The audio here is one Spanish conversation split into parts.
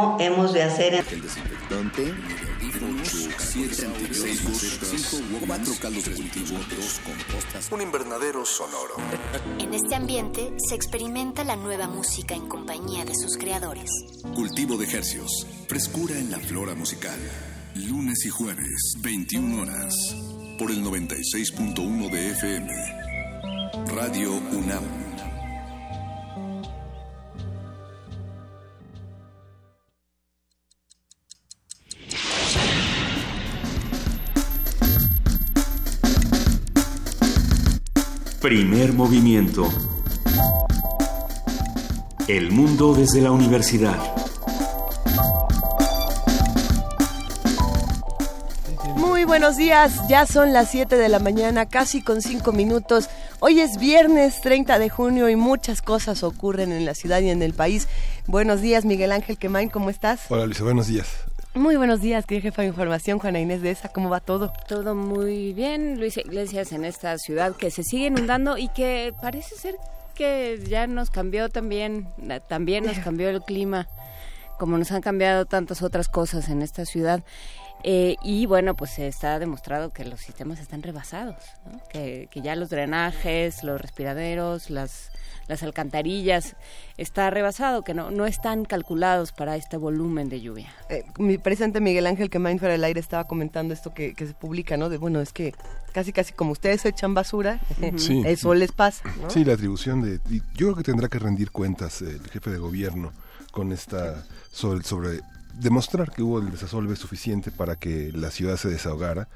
no hemos de hacer. El desinfectante, un invernadero sonoro. En este ambiente se experimenta la nueva música en compañía de sus creadores. Cultivo de ejercios, frescura en la flora musical. Lunes y jueves, 21 horas, por el 96.1 de FM. Radio UNAM. Primer movimiento. El mundo desde la universidad. Muy buenos días, ya son las 7 de la mañana, casi con 5 minutos. Hoy es viernes 30 de junio y muchas cosas ocurren en la ciudad y en el país. Buenos días, Miguel Ángel Quemain, ¿cómo estás? Hola, Luisa, buenos días. Muy buenos días, querida jefa de información, Juana Inés de esa, ¿cómo va todo? Todo muy bien, Luis Iglesias, en esta ciudad que se sigue inundando y que parece ser que ya nos cambió también, también nos cambió el clima, como nos han cambiado tantas otras cosas en esta ciudad. Eh, y bueno, pues se está demostrado que los sistemas están rebasados, que, que ya los drenajes, los respiraderos, las las alcantarillas, está rebasado, que no, no están calculados para este volumen de lluvia. Eh, mi presente Miguel Ángel, que fuera del aire, estaba comentando esto que, se publica, ¿no? De bueno, es que casi casi como ustedes echan basura, eso les pasa. Sí, la atribución de... Yo creo que tendrá que rendir cuentas el jefe de gobierno con esta... sobre, sobre demostrar que hubo el desasolve suficiente para que la ciudad se desahogara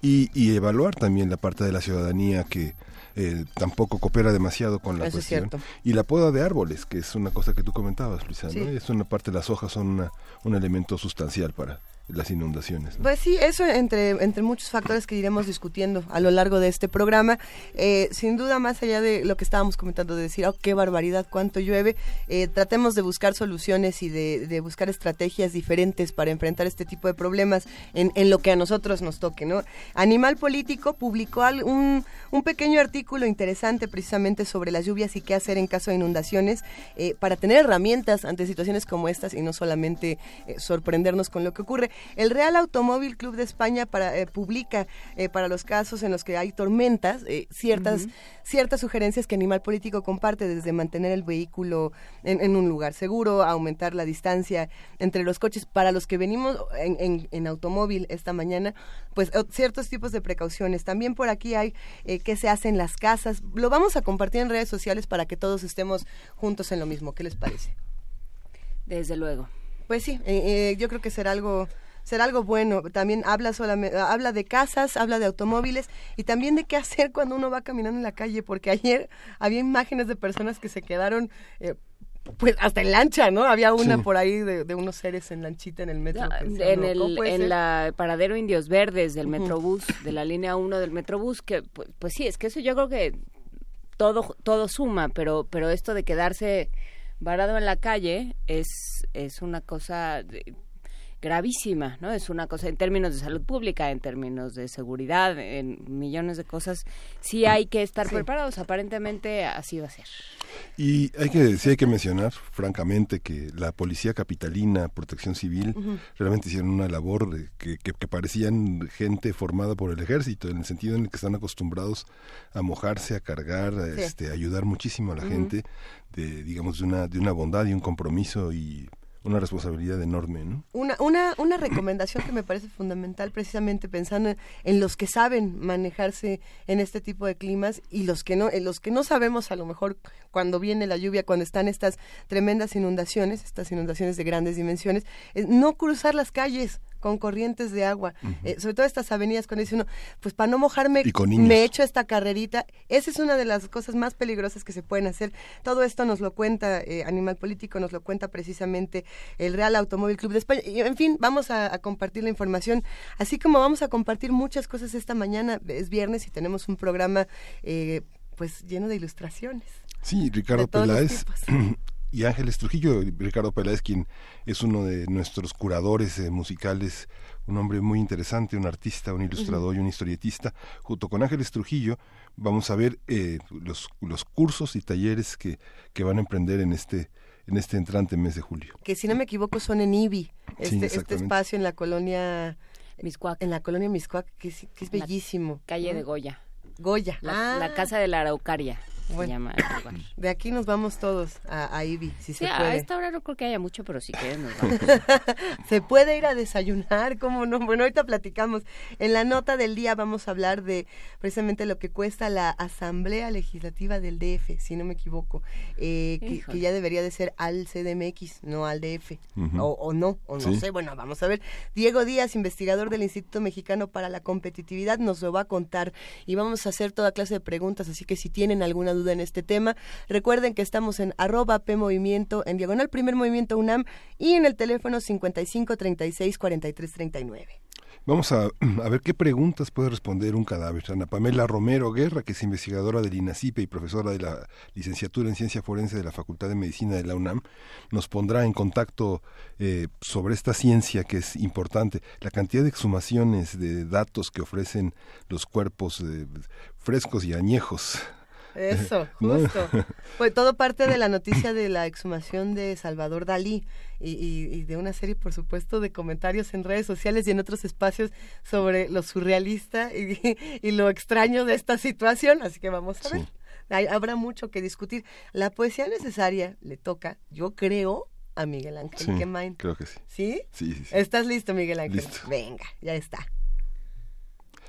y, y evaluar también la parte de la ciudadanía que eh, tampoco coopera demasiado con la cuestión. y la poda de árboles, que es una cosa que tú comentabas, Luisa, Es una parte, las hojas son un elemento sustancial para, las inundaciones. Pues sí, eso entre, entre muchos factores que iremos discutiendo a lo largo de este programa. Eh, sin duda, más allá de lo que estábamos comentando, de decir, oh, qué barbaridad, cuánto llueve, eh, tratemos de buscar soluciones y de, buscar estrategias diferentes para enfrentar este tipo de problemas en, en, lo que a nosotros nos toque. ¿no? Animal Político publicó un, un pequeño artículo interesante precisamente sobre las lluvias y qué hacer en caso de inundaciones eh, para tener herramientas ante situaciones como estas y no solamente sorprendernos con lo que ocurre. El Real Automóvil Club de España para, eh, publica eh, para los casos en los que hay tormentas eh, ciertas, ciertas sugerencias que Animal Político comparte desde mantener el vehículo en, un lugar seguro, aumentar la distancia entre los coches. Para los que venimos en, en automóvil esta mañana, pues ciertos tipos de precauciones. También por aquí hay qué se hace en las casas. Lo vamos a compartir en redes sociales para que todos estemos juntos en lo mismo. ¿Qué les parece? Desde luego. Pues sí, yo creo que será algo será algo bueno. También habla, solamente, habla de casas, habla de automóviles y también de qué hacer cuando uno va caminando en la calle, porque ayer había imágenes de personas que se quedaron... Eh, pues hasta en lancha, ¿no? Había una por ahí de, unos seres en lanchita en el metro. en el en la paradero Indios Verdes del Metrobús, de la línea 1 del Metrobús, que pues, pues, sí, es que eso yo creo que todo todo suma, pero pero esto de quedarse varado en la calle es es una cosa gravísima, ¿no? Es una cosa en términos de salud pública, en términos de seguridad, en millones de cosas. Sí hay que estar preparados, aparentemente así va a ser. Y hay que sí hay que mencionar, francamente, que la policía capitalina, Protección Civil, realmente hicieron una labor de, que, que, parecían gente formada por el ejército, en el sentido en el que están acostumbrados a mojarse, a cargar, a este, ayudar muchísimo a la gente, de digamos de una de una bondad y un compromiso y una responsabilidad enorme, ¿no? Una, una, una recomendación que me parece fundamental, precisamente pensando en, los que saben manejarse en este tipo de climas y los que no, en los que no sabemos a lo mejor cuando viene la lluvia, cuando están estas tremendas inundaciones, estas inundaciones de grandes dimensiones, no cruzar las calles, con corrientes de agua, eh, sobre todo estas avenidas cuando dice uno, pues para no mojarme me echo esta carrerita, esa es una de las cosas más peligrosas que se pueden hacer. Todo esto nos lo cuenta eh, Animal Político, nos lo cuenta precisamente el Real Automóvil Club de España. Y, en fin, vamos a, compartir la información, así como vamos a compartir muchas cosas esta mañana, es viernes y tenemos un programa eh, pues lleno de ilustraciones. Sí, Ricardo Peláez y Ángeles Trujillo. Ricardo Peláez, quien es uno de nuestros curadores eh, musicales, un hombre muy interesante, un artista, un ilustrador y un historietista. Junto con Ángeles Trujillo vamos a ver eh, los, los cursos y talleres que, que van a emprender en este en este entrante mes de julio. Que si no me equivoco son en IBI, este, este espacio en la colonia... Miscuac. En la colonia Miscuac, que es, que es bellísimo. Calle de Goya. Goya. La, la Ah. casa de la Araucaria. Bueno. Se llama el lugar. De aquí nos vamos todos a, a IBI, si Sí, se a puede. esta hora no creo que haya mucho, pero si quieres nos vamos. Se puede ir a desayunar, ¿cómo no? Bueno, ahorita platicamos. En la nota del día vamos a hablar de precisamente lo que cuesta la Asamblea Legislativa del DF, si no me equivoco, eh, que, ya debería de ser al CDMX, no al DF, o no, o no Sí. sé. Bueno, vamos a ver. Diego Díaz, investigador del Instituto Mexicano para la Competitividad, nos lo va a contar y vamos a hacer toda clase de preguntas, así que si tienen alguna duda en este tema, recuerden que estamos en arroba P Movimiento, en diagonal Primer Movimiento UNAM y en el teléfono 55 36 43 39. Vamos a, ver qué preguntas puede responder un cadáver. Ana Pamela Romero Guerra, que es investigadora del INACIPE y profesora de la licenciatura en Ciencia Forense de la Facultad de Medicina de la UNAM, nos pondrá en contacto eh, sobre esta ciencia que es importante. La cantidad de exhumaciones de datos que ofrecen los cuerpos eh, frescos y añejos. Eso, justo. Pues todo parte de la noticia de la exhumación de Salvador Dalí y, y- y de una serie, por supuesto, de comentarios en redes sociales y en otros espacios sobre lo surrealista y, y lo extraño de esta situación. Así que vamos a ver. Sí. Hay- habrá mucho que discutir. La poesía necesaria le toca, yo creo, a Miguel Ángel Sí, creo que sí. ¿Sí? Sí, sí, sí. ¿Estás listo, Miguel Ángel? Listo. Venga, ya está.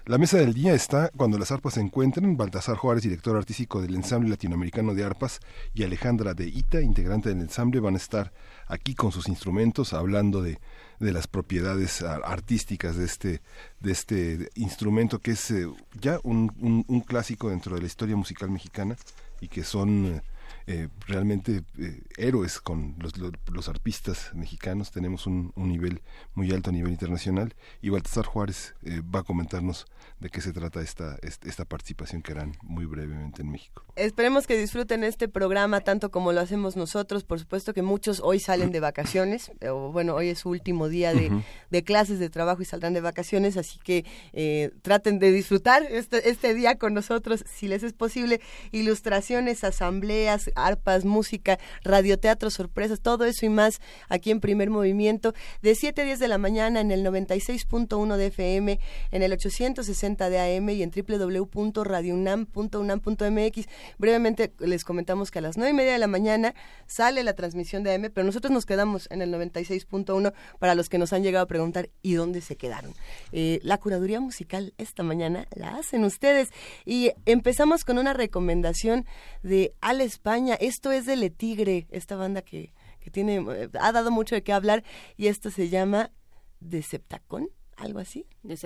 La mesa del día está cuando las arpas se encuentran. Baltasar Juárez, director artístico del Ensamble Latinoamericano de Arpas, y Alejandra de Ita, integrante del ensamble, van a estar aquí con sus instrumentos hablando de, de las propiedades artísticas de este, de este instrumento que es eh, ya un, un- un clásico dentro de la historia musical mexicana y que son eh, eh, realmente eh, héroes con los, los, los arpistas mexicanos. Tenemos un, un nivel muy alto a nivel internacional y Baltasar Juárez eh, va a comentarnos de qué se trata esta, est- esta participación que harán muy brevemente en México. Esperemos que disfruten este programa tanto como lo hacemos nosotros. Por supuesto que muchos hoy salen de vacaciones, o bueno, hoy es su último día de, de clases de trabajo y saldrán de vacaciones, así que eh, traten de disfrutar este, este día con nosotros, si les es posible. Ilustraciones, asambleas, arpas, música, radioteatro, sorpresas, todo eso y más aquí en Primer Movimiento, de 7 a 10 de la mañana en el 96.1 de FM, en el 860 de AM y en www.radiounam.unam.mx. Brevemente les comentamos que a las nueve y media de la mañana sale la transmisión de AM, pero nosotros nos quedamos en el 96.1 para los que nos han llegado a preguntar ¿y dónde se quedaron? Eh, la curaduría musical esta mañana la hacen ustedes y empezamos con una recomendación de Al España. Esto es de Le Tigre, esta banda que, que tiene, eh, ha dado mucho de qué hablar y esto se llama Deceptacón, algo así. De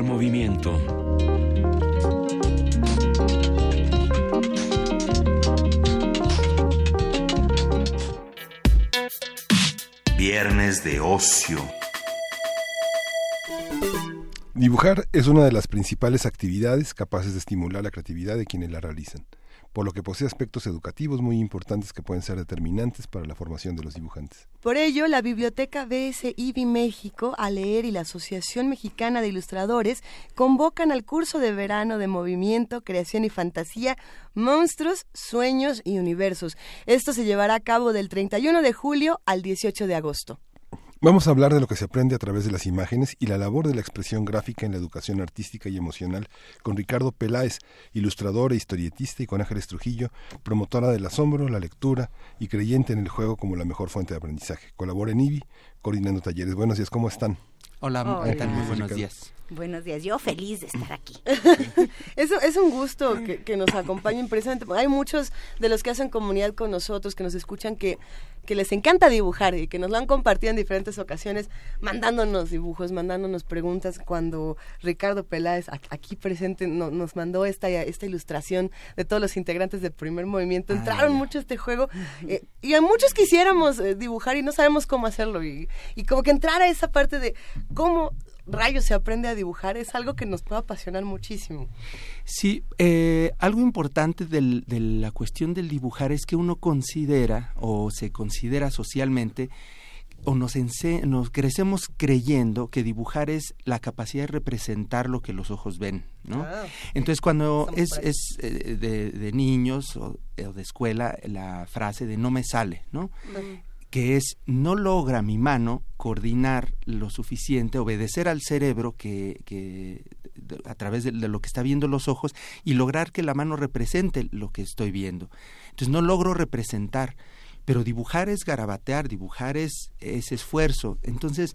Movimiento. Viernes de ocio. Dibujar es una de las principales actividades capaces de estimular la creatividad de quienes la realizan, por lo que posee aspectos educativos muy importantes que pueden ser determinantes para la formación de los dibujantes. Por ello, la Biblioteca BSIB México, a leer y la Asociación Mexicana de Ilustradores convocan al curso de verano de movimiento, creación y fantasía, monstruos, sueños y universos. Esto se llevará a cabo del 31 de julio al 18 de agosto. Vamos a hablar de lo que se aprende a través de las imágenes y la labor de la expresión gráfica en la educación artística y emocional con Ricardo Peláez, ilustrador e historietista, y con Ángeles Trujillo, promotora del asombro, la lectura y creyente en el juego como la mejor fuente de aprendizaje. Colabora en IBI, coordinando talleres. Buenos días, ¿cómo están? Hola, Hola. ¿qué tal? Muy buenos días. Buenos días, yo feliz de estar aquí. Es un gusto que, que nos acompañen precisamente. Hay muchos de los que hacen comunidad con nosotros, que nos escuchan, que, que les encanta dibujar y que nos lo han compartido en diferentes ocasiones, mandándonos dibujos, mandándonos preguntas. Cuando Ricardo Peláez, a- aquí presente, no- nos mandó esta, esta ilustración de todos los integrantes del primer movimiento, entraron ya. mucho a este juego eh, y a muchos quisiéramos eh, dibujar y no sabemos cómo hacerlo. Y, y como que entrar a esa parte de cómo rayos se aprende a dibujar es algo que nos puede apasionar muchísimo. Sí, eh, algo importante del- de la cuestión del dibujar es que uno considera o se considera socialmente o nos, ense- nos crecemos creyendo que dibujar es la capacidad de representar lo que los ojos ven, ¿no? Ah, Entonces cuando es, es eh, de, de niños o, o de escuela la frase de no me sale, ¿no? Que es no logra mi mano coordinar lo suficiente, obedecer al cerebro que, que a través de, de lo que está viendo los ojos y lograr que la mano represente lo que estoy viendo. Entonces no logro representar, pero dibujar es garabatear, dibujar es, es esfuerzo. Entonces,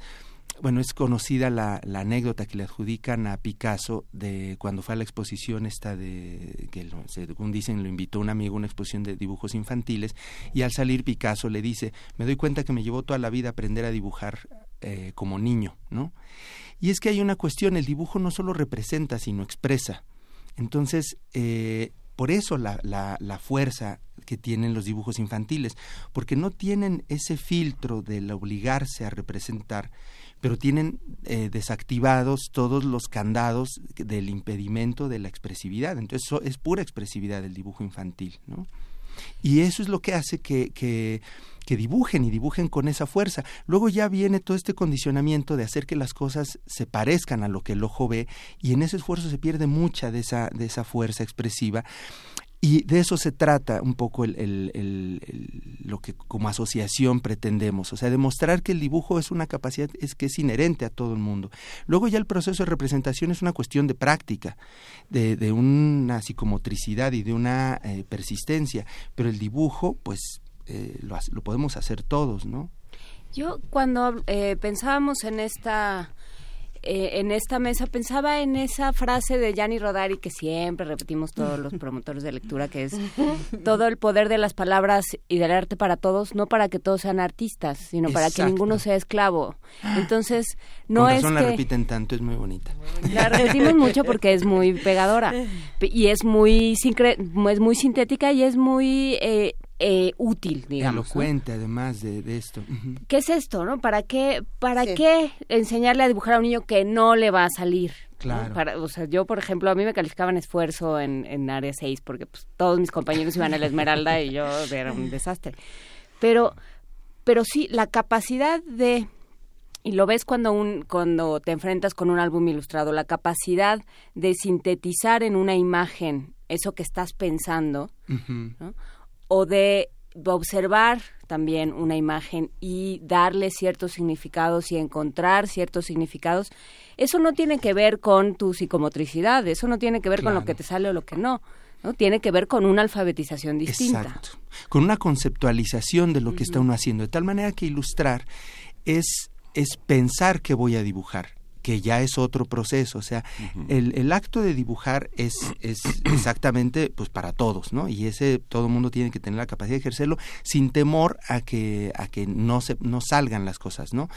bueno, es conocida la, la anécdota que le adjudican a Picasso de cuando fue a la exposición esta de, que según dicen lo invitó un amigo a una exposición de dibujos infantiles y al salir Picasso le dice, me doy cuenta que me llevó toda la vida aprender a dibujar eh, como niño, ¿no? Y es que hay una cuestión, el dibujo no solo representa, sino expresa. Entonces, eh, por eso la, la, la fuerza que tienen los dibujos infantiles, porque no tienen ese filtro del obligarse a representar, pero tienen eh, desactivados todos los candados del impedimento de la expresividad. Entonces eso es pura expresividad del dibujo infantil, ¿no? Y eso es lo que hace que, que, que dibujen y dibujen con esa fuerza. Luego ya viene todo este condicionamiento de hacer que las cosas se parezcan a lo que el ojo ve y en ese esfuerzo se pierde mucha de esa, de esa fuerza expresiva. Y de eso se trata un poco el, el- lo que como asociación pretendemos, o sea, demostrar que el dibujo es una capacidad es que es inherente a todo el mundo. Luego ya el proceso de representación es una cuestión de práctica, de, de una psicomotricidad y de una eh, persistencia, pero el dibujo, pues, eh, lo, lo podemos hacer todos, ¿no? Yo cuando eh, pensábamos en esta eh, en esta mesa pensaba en esa frase de Gianni Rodari que siempre repetimos todos los promotores de lectura que es todo el poder de las palabras y del arte para todos, no para que todos sean artistas, sino para que ninguno sea esclavo. Entonces, no Con es que la repiten tanto, es muy bonita. la repetimos mucho porque es muy pegadora Pe- y es muy sincre- es muy sintética y es muy eh, eh, útil, digamos. ¿no? Elocuente, además de, de esto. ¿Qué es esto, no? ¿Para qué, para Sí. qué enseñarle a dibujar a un niño que no le va a salir? ¿no? Claro. Para, o sea, yo, por ejemplo, a mí me calificaban esfuerzo en, en área 6 porque pues, todos mis compañeros iban a la Esmeralda y yo era un desastre. Pero, pero sí, la capacidad de y lo ves cuando un cuando te enfrentas con un álbum ilustrado, la capacidad de sintetizar en una imagen eso que estás pensando Ujú. O de observar también una imagen y darle ciertos significados y encontrar ciertos significados, eso no tiene que ver con tu psicomotricidad, eso no tiene que ver con lo que te sale o lo que no, ¿no? Tiene que ver con una alfabetización distinta. Exacto. Con una conceptualización de lo que está uno haciendo, de tal manera que ilustrar es, es pensar que voy a dibujar que ya es otro proceso, o sea, el, el acto de dibujar es, es exactamente pues para todos, ¿no? Y ese todo el mundo tiene que tener la capacidad de ejercerlo sin temor a que, a que no se, no salgan las cosas, ¿no?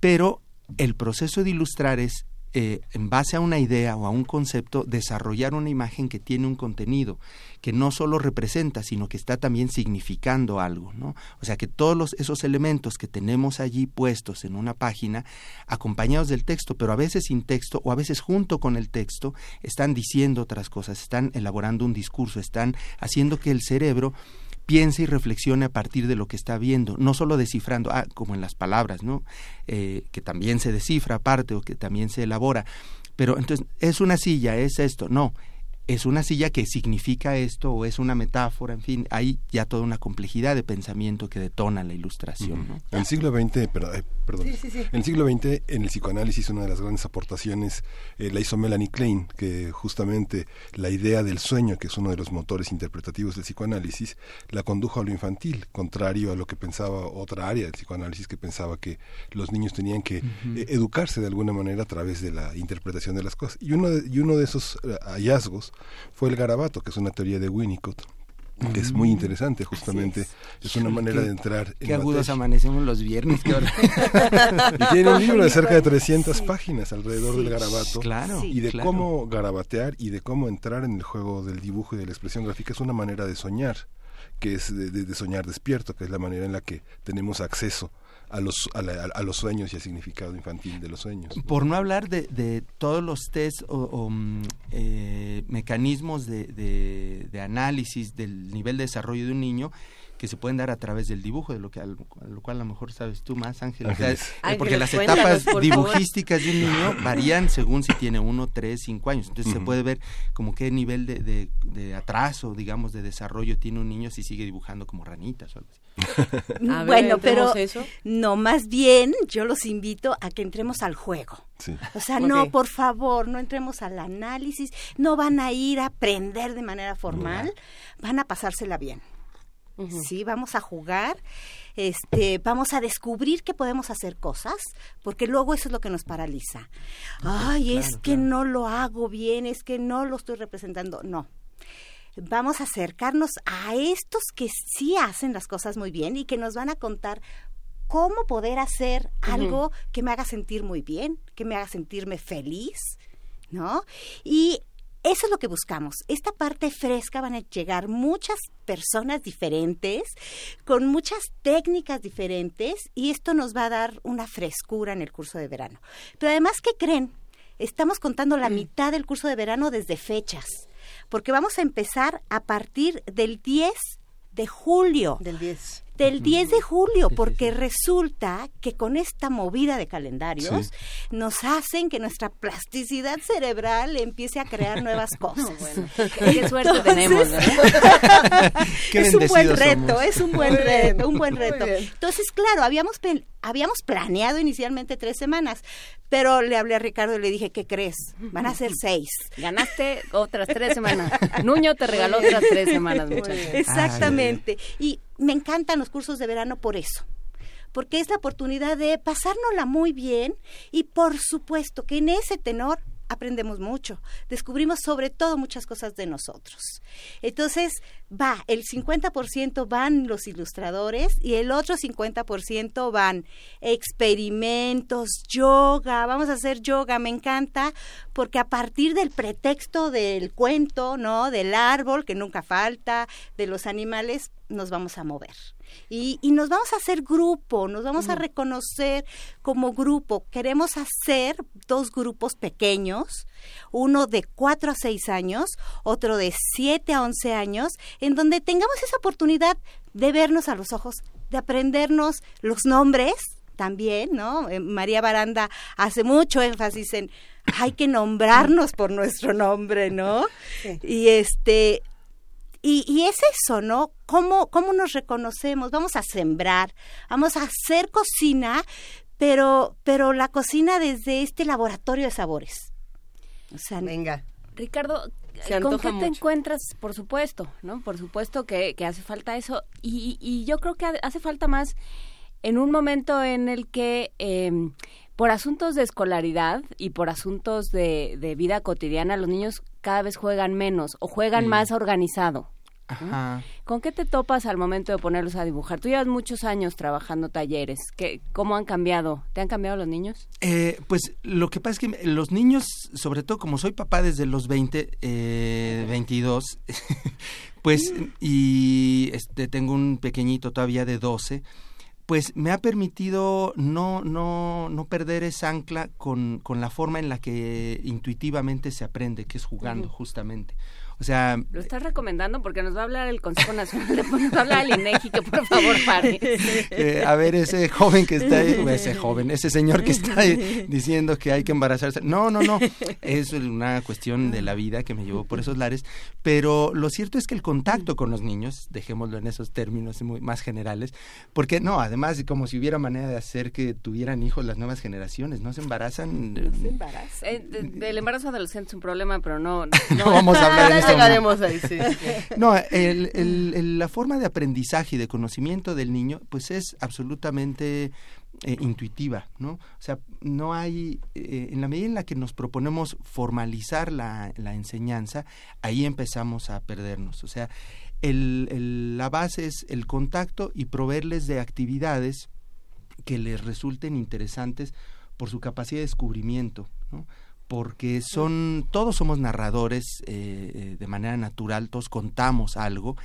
Pero el proceso de ilustrar es eh, en base a una idea o a un concepto, desarrollar una imagen que tiene un contenido, que no solo representa, sino que está también significando algo, ¿no? O sea, que todos los, esos elementos que tenemos allí puestos en una página, acompañados del texto, pero a veces sin texto o a veces junto con el texto, están diciendo otras cosas, están elaborando un discurso, están haciendo que el cerebro piense y reflexione a partir de lo que está viendo, no solo descifrando, ah, como en las palabras, ¿no? Eh, que también se descifra aparte o que también se elabora. Pero entonces, ¿es una silla? ¿Es esto? No, es una silla que significa esto o es una metáfora, en fin, hay ya toda una complejidad de pensamiento que detona la ilustración. ¿no? En el siglo XX, pero, eh, perdón, Sí, sí, sí. en el siglo XX, en el psicoanálisis, una de las grandes aportaciones eh, la hizo Melanie Klein, que justamente la idea del sueño, que es uno de los motores interpretativos del psicoanálisis, la condujo a lo infantil, contrario a lo que pensaba otra área del psicoanálisis, que pensaba que los niños tenían que eh, educarse de alguna manera a través de la interpretación de las cosas. Y uno de, y uno de esos hallazgos fue el garabato, que es una teoría de Winnicott, que es muy interesante, justamente. Es. una manera de entrar en Qué agudos materia. amanecemos los viernes. qué hora- Y tiene un libro de cerca de 300 páginas alrededor del garabato. Claro, y de claro. cómo garabatear y de cómo entrar en el juego del dibujo y de la expresión gráfica es una manera de soñar, que es de, de- de soñar despierto, que es la manera en la que tenemos acceso a los, a, la- a los sueños y al significado infantil de los sueños. Por no hablar de, de todos los test o, mm, eh, mecanismos de- de análisis del nivel de desarrollo de un niño que se pueden dar a través del dibujo, de lo que a lo, cual a lo mejor sabes tú más, Ángel. O sea, Ángeles. eh, porque Ángeles, las etapas por dibujísticas de un niño varían según si tiene uno, tres, cinco años. Entonces se puede ver como qué nivel de, de- de atraso, digamos, de desarrollo tiene un niño si sigue dibujando como ranitas o algo así. A ver, bueno, pero eso. no, más bien yo los invito a que entremos al juego. Sí. O sea, no, por favor, no entremos al análisis, no van a ir a aprender de manera formal, van a pasársela bien. Sí, vamos a jugar, este, vamos a descubrir que podemos hacer cosas, porque luego eso es lo que nos paraliza. Ay, es que no lo hago bien, es que no lo estoy representando. No. Vamos a acercarnos a estos que sí hacen las cosas muy bien y que nos van a contar cómo poder hacer algo que me haga sentir muy bien, que me haga sentirme feliz, ¿no? Y eso es lo que buscamos. Esta parte fresca van a llegar muchas personas diferentes, con muchas técnicas diferentes, y esto nos va a dar una frescura en el curso de verano. Pero además, ¿qué creen? Estamos contando la mitad del curso de verano desde fechas, porque vamos a empezar a partir del 10 de julio Del 10. Del 10 de julio, porque resulta que con esta movida de calendarios Sí. nos hacen que nuestra plasticidad cerebral empiece a crear nuevas cosas. Qué suerte tenemos. Qué es un buen reto, somos. es un buen reto, un buen reto. Entonces, claro, habíamos pen- habíamos planeado inicialmente tres semanas, pero le hablé a Ricardo y le dije, ¿qué crees? Van a ser seis. Ganaste otras tres semanas. Nuño te regaló otras tres semanas, muchachos. Exactamente. Y me encantan los cursos de verano por eso. Porque es la oportunidad de pasárnosla muy bien y por supuesto que en ese tenor aprendemos mucho, descubrimos sobre todo muchas cosas de nosotros. Entonces, va, el 50% van los ilustradores y el otro 50% van experimentos, yoga, vamos a hacer yoga, me encanta, porque a partir del pretexto del cuento, ¿no? Del árbol, que nunca falta, de los animales, nos vamos a mover. Y, y nos vamos a hacer grupo, nos vamos a reconocer como grupo. Queremos hacer dos grupos pequeños, uno de 4 a 6 años, otro de 7 a 11 años, en donde tengamos esa oportunidad de vernos a los ojos, de aprendernos los nombres también, ¿no? Eh, María Baranda hace mucho énfasis en hay que nombrarnos por nuestro nombre, ¿no? Sí. Y este y, y es eso, ¿no? ¿Cómo, ¿Cómo nos reconocemos? Vamos a sembrar, vamos a hacer cocina, pero, pero la cocina desde este laboratorio de sabores. O sea, Venga. Ricardo, ¿con qué te encuentras? Por supuesto, ¿no? Por supuesto que, que hace falta eso. Y, y yo creo que ha- hace falta más en un momento en el que, eh, por asuntos de escolaridad y por asuntos de, de vida cotidiana, los niños cada vez juegan menos o juegan más organizado. Ajá. ¿Con qué te topas al momento de ponerlos a dibujar? Tú llevas muchos años trabajando talleres. ¿Qué, ¿Cómo han cambiado? ¿Te han cambiado los niños? Eh, pues lo que pasa es que los niños, sobre todo como soy papá desde los 20, eh, 22, pues y este tengo un pequeñito todavía de 12, pues me ha permitido no no no perder esa ancla con, con la forma en la que intuitivamente se aprende, que es jugando justamente. O sea, Lo estás recomendando porque nos va a hablar el Consejo Nacional de nos va a hablar el INEGI que por favor pare. Eh, a ver, ese joven que está ahí, ese joven, ese señor que está ahí diciendo que hay que embarazarse. No, no, no. Es una cuestión de la vida que me llevó por esos lares. Pero lo cierto es que el contacto con los niños, dejémoslo en esos términos muy, más generales, porque no, además, como si hubiera manera de hacer que tuvieran hijos las nuevas generaciones, no se embarazan. Eh, de- del embarazo adolescente es un problema, pero no... No vamos a hablar en este llegaremos ahí, sí. No, el- el- el- la forma de aprendizaje y de conocimiento del niño, pues es absolutamente eh, intuitiva, ¿no? O sea, no hay, eh, en la medida en la que nos proponemos formalizar la, la enseñanza, ahí empezamos a perdernos. O sea, el- el- la base es el contacto y proveerles de actividades que les resulten interesantes por su capacidad de descubrimiento, ¿no? Porque son todos somos narradores eh, eh, de manera natural, todos contamos algo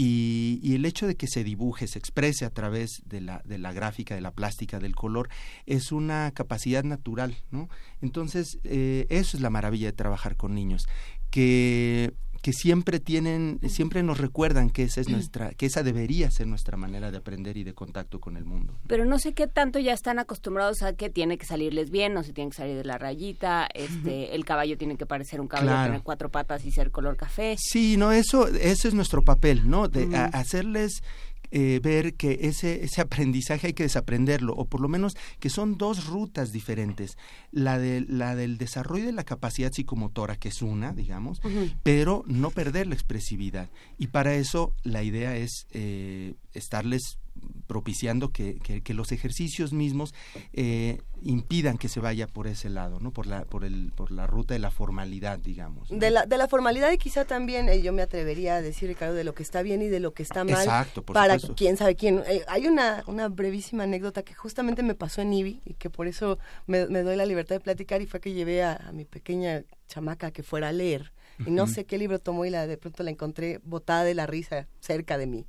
y, el hecho de que se dibuje, se exprese a través de la, de la gráfica, de la plástica, del color, es una capacidad natural, ¿no? Entonces, eh, eso es la maravilla de trabajar con niños, que que siempre tienen, siempre nos recuerdan que esa es nuestra, que esa debería ser nuestra manera de aprender y de contacto con el mundo. Pero no sé qué tanto ya están acostumbrados a que tiene que salirles bien, no se tienen que salir de la rayita, este, el caballo tiene que parecer un caballo, Claro. tener cuatro patas y ser color café. Sí, no, eso, eso es nuestro papel, ¿no? De a- hacerles eh, ver que ese, ese aprendizaje hay que desaprenderlo, o por lo menos que son dos rutas diferentes. La, de, la del desarrollo de la capacidad psicomotora, que es una, digamos, pero no perder la expresividad. Y para eso la idea es eh, estarles propiciando que, que- que los ejercicios mismos eh, impidan que se vaya por ese lado, ¿no? Por la, por el, por la ruta de la formalidad, digamos. ¿no? De la, de la formalidad y quizá también eh, yo me atrevería a decir, Ricardo, de lo que está bien y de lo que está mal. Exacto, por para supuesto. quién sabe quién. Eh, hay una, una brevísima anécdota que justamente me pasó en IBI y que por eso me, me doy la libertad de platicar y fue que llevé a, a mi pequeña chamaca que fuera a leer. Y no sé qué libro tomó y la, de pronto la encontré botada de la risa cerca de mí.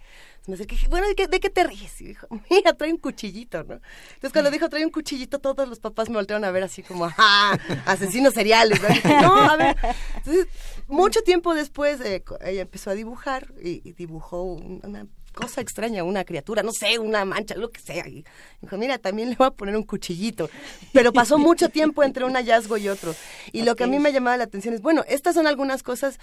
Me acerqué y dije, bueno, ¿de qué, de qué te ríes? Y dijo, mira, trae un cuchillito, ¿no? Entonces cuando dijo, trae un cuchillito, todos los papás me voltearon a ver así como, ¡ah! Asesinos seriales. ¿no? Dije, no, a ver. Entonces, mucho tiempo después, eh, ella empezó a dibujar y, y dibujó un- una cosa extraña, una criatura, no sé, una mancha, lo que sea. Y dijo, mira, también le voy a poner un cuchillito. Pero pasó mucho tiempo entre un hallazgo y otro. Y lo que a mí me llamaba la atención es, bueno, estas son algunas cosas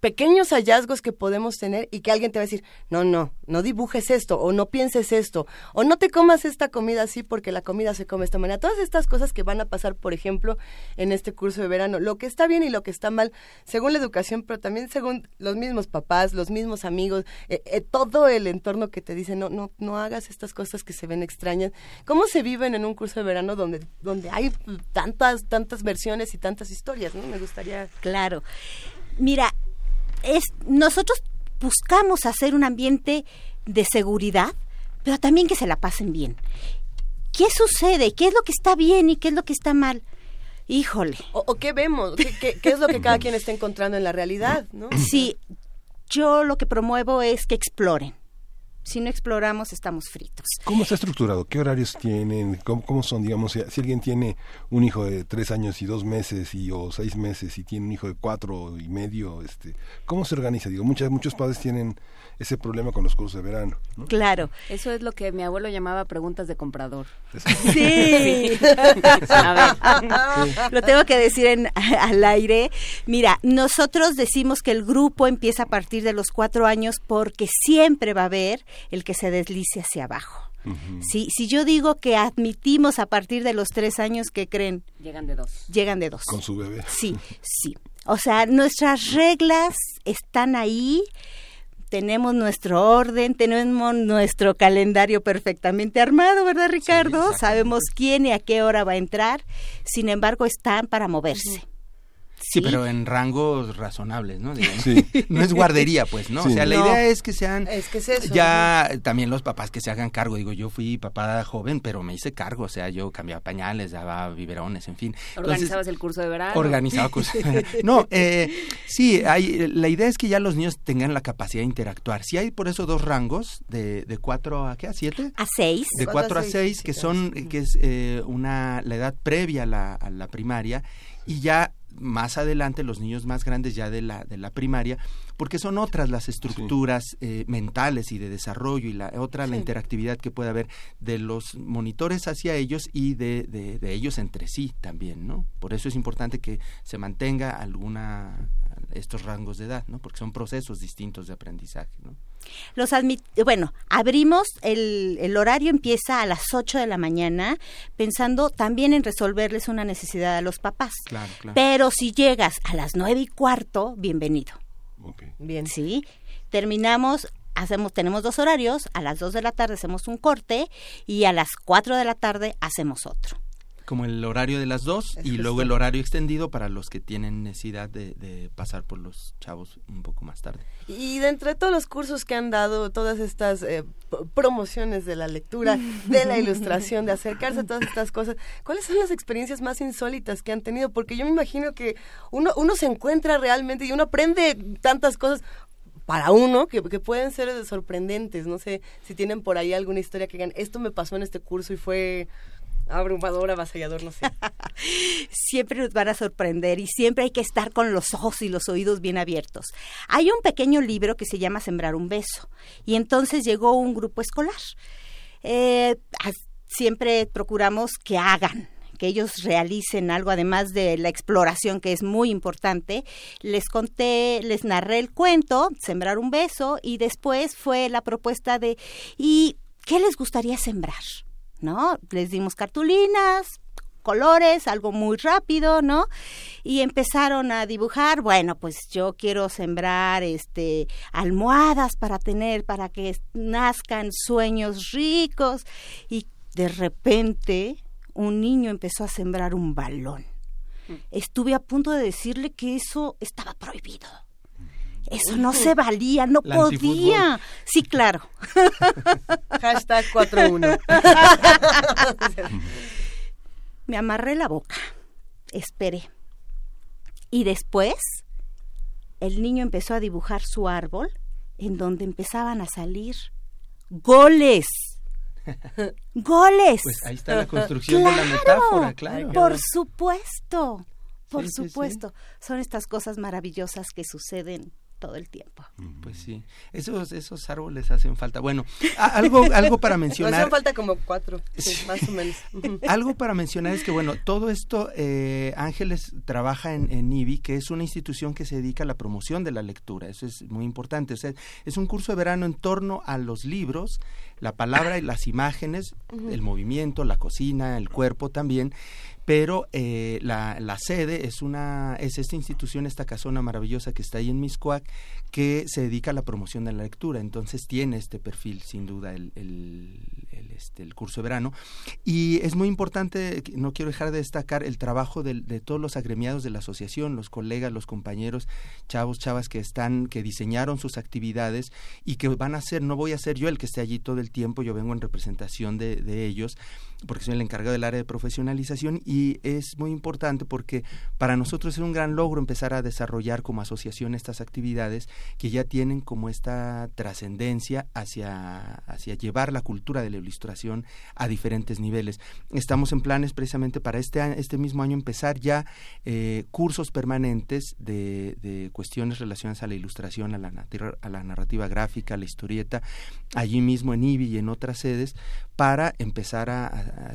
pequeños hallazgos que podemos tener y que alguien te va a decir, no, no, no dibujes esto, o no pienses esto, o no te comas esta comida así porque la comida se come de esta manera. Todas estas cosas que van a pasar, por ejemplo, en este curso de verano, lo que está bien y lo que está mal, según la educación, pero también según los mismos papás, los mismos amigos, eh, eh, todo el entorno que te dice, no, no, no hagas estas cosas que se ven extrañas. ¿Cómo se viven en un curso de verano donde, donde hay tantas, tantas versiones y tantas historias? ¿no? Me gustaría... Claro. Mira, es, nosotros buscamos hacer un ambiente de seguridad, pero también que se la pasen bien. ¿Qué sucede? ¿Qué es lo que está bien y qué es lo que está mal? Híjole. O, o qué vemos, ¿Qué, qué, qué es lo que cada quien está encontrando en la realidad, ¿no? Sí, yo lo que promuevo es que exploren. Si no exploramos, estamos fritos. ¿Cómo está estructurado? ¿Qué horarios tienen? ¿Cómo, cómo son, digamos, si, alguien tiene un hijo de tres años y dos meses y o seis meses y tiene un hijo de cuatro y medio, este, ¿cómo se organiza? Digo, muchas, muchos padres tienen ese problema con los cursos de verano. ¿no? Claro. Eso es lo que mi abuelo llamaba preguntas de comprador. Sí. A ver. Lo tengo que decir en, al aire. Mira, nosotros decimos que el grupo empieza a partir de los cuatro años porque siempre va a haber el que se deslice hacia abajo. Si, si yo digo que admitimos a partir de los tres años, ¿qué creen? Llegan de dos. Llegan de dos. Con su bebé. Sí, sí. O sea, nuestras reglas están ahí, tenemos nuestro orden, tenemos nuestro calendario perfectamente armado, ¿verdad, Ricardo? Sabemos quién y a qué hora va a entrar, sin embargo, están para moverse. Sí, pero en rangos razonables, ¿no? Digamos. Sí. No es guardería, pues, ¿no? Sí. O sea, la No. idea es que sean Es que es eso. ya también los papás que se hagan cargo. Digo, yo fui papá joven, pero me hice cargo. O sea, yo cambiaba pañales, daba biberones, en fin. Entonces, Organizabas el curso de verano. organizaba cosas. no, eh, sí, hay, la idea es que ya los niños tengan la capacidad de interactuar. Si hay por eso dos rangos, de, de cuatro a qué, a siete. A seis. De Cuatro a 4 a seis, 6, sí, que son, que es eh, una, la edad previa a la, a la primaria, y ya más adelante los niños más grandes ya de la, de la primaria, porque son otras las estructuras eh, mentales y de desarrollo y la otra la interactividad que puede haber de los monitores hacia ellos y de, de, de ellos entre sí también, ¿no? Por eso es importante que se mantenga alguna estos rangos de edad, ¿no? Porque son procesos distintos de aprendizaje, ¿no? Los admit bueno, abrimos, el, el horario empieza a las 8 de la mañana, pensando también en resolverles una necesidad a los papás. Claro, claro. Pero si llegas a las nueve y cuarto, bienvenido. Ok. Bien. ¿sí? Terminamos, hacemos, tenemos dos horarios, a las 2 de la tarde hacemos un corte y a las 4 de la tarde hacemos otro. Como el horario de las dos Es y justo. luego el horario extendido para los que tienen necesidad de, de pasar por los chavos un poco más tarde. Y de entre todos los cursos que han dado, todas estas eh, promociones de la lectura, de la ilustración, de acercarse a todas estas cosas, ¿cuáles son las experiencias más insólitas que han tenido? Porque yo me imagino que uno, uno se encuentra realmente y uno aprende tantas cosas para uno que, que pueden ser sorprendentes. No sé si tienen por ahí alguna historia que digan, esto me pasó en este curso y fue abrumador, avasallador, no sé. Siempre nos van a sorprender y siempre hay que estar con los ojos y los oídos bien abiertos. Hay un pequeño libro que se llama Sembrar un beso y entonces llegó un grupo escolar. Eh, siempre procuramos que hagan que ellos realicen algo además de la exploración que es muy importante. Les conté, les narré el cuento, Sembrar un beso, y después fue la propuesta de ¿y qué les gustaría sembrar? ¿No? Les dimos cartulinas, colores, algo muy rápido, ¿no? Y empezaron a dibujar, bueno, pues yo quiero sembrar este almohadas para tener para que nazcan sueños ricos y de repente un niño empezó a sembrar un balón. Estuve a punto de decirle que eso estaba prohibido. Eso no se valía, no La podía. Sí, claro. Hashtag 41. Me amarré la boca, esperé. Y después el niño empezó a dibujar su árbol en donde empezaban a salir goles. Goles. Pues ahí está la construcción de la metáfora, claro. Por supuesto, por Sí, sí, sí. supuesto. Son estas cosas maravillosas que suceden todo el tiempo. Pues sí, esos, esos árboles hacen falta. Bueno, algo, algo para Nos mencionar. hacen falta como cuatro, sí, más o menos. Algo para mencionar es que, bueno, todo esto, eh, Ángeles trabaja en, en IBI, que es una institución que se dedica a la promoción de la lectura. Eso es muy importante. O sea, es un curso de verano en torno a los libros, la palabra y las imágenes, el movimiento, la cocina, el cuerpo también. Pero eh, la, sede es una es esta institución, esta casona maravillosa que está ahí en Miscuac, que se dedica a la promoción de la lectura. Entonces tiene este perfil, sin duda, el, este, curso de verano. Y es muy importante, no quiero dejar de destacar el trabajo de, todos los agremiados de la asociación, los colegas, los compañeros, chavos, chavas que están, que diseñaron sus actividades y que van a ser, no voy a ser yo el que esté allí todo el tiempo, yo vengo en representación de ellos, porque soy el encargado del área de profesionalización y es muy importante porque para nosotros es un gran logro empezar a desarrollar como asociación estas actividades que ya tienen como esta trascendencia hacia, hacia llevar la cultura de la ilustración a diferentes niveles. Estamos en planes precisamente para este, este mismo año empezar ya eh, cursos permanentes de, de cuestiones relacionadas a la ilustración, a la, a la narrativa gráfica, a la historieta, allí mismo en IBI y en otras sedes, para empezar a-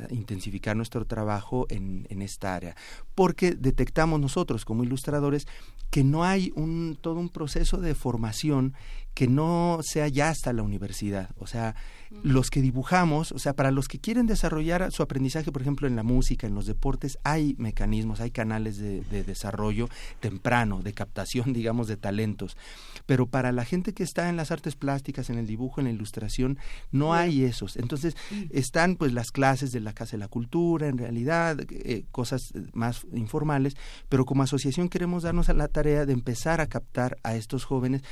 intensificar nuestro trabajo en, en esta área. Porque detectamos nosotros como ilustradores que no hay un, todo un proceso de formación que no sea ya hasta la universidad. O sea, los que dibujamos, o sea, para los que quieren desarrollar su aprendizaje, por ejemplo, en la música, en los deportes, hay mecanismos, hay canales de, de desarrollo temprano, de captación, digamos, de talentos. Pero para la gente que está en las artes plásticas, en el dibujo, en la ilustración, no hay esos. Entonces, están pues las clases de la Casa de la Cultura, en realidad, eh, cosas más informales, pero como asociación queremos darnos a la tarea de empezar a captar a estos jóvenes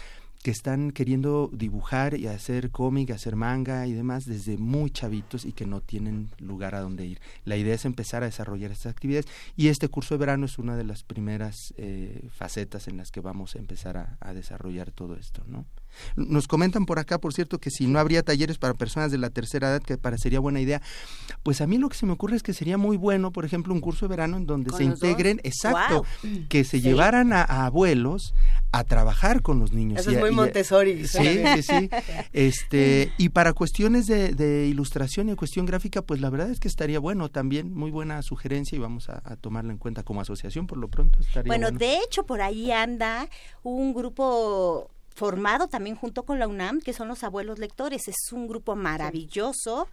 que están queriendo dibujar y hacer cómic, hacer manga y demás desde muy chavitos y que no tienen lugar a donde ir. La idea es empezar a desarrollar estas actividades y este curso de verano es una de las primeras eh, facetas en las que vamos a empezar a, a desarrollar todo esto, ¿no? Nos comentan por acá, por cierto, que si no habría talleres para personas de la tercera edad, que parecería buena idea. Pues a mí lo que se me ocurre es que sería muy bueno, por ejemplo, un curso de verano en donde ¿Con se dos? integren, exacto, que se Sí. llevaran a, a abuelos a trabajar con los niños. Eso y es muy y Montessori. Sí, sí, sí. Este, y para cuestiones de, de ilustración y cuestión gráfica, pues la verdad es que estaría bueno también, muy buena sugerencia y vamos a, a tomarla en cuenta como asociación por lo pronto. Estaría Bueno, bueno. de hecho, por ahí anda un grupo formado también junto con la UNAM, que son los abuelos lectores. Es un grupo maravilloso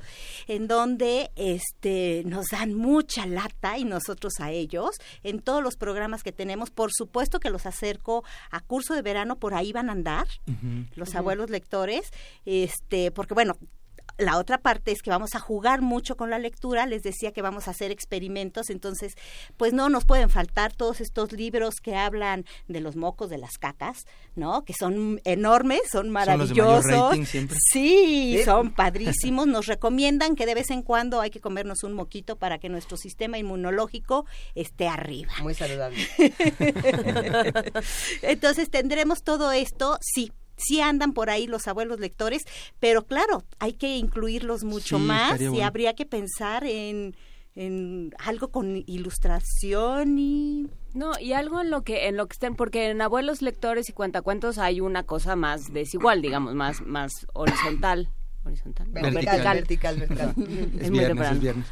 en donde este nos dan mucha lata y nosotros a ellos en todos los programas que tenemos. Por supuesto que los acerco a curso de verano, por ahí van a andar los abuelos lectores, este, porque bueno, la otra parte es que vamos a jugar mucho con la lectura, les decía que vamos a hacer experimentos, entonces pues no nos pueden faltar todos estos libros que hablan de los mocos de las cacas, ¿no? Que son enormes, son Son los de mayor maravillosos. Sí, Sí. son padrísimos, nos recomiendan que de vez en cuando hay que comernos un moquito para que nuestro sistema inmunológico esté arriba. Muy saludable. Entonces tendremos todo esto, sí. Sí andan por ahí los abuelos lectores, pero claro, hay que incluirlos mucho Sí, más y bueno. habría que pensar en, en algo con ilustración y No, y algo en lo que en lo que estén, porque en abuelos lectores y cuentacuentos hay una cosa más desigual, digamos, más más horizontal, horizontal, No, Vertical, vertical, vertical. Es Es muy viernes, temprano. es viernes.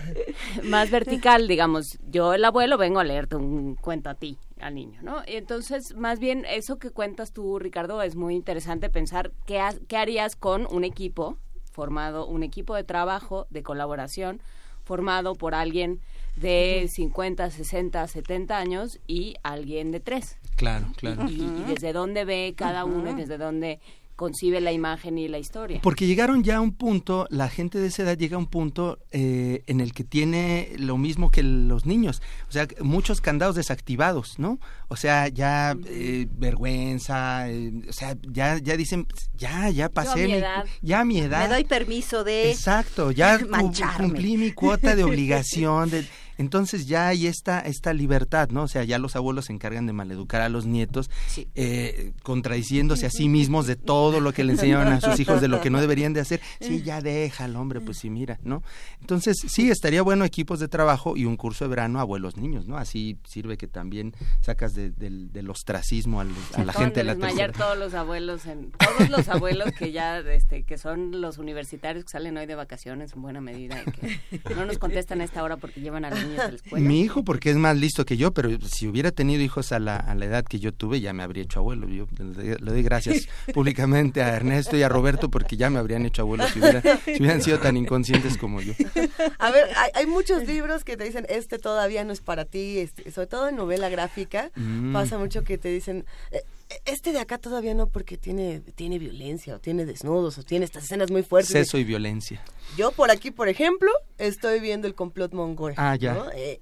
más vertical, digamos. Yo, el abuelo, vengo a leerte un cuento a ti, al niño, ¿no? Y entonces, más bien, eso que cuentas tú, Ricardo, es muy interesante pensar qué, ha- qué harías con un equipo formado, un equipo de trabajo, de colaboración, formado por alguien de 50, 60, 70 años y alguien de 3. Claro, claro. Y, y desde dónde ve cada uno y desde dónde concibe la imagen y la historia. Porque llegaron ya a un punto, la gente de esa edad llega a un punto eh, en el que tiene lo mismo que los niños, o sea, muchos candados desactivados, ¿no? O sea, ya eh, vergüenza, eh, o sea, ya ya dicen, ya, ya pasé, mi edad. ya a mi edad. me doy permiso de Exacto, ya cumplí mi cuota de obligación. De, entonces ya hay esta, esta libertad, ¿no? O sea, ya los abuelos se encargan de maleducar a los nietos, eh, contradiciéndose a sí mismos de todo lo que le enseñaron a sus hijos, de lo que no deberían de hacer. Sí, ya déjalo, hombre, pues sí, mira, ¿no? Entonces, sí, estaría bueno equipos de trabajo y un curso de verano abuelos niños, ¿no? Así sirve que también sacas de- del, del ostracismo a la gente de la desmayar tercera. todos los abuelos en todos los abuelos que ya este que son los universitarios que salen hoy de vacaciones en buena medida y que no nos contestan a esta hora porque llevan a los niños a la escuela. Mi hijo porque es más listo que yo, pero si hubiera tenido hijos a la, a la edad que yo tuve, ya me habría hecho abuelo. Yo le, le doy gracias públicamente a Ernesto y a Roberto porque ya me habrían hecho abuelo si, hubiera- si hubieran sido tan inconscientes como yo. A ver, hay, hay muchos libros que te dicen, este todavía no es para ti, este, sobre todo en novela gráfica, Mm. pasa mucho que te dicen, "Eh, este de acá todavía no porque tiene, tiene violencia, o tiene desnudos, o tiene estas escenas muy fuertes. Sexo y violencia. Yo por aquí, por ejemplo, estoy viendo el complot mongol. Ah, ya. ¿no? Eh,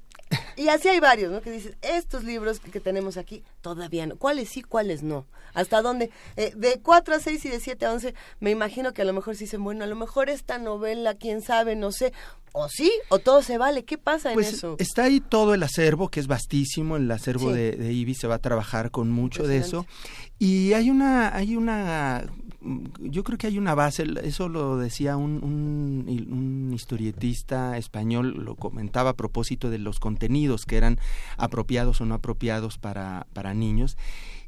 y así hay varios, ¿no? Que dices, estos libros que, que tenemos aquí, todavía no. ¿Cuáles sí, cuáles no? ¿Hasta dónde? Eh, de 4 a 6 y de 7 a 11, me imagino que a lo mejor sí dicen, bueno, a lo mejor esta novela, quién sabe, no sé. O sí, o todo se vale. ¿Qué pasa en Pues eso? está ahí todo el acervo, que es vastísimo, el acervo Sí. de, de IBI se va a trabajar con mucho de eso. Y hay una, hay una, yo creo que hay una base, eso lo decía un, un, un historietista español, lo comentaba a propósito de los contenidos que eran apropiados o no apropiados para, para niños.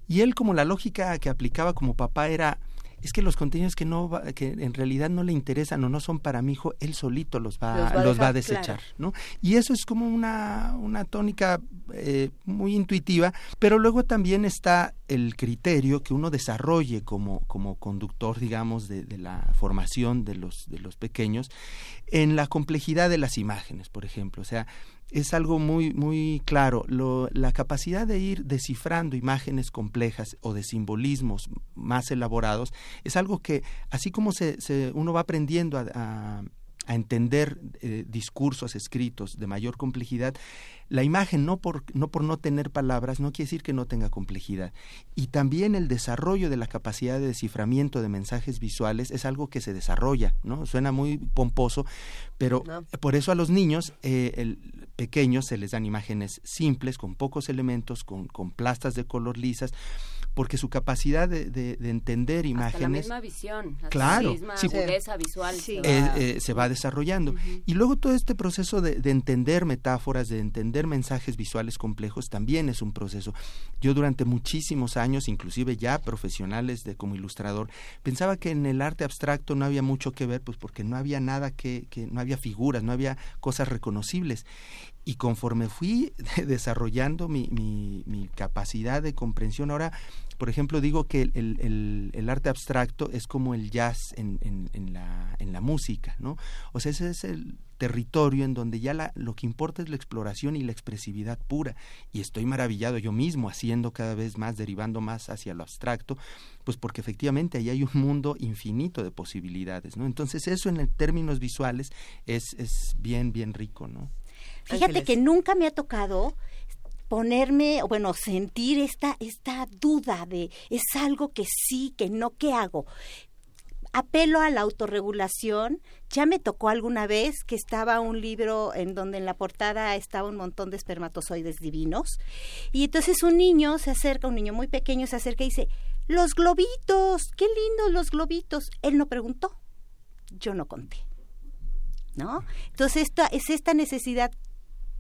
Y él como la lógica que aplicaba como papá era es que los contenidos que no va- que en realidad no le interesan o no son para mi hijo, él solito los va, Los va a los va a desechar, claro. ¿no? Y eso es como una, una tónica eh, muy intuitiva, pero luego también está el criterio que uno desarrolle como, como conductor, digamos, de, de la formación de los, de los pequeños en la complejidad de las imágenes, por ejemplo. O sea, es algo muy, muy claro. Lo- la capacidad de ir descifrando imágenes complejas o de simbolismos más elaborados es algo que, así como se, se- uno va aprendiendo a, a- a entender eh, discursos escritos de mayor complejidad, la imagen no por, no por no tener palabras no quiere decir que no tenga complejidad. Y también el desarrollo de la capacidad de desciframiento de mensajes visuales es algo que se desarrolla, ¿no? Suena muy pomposo, pero No. por eso a los niños eh, el- pequeños se les dan imágenes simples, con pocos elementos, con, con plastas de color lisas, porque su capacidad de, de- de entender Hasta la imágenes misma visión, hasta Claro, la misma sí. agudeza visual. Sí. se eh, va- eh, se va desarrollando. Y luego todo este proceso de, de entender metáforas, de entender mensajes visuales complejos, también es un proceso. Yo durante muchísimos años, inclusive ya profesionales de como ilustrador, pensaba que en el arte abstracto no había mucho que ver, pues porque no había nada que, que no había figuras, no había cosas reconocibles. Y conforme fui desarrollando mi, mi, capacidad de comprensión, ahora, por ejemplo, digo que el, el- arte abstracto es como el jazz en, en- la, en la música, ¿no? O sea, ese es el territorio en donde ya la- lo que importa es la exploración y la expresividad pura. Y estoy maravillado yo mismo haciendo cada vez más, derivando más hacia lo abstracto, pues porque efectivamente ahí hay un mundo infinito de posibilidades, ¿no? Entonces eso en términos visuales es, es bien, bien rico, ¿no? Fíjate Ángeles. que nunca me ha tocado ponerme, o bueno, sentir esta, esta duda de es algo que sí, que no, ¿qué hago? Apelo a la autorregulación. Ya me tocó alguna vez que estaba un libro en donde en la portada estaba un montón de espermatozoides divinos. Y entonces un niño se acerca, un niño muy pequeño se acerca y dice, los globitos, qué lindos los globitos. Él no preguntó, yo no conté. ¿No? Entonces esta, es esta necesidad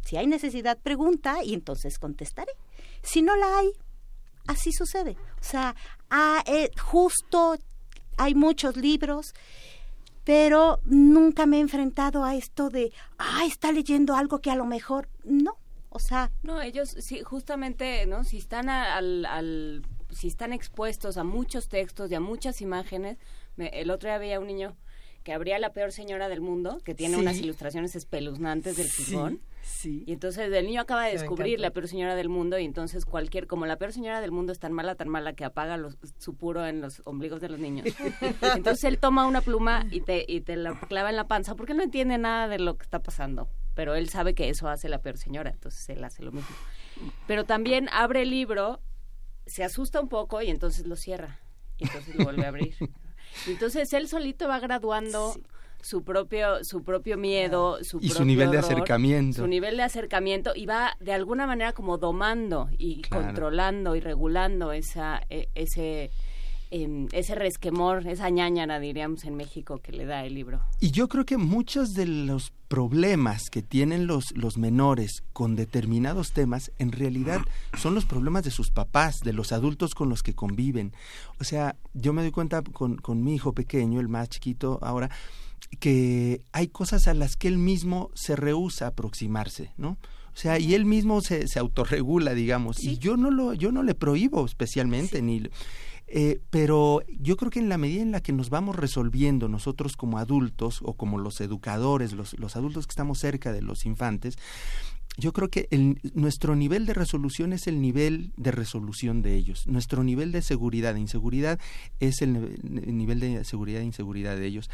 si hay necesidad, pregunta y entonces contestaré. Si no la hay, así sucede. O sea, ah, eh, justo hay muchos libros, pero nunca me he enfrentado a esto de, ah, está leyendo algo que a lo mejor no. O sea, No, ellos sí, justamente, ¿no? Si están al, al- si están expuestos a muchos textos y a muchas imágenes, me- el otro día veía un niño que abría la peor señora del mundo, que tiene Sí. unas ilustraciones espeluznantes del Gijón. sí. Y entonces el niño acaba de descubrir la peor señora del mundo y entonces cualquier, como la peor señora del mundo es tan mala, tan mala que apaga los- su puro en los ombligos de los niños. Entonces él toma una pluma y te, y te la clava en la panza porque él no entiende nada de lo que está pasando. Pero él sabe que eso hace la peor señora, entonces él hace lo mismo. Pero también abre el libro, se asusta un poco y entonces lo cierra. Y entonces lo vuelve a abrir. Entonces él solito va graduando su propio su propio miedo, su Y su nivel de acercamiento. Su nivel de acercamiento y va de alguna manera como domando y Claro. controlando y regulando esa e- ese em, ese resquemor, esa ñañara diríamos en México que le da el libro. Y yo creo que muchos de los problemas que tienen los, los menores con determinados temas, en realidad son los problemas de sus papás, de los adultos con los que conviven. O sea, yo me doy cuenta con, con mi hijo pequeño, el más chiquito ahora, que hay cosas a las que él mismo se rehúsa a aproximarse, ¿no? O sea, y él mismo se, se autorregula, digamos, y yo no lo, yo no le prohíbo especialmente, ni eh, pero yo creo que en la medida en la que nos vamos resolviendo nosotros como adultos o como los educadores, los, los adultos que estamos cerca de los infantes, yo creo que el- nuestro nivel de resolución es el nivel de resolución de ellos. Nuestro nivel de seguridad e inseguridad es el, nivel de seguridad e inseguridad de ellos.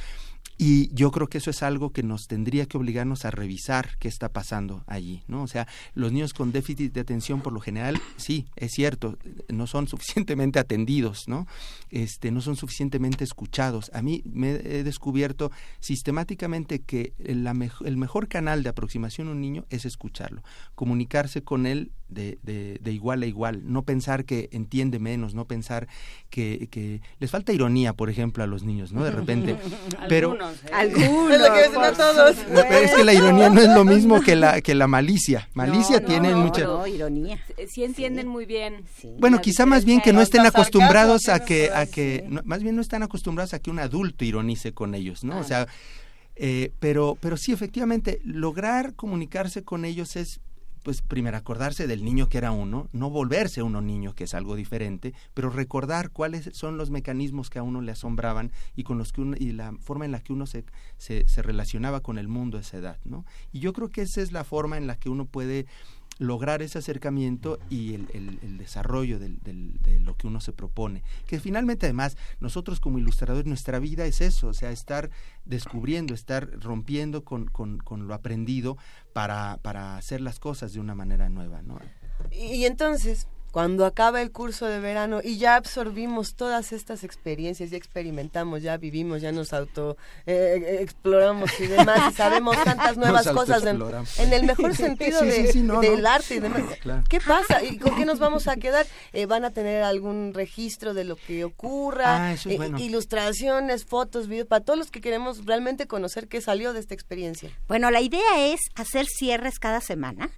Y yo creo que eso es algo que nos tendría que obligarnos a revisar qué está pasando allí, ¿no? O sea, los niños con déficit de atención por lo general, sí, es cierto, no son suficientemente atendidos, ¿no? Este, no son suficientemente escuchados. A mí me he descubierto sistemáticamente que la el mejor canal de aproximación a un niño es escucharlo, comunicarse con él de, de, de igual a igual, no pensar que entiende menos, no pensar que, que les falta ironía, por ejemplo, a los niños, ¿no? De repente. Pero Algunos, ¿eh? Algunos. Es lo que dicen a todos. No, pero es que la ironía no es lo mismo que la que la malicia. Malicia No, tiene no, mucha No, ironía. Sí, Sí entienden muy bien. Bueno, la quizá más bien que no estén acostumbrados a que a que sí. no, más bien no están acostumbrados a que un adulto ironice con ellos, ¿no? Ah. O sea, eh, pero pero sí efectivamente lograr comunicarse con ellos es pues primero acordarse del niño que era uno, no volverse uno niño, que es algo diferente, pero recordar cuáles son los mecanismos que a uno le asombraban y con los que uno, y la forma en la que uno se, se, se relacionaba con el mundo a esa edad, ¿no? Y yo creo que esa es la forma en la que uno puede lograr ese acercamiento y el, el- desarrollo del- del- de lo que uno se propone. Que finalmente, además, nosotros como ilustradores, nuestra vida es eso, o sea, estar descubriendo, estar rompiendo con, con- con lo aprendido para, para hacer las cosas de una manera nueva, ¿no? Y entonces, cuando acaba el curso de verano y ya absorbimos todas estas experiencias, ya experimentamos, ya vivimos, ya nos auto eh, exploramos y demás, y sabemos tantas nuevas Nos cosas en, el mejor sentido Sí, de- sí, sí, no, del no. arte y demás. Claro. ¿Qué pasa? ¿Y con qué nos vamos a quedar? Eh, ¿Van a tener algún registro de lo que ocurra? Ah, eso es Eh, bueno. Ilustraciones, fotos, videos, para todos los que queremos realmente conocer qué salió de esta experiencia. Bueno, la idea es hacer cierres cada semana,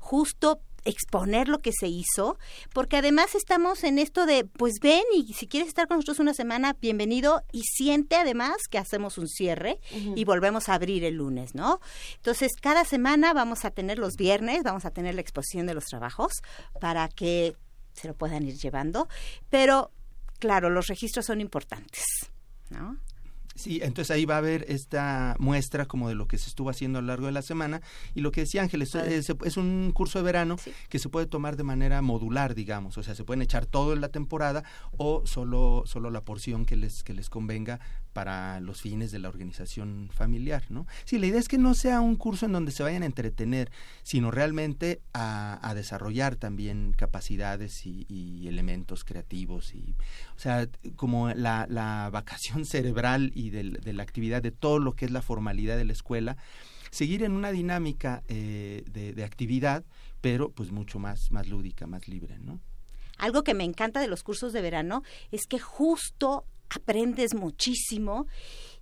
justo exponer lo que se hizo, porque además estamos en esto de, pues ven y si quieres estar con nosotros una semana, bienvenido y siente además que hacemos un cierre y volvemos a abrir el lunes, ¿no? Entonces, cada semana vamos a tener los viernes, vamos a tener la exposición de los trabajos para que se lo puedan ir llevando, pero claro, los registros son importantes, ¿no? Sí, entonces ahí va a haber esta muestra como de lo que se estuvo haciendo a lo largo de la semana. Y lo que decía Ángeles, es un curso de verano que se puede tomar de manera modular, digamos, o sea, se pueden echar todo en la temporada o solo solo la porción que les que les convenga para los fines de la organización familiar, ¿no? Sí, la idea es que no sea un curso en donde se vayan a entretener, sino realmente a, a desarrollar también capacidades y, y elementos creativos y, o sea, como la, la vacación cerebral y de la actividad de todo lo que es la formalidad de la escuela, seguir en una dinámica eh, de, de actividad, pero pues mucho más, más lúdica, más libre, ¿no? Algo que me encanta de los cursos de verano es que justo aprendes muchísimo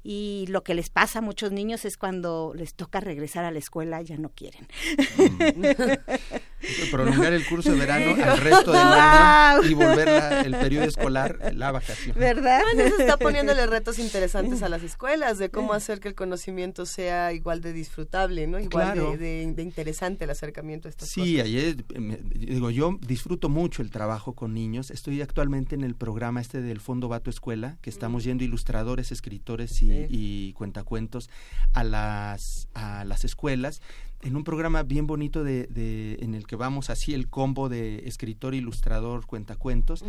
y lo que les pasa a muchos niños es cuando les toca regresar a la escuela ya no quieren. Prolongar el curso de verano al resto del año y volver la- el periodo escolar la vacación. ¿Verdad? Bueno, eso está poniéndole retos interesantes a las escuelas de cómo hacer que el conocimiento sea igual de disfrutable, ¿no? Igual Claro. de, de- de interesante el acercamiento a estas Sí, cosas. ayer, eh, me- digo, yo disfruto mucho el trabajo con niños. Estoy actualmente en el programa este del Fondo Bato Escuela, que estamos yendo ilustradores, escritores y, Sí. y cuentacuentos a las, a las escuelas en un programa bien bonito de, de- en el que vamos así el combo de escritor, ilustrador, cuentacuentos.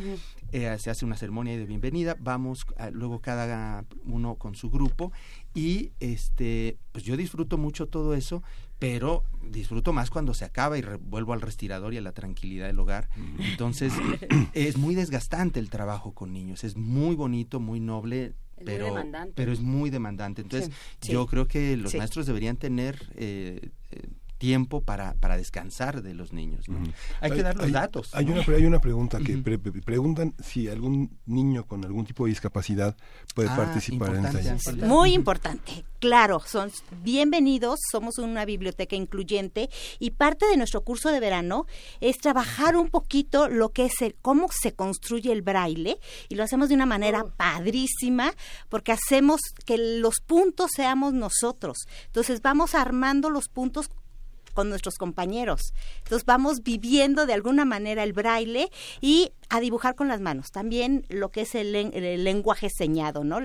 Eh, se hace una ceremonia de bienvenida, vamos a- luego cada uno con su grupo y este pues yo disfruto mucho todo eso, pero disfruto más cuando se acaba y re- vuelvo al respirador y a la tranquilidad del hogar. Entonces es muy desgastante el trabajo con niños, es muy bonito, muy noble. Pero, pero es muy demandante. Entonces, Sí, yo creo que los sí. maestros deberían tener eh, eh, tiempo para, para descansar de los niños. ¿no? Hay que dar los hay- datos. Hay ¿no? una, hay una pregunta que pre- pre- preguntan si algún niño con algún tipo de discapacidad puede Ah, participar en ensayos. Muy importante. Claro, son bienvenidos, somos una biblioteca incluyente y parte de nuestro curso de verano es trabajar un poquito lo que es el, cómo se construye el braille y lo hacemos de una manera padrísima porque hacemos que los puntos seamos nosotros. Entonces vamos armando los puntos con nuestros compañeros. Entonces vamos viviendo de alguna manera el braille y a dibujar con las manos. También lo que es el, len- el lenguaje señado, ¿no?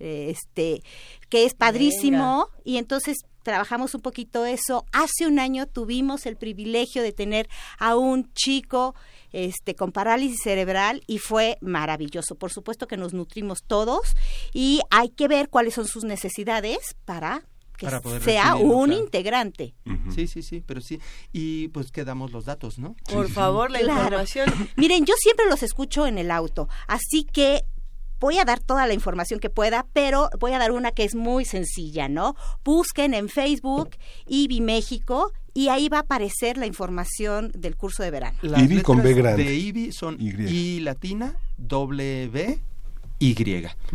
Eh, Este, que es padrísimo y entonces trabajamos un poquito eso. Hace un año tuvimos el privilegio de tener a un chico este con parálisis cerebral y fue maravilloso. Por supuesto que nos nutrimos todos y hay que ver cuáles son sus necesidades para que Para poder sea un claro. integrante. Sí, sí, sí, pero sí. Y pues que damos los datos, ¿no? Por favor, la Claro. información. Miren, yo siempre los escucho en el auto, así que voy a dar toda la información que pueda, pero voy a dar una que es muy sencilla, ¿no? Busquen en Facebook IBI México y ahí va a aparecer la información del curso de verano. Las IBI con B grande. De IBI son Y. I latina, doble B, Y,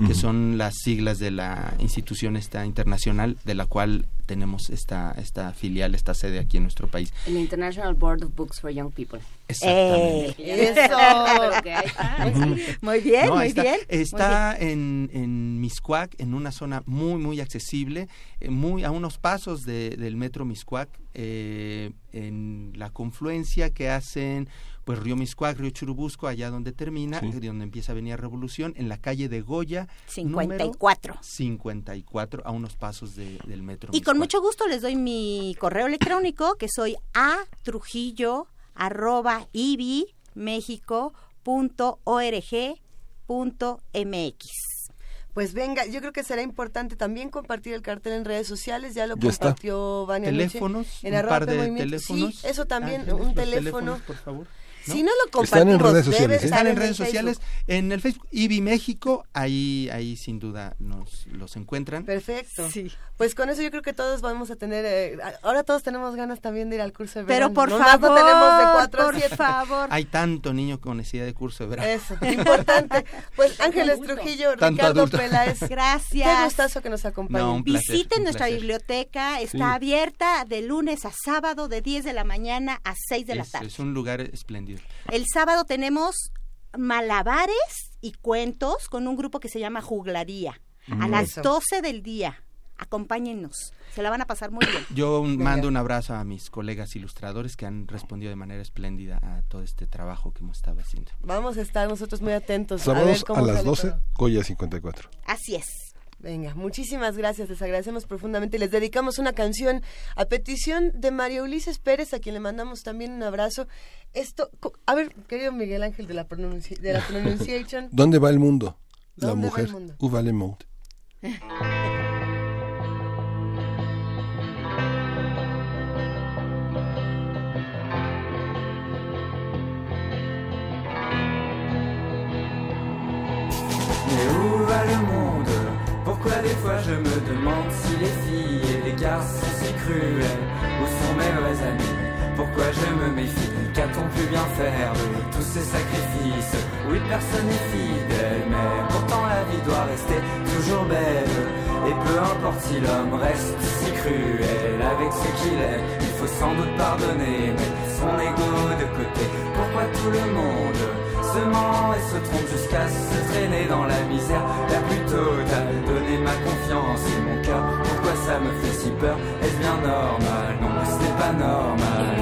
que son las siglas de la institución esta internacional de la cual tenemos esta, esta filial, esta sede aquí en nuestro país. El International Board of Books for Young People. Exactamente. Eh, eso. muy bien, No, muy está, bien. Está en, en Miscuac, en una zona muy, muy accesible, eh, muy a unos pasos de- del metro Miscuac, eh, en la confluencia que hacen pues Río Miscuac, Río Churubusco, allá donde termina, Sí. eh, donde empieza Avenida Revolución, en la calle de Goya, 54. número 54, a unos pasos de- del metro Y con mucho gusto les doy mi correo electrónico, que soy a trujillo arroba ibi mexico punto org punto mx. Pues venga, yo creo que será importante también compartir el cartel en redes sociales, ya lo Ya está. compartió Vania teléfonos, en un par de teléfonos. Sí, eso también, Ah, ¿tienes un teléfono. por favor. ¿No? Si no lo Están compartimos, en redes debe sociales, ¿eh? estar Están en redes Facebook. sociales, en el Facebook IBI México, ahí, ahí sin duda nos los encuentran. Perfecto. Pues con eso yo creo que todos vamos a tener, eh, ahora todos tenemos ganas también de ir al curso de Pero verano. por Nomás favor, no tenemos de cuatro por siete. favor. Hay tanto niño con necesidad de curso de verano. Eso, importante. Pues Ángeles Trujillo, Tanto Ricardo adulto. Peláez. Qué Gracias. gustazo que nos acompañen. No, un placer, Visiten un nuestra placer. biblioteca, está Sí. abierta de lunes a sábado de 10 de la mañana a 6 de la Es, tarde. es un lugar espléndido. El sábado tenemos malabares y cuentos con un grupo que se llama Juglaría. A las Eso. 12 del día. Acompáñennos. Se la van a pasar muy bien. Yo un- mando un abrazo a mis colegas ilustradores que han respondido de manera espléndida a todo este trabajo que hemos estado haciendo. Vamos a estar nosotros muy atentos. a Sábados ver a, las sale 12, todo. Goya 54. Así es. Venga, muchísimas gracias, les agradecemos profundamente. Les dedicamos una canción a petición de María Ulises Pérez, a quien le mandamos también un abrazo. Esto, co- a ver, querido Miguel Ángel de la, pronunci- de la pronunciation. ¿Dónde va el mundo? La ¿Dónde va mujer. el mundo? Où va le monde? Mais où va le monde Pourquoi des fois je me demande si les filles et les garçons si cruels Où sont mes vrais amis. Pourquoi je me méfie? Qu'a-t-on pu bien faire de tous ces sacrifices? Oui, personne n'est fidèle Mais pourtant la vie doit rester toujours belle. Et peu importe si l'homme reste si cruel Avec ce qu'il est, il faut sans doute pardonner Mettre son ego de côté. Pourquoi tout le monde se et se trompe jusqu'à se traîner dans la misère la plus totale. Donner ma confiance et mon cœur, pourquoi ça me fait si peur? Est-ce bien normal? Non, ce n'est pas normal.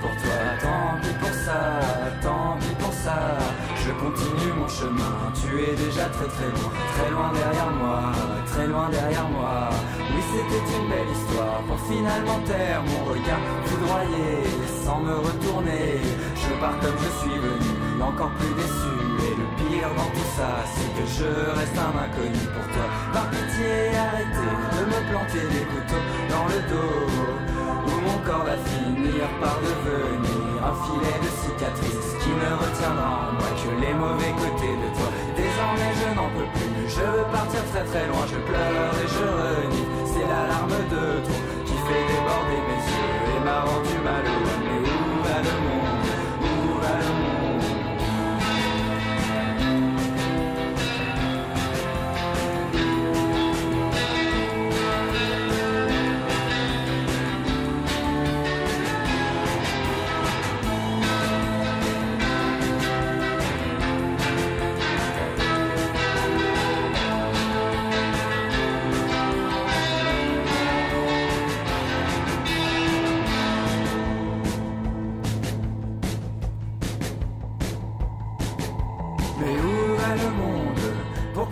Pour toi. Tant pis pour ça, tant pis pour ça. Je continue mon chemin, tu es déjà très très loin, très loin derrière moi, très loin derrière moi. Oui, c'était une belle histoire pour finalement taire mon regard foudroyé, sans me retourner. Je pars comme je suis venu, encore plus déçu. Et le pire dans tout ça, c'est que je reste un inconnu pour toi. Par pitié, arrêtez de me planter des couteaux dans le dos. Où mon corps va finir par devenir un filet de cicatrices qui ne retiendra en moi que les mauvais côtés de toi. Désormais je n'en peux plus, je veux partir très très loin, je pleure et je renie. C'est l'alarme de trop qui fait déborder mes yeux et m'a rendu malheureux.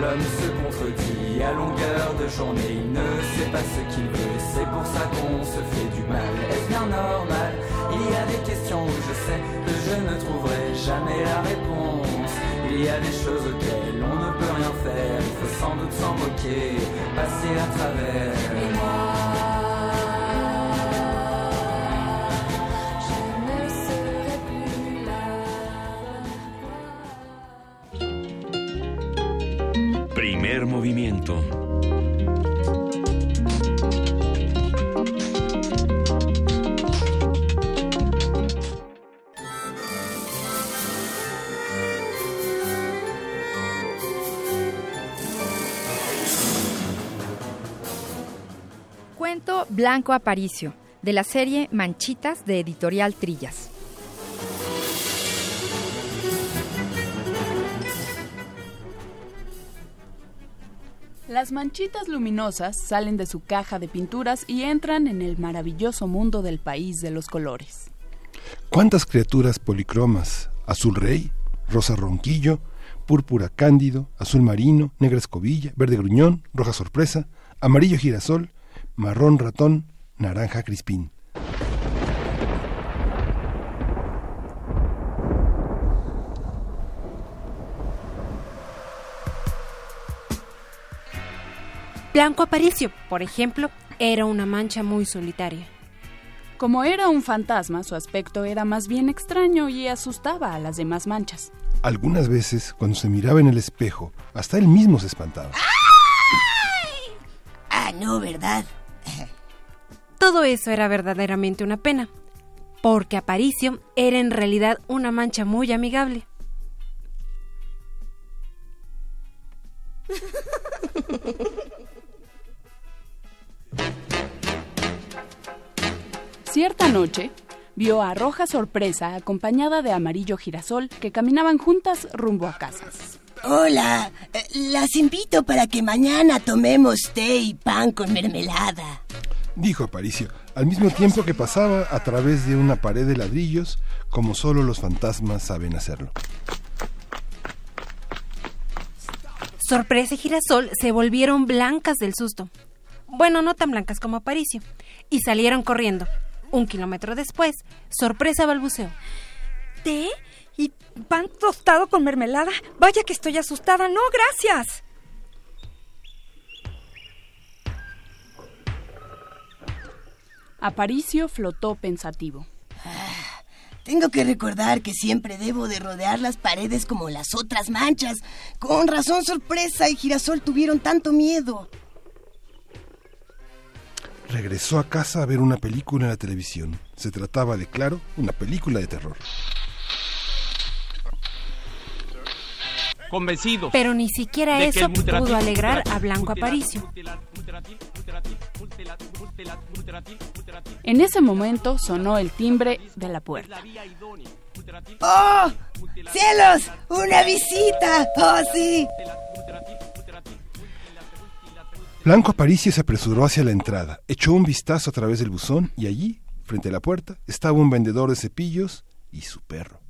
L'homme se contredit à longueur de journée, il ne sait pas ce qu'il veut, c'est pour ça qu'on se fait du mal. Est-ce bien normal? Il y a des questions où je sais que je ne trouverai jamais la réponse. Il y a des choses auxquelles on ne peut rien faire, il faut sans doute s'en moquer, passer à travers. Moi, movimiento. Cuento Blanco Aparicio, de la serie Manchitas de Editorial Trillas. Las manchitas luminosas salen de su caja de pinturas y entran en el maravilloso mundo del país de los colores. ¿Cuántas criaturas policromas? Azul rey, rosa ronquillo, púrpura cándido, azul marino, negra escobilla, verde gruñón, roja sorpresa, amarillo girasol, marrón ratón, naranja crispín. Blanco Aparicio, por ejemplo, era una mancha muy solitaria. Como era un fantasma, su aspecto era más bien extraño y asustaba a las demás manchas. Algunas veces, cuando se miraba en el espejo, hasta él mismo se espantaba. Ah, no, ¿verdad? Todo eso era verdaderamente una pena, porque Aparicio era en realidad una mancha muy amigable. Cierta noche, vio a Roja Sorpresa acompañada de Amarillo Girasol que caminaban juntas rumbo a casa. Hola, eh, las invito para que mañana tomemos té y pan con mermelada. Dijo Aparicio, al mismo tiempo que pasaba a través de una pared de ladrillos, como solo los fantasmas saben hacerlo. Sorpresa y Girasol se volvieron blancas del susto. Bueno, no tan blancas como Aparicio. Y salieron corriendo. Un kilómetro después, Sorpresa balbuceó. ¿Té? ¿Y pan tostado con mermelada? Vaya que estoy asustada. No, gracias. Aparicio flotó pensativo. Tengo que recordar que siempre debo de rodear las paredes como las otras manchas. Con razón, sorpresa y girasol tuvieron tanto miedo. Regresó a casa a ver una película en la televisión. Se trataba de, claro, una película de terror. Convencido. Pero ni siquiera eso pudo alegrar a Blanco Aparicio. En ese momento sonó el timbre de la puerta. ¡Oh! ¡Cielos! ¡Una visita! ¡Oh, sí! Blanco Aparicio se apresuró hacia la entrada, echó un vistazo a través del buzón y allí, frente a la puerta, estaba un vendedor de cepillos y su perro.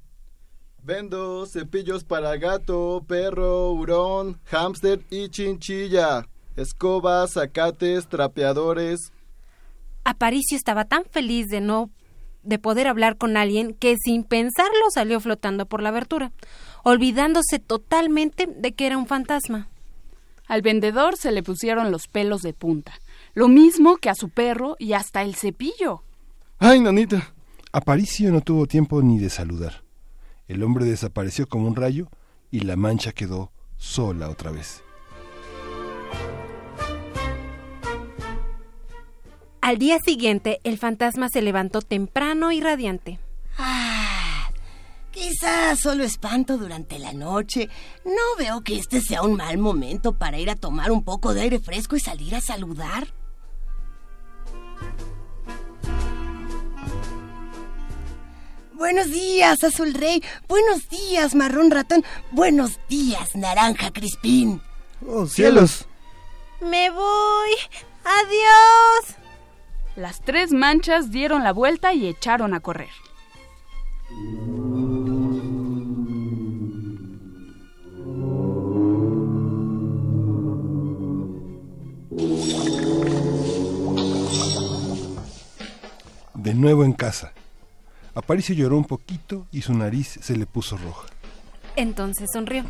Vendo cepillos para gato, perro, hurón, hámster y chinchilla. Escobas, zacates, trapeadores. Aparicio estaba tan feliz de no de poder hablar con alguien que sin pensarlo salió flotando por la abertura, olvidándose totalmente de que era un fantasma. Al vendedor se le pusieron los pelos de punta, lo mismo que a su perro y hasta el cepillo. ¡Ay, nanita! Aparicio no tuvo tiempo ni de saludar. El hombre desapareció como un rayo y la mancha quedó sola otra vez. Al día siguiente, el fantasma se levantó temprano y radiante. ¡Ah! ¡Qué quizás solo espanto durante la noche. No veo que este sea un mal momento para ir a tomar un poco de aire fresco y salir a saludar. Buenos días, Azul Rey. Buenos días, Marrón Ratón. Buenos días, Naranja Crispín. ¡Oh, cielos! Me voy. Adiós. Las tres manchas dieron la vuelta y echaron a correr. Nuevo en casa. Aparicio lloró un poquito y su nariz se le puso roja. Entonces sonrió.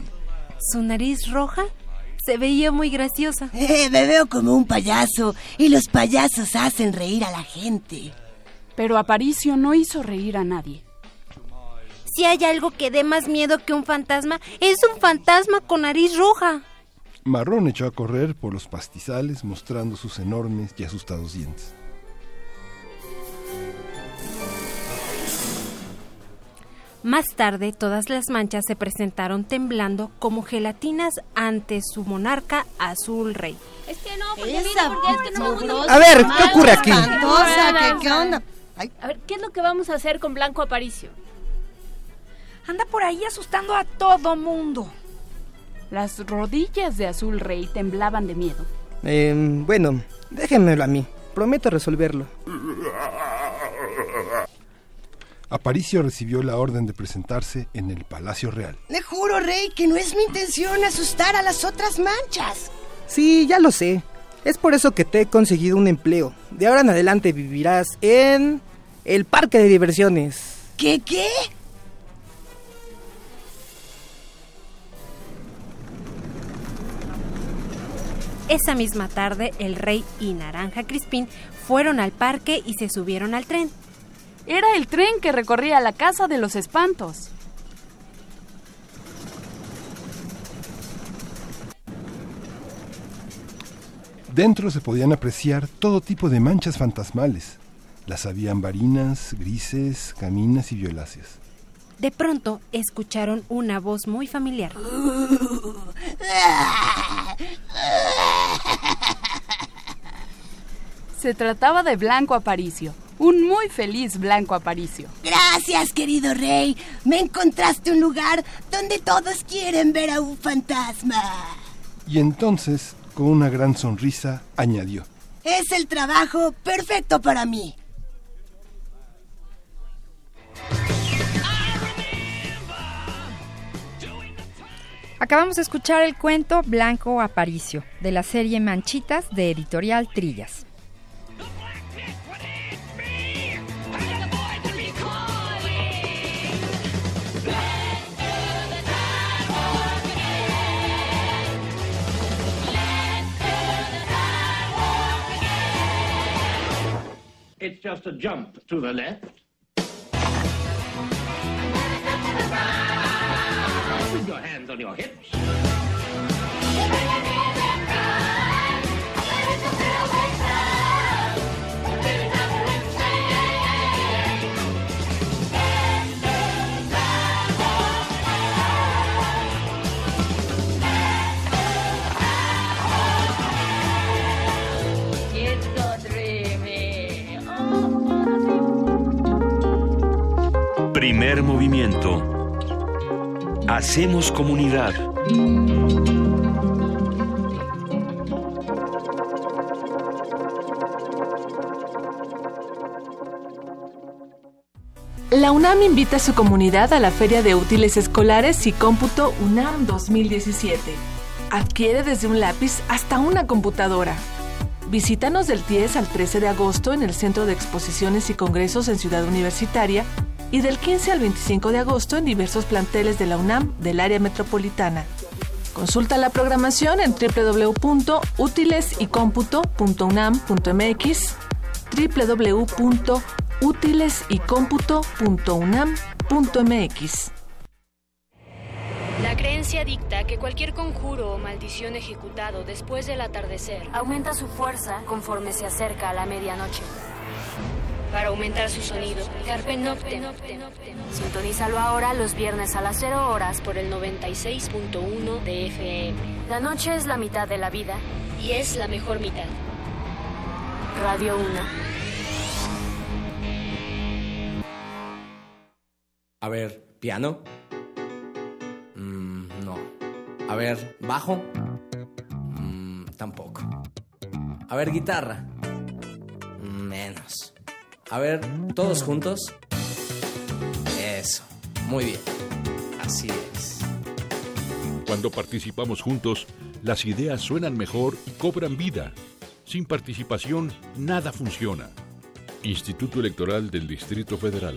Su nariz roja se veía muy graciosa. Eh, me veo como un payaso y los payasos hacen reír a la gente. Pero Aparicio no hizo reír a nadie. Si hay algo que dé más miedo que un fantasma, es un fantasma con nariz roja. Marrón echó a correr por los pastizales mostrando sus enormes y asustados dientes. Más tarde, todas las manchas se presentaron temblando como gelatinas ante su monarca azul rey. Es que no, porque mira, porque es que no me gusta. A ver, ¿qué ocurre aquí? Espantosa, ¿qué, qué onda? Ay, A ver, ¿qué es lo que vamos a hacer con Blanco Aparicio? Anda por ahí asustando a todo mundo. Las rodillas de Azul Rey temblaban de miedo. Eh, bueno, déjenmelo a mí. Prometo resolverlo. Aparicio recibió la orden de presentarse en el Palacio Real. le juro, Rey, que no es mi intención asustar a las otras manchas. Sí, ya lo sé. Es por eso que te he conseguido un empleo. De ahora en adelante vivirás en el parque de diversiones. ¿Qué, qué? Esa misma tarde, el rey y Naranja Crispín fueron al parque y se subieron al tren. Era el tren que recorría la casa de los espantos. Dentro se podían apreciar todo tipo de manchas fantasmales. Las habían varinas, grises, caminas y violáceas. De pronto, escucharon una voz muy familiar. Se trataba de Blanco Aparicio, un muy feliz Blanco Aparicio. Gracias, querido Rey. Me encontraste un lugar donde todos quieren ver a un fantasma. Y entonces, con una gran sonrisa, añadió. Es el trabajo perfecto para mí. Acabamos de escuchar el cuento Blanco Aparicio, de la serie Manchitas de Editorial Trillas. It's just a jump to the left. With your hands on your hips. Primer movimiento. Hacemos comunidad. La UNAM invita a su comunidad a la Feria de Útiles Escolares y Cómputo UNAM 2017. Adquiere desde un lápiz hasta una computadora. Visítanos del 10 al 13 de agosto en el Centro de Exposiciones y Congresos en Ciudad Universitaria y del 15 al 25 de agosto en diversos planteles de la UNAM del área metropolitana. Consulta la programación en www.utilesycomputo.unam.mx www.utilesycomputo.unam.mx La creencia dicta que cualquier conjuro o maldición ejecutado después del atardecer aumenta su fuerza conforme se acerca a la medianoche. Para aumentar su sonido. Carpe Noctem. Sintonízalo ahora los viernes a las 0 horas por el 96.1 de FM. La noche es la mitad de la vida y es la mejor mitad. Radio 1. A ver, piano. Mm, no. A ver, bajo. Mm, tampoco. A ver, guitarra. Menos. A ver, todos juntos. Eso. Muy bien. Así es. Cuando participamos juntos, las ideas suenan mejor y cobran vida. Sin participación, nada funciona. Instituto Electoral del Distrito Federal.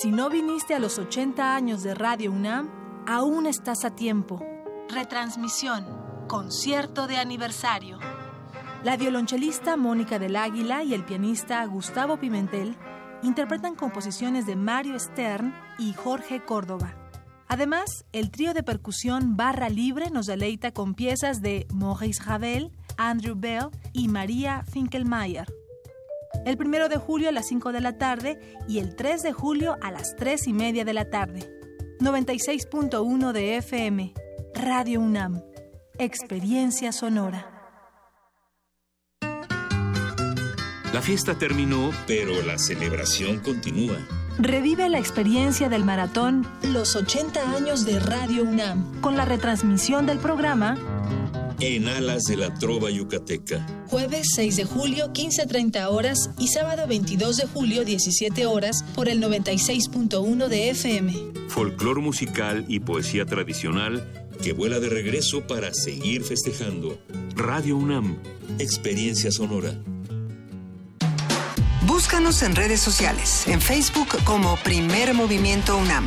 Si no viniste a los 80 años de Radio UNAM, aún estás a tiempo. Retransmisión. Concierto de aniversario. La violonchelista Mónica del Águila y el pianista Gustavo Pimentel interpretan composiciones de Mario Stern y Jorge Córdoba. Además, el trío de percusión Barra Libre nos deleita con piezas de Maurice Ravel, Andrew Bell y María Finkelmeyer. El primero de julio a las 5 de la tarde y el 3 de julio a las 3 y media de la tarde. 96.1 de FM. Radio UNAM. Experiencia sonora. La fiesta terminó, pero la celebración continúa. Revive la experiencia del maratón Los 80 años de Radio UNAM con la retransmisión del programa En alas de la trova yucateca. jueves 6 de julio 15.30 horas y sábado 22 de julio 17 horas por el 96.1 de FM. Folclor musical y poesía tradicional que vuela de regreso para seguir festejando. Radio UNAM. Experiencia sonora. Búscanos en redes sociales, en Facebook como Primer Movimiento UNAM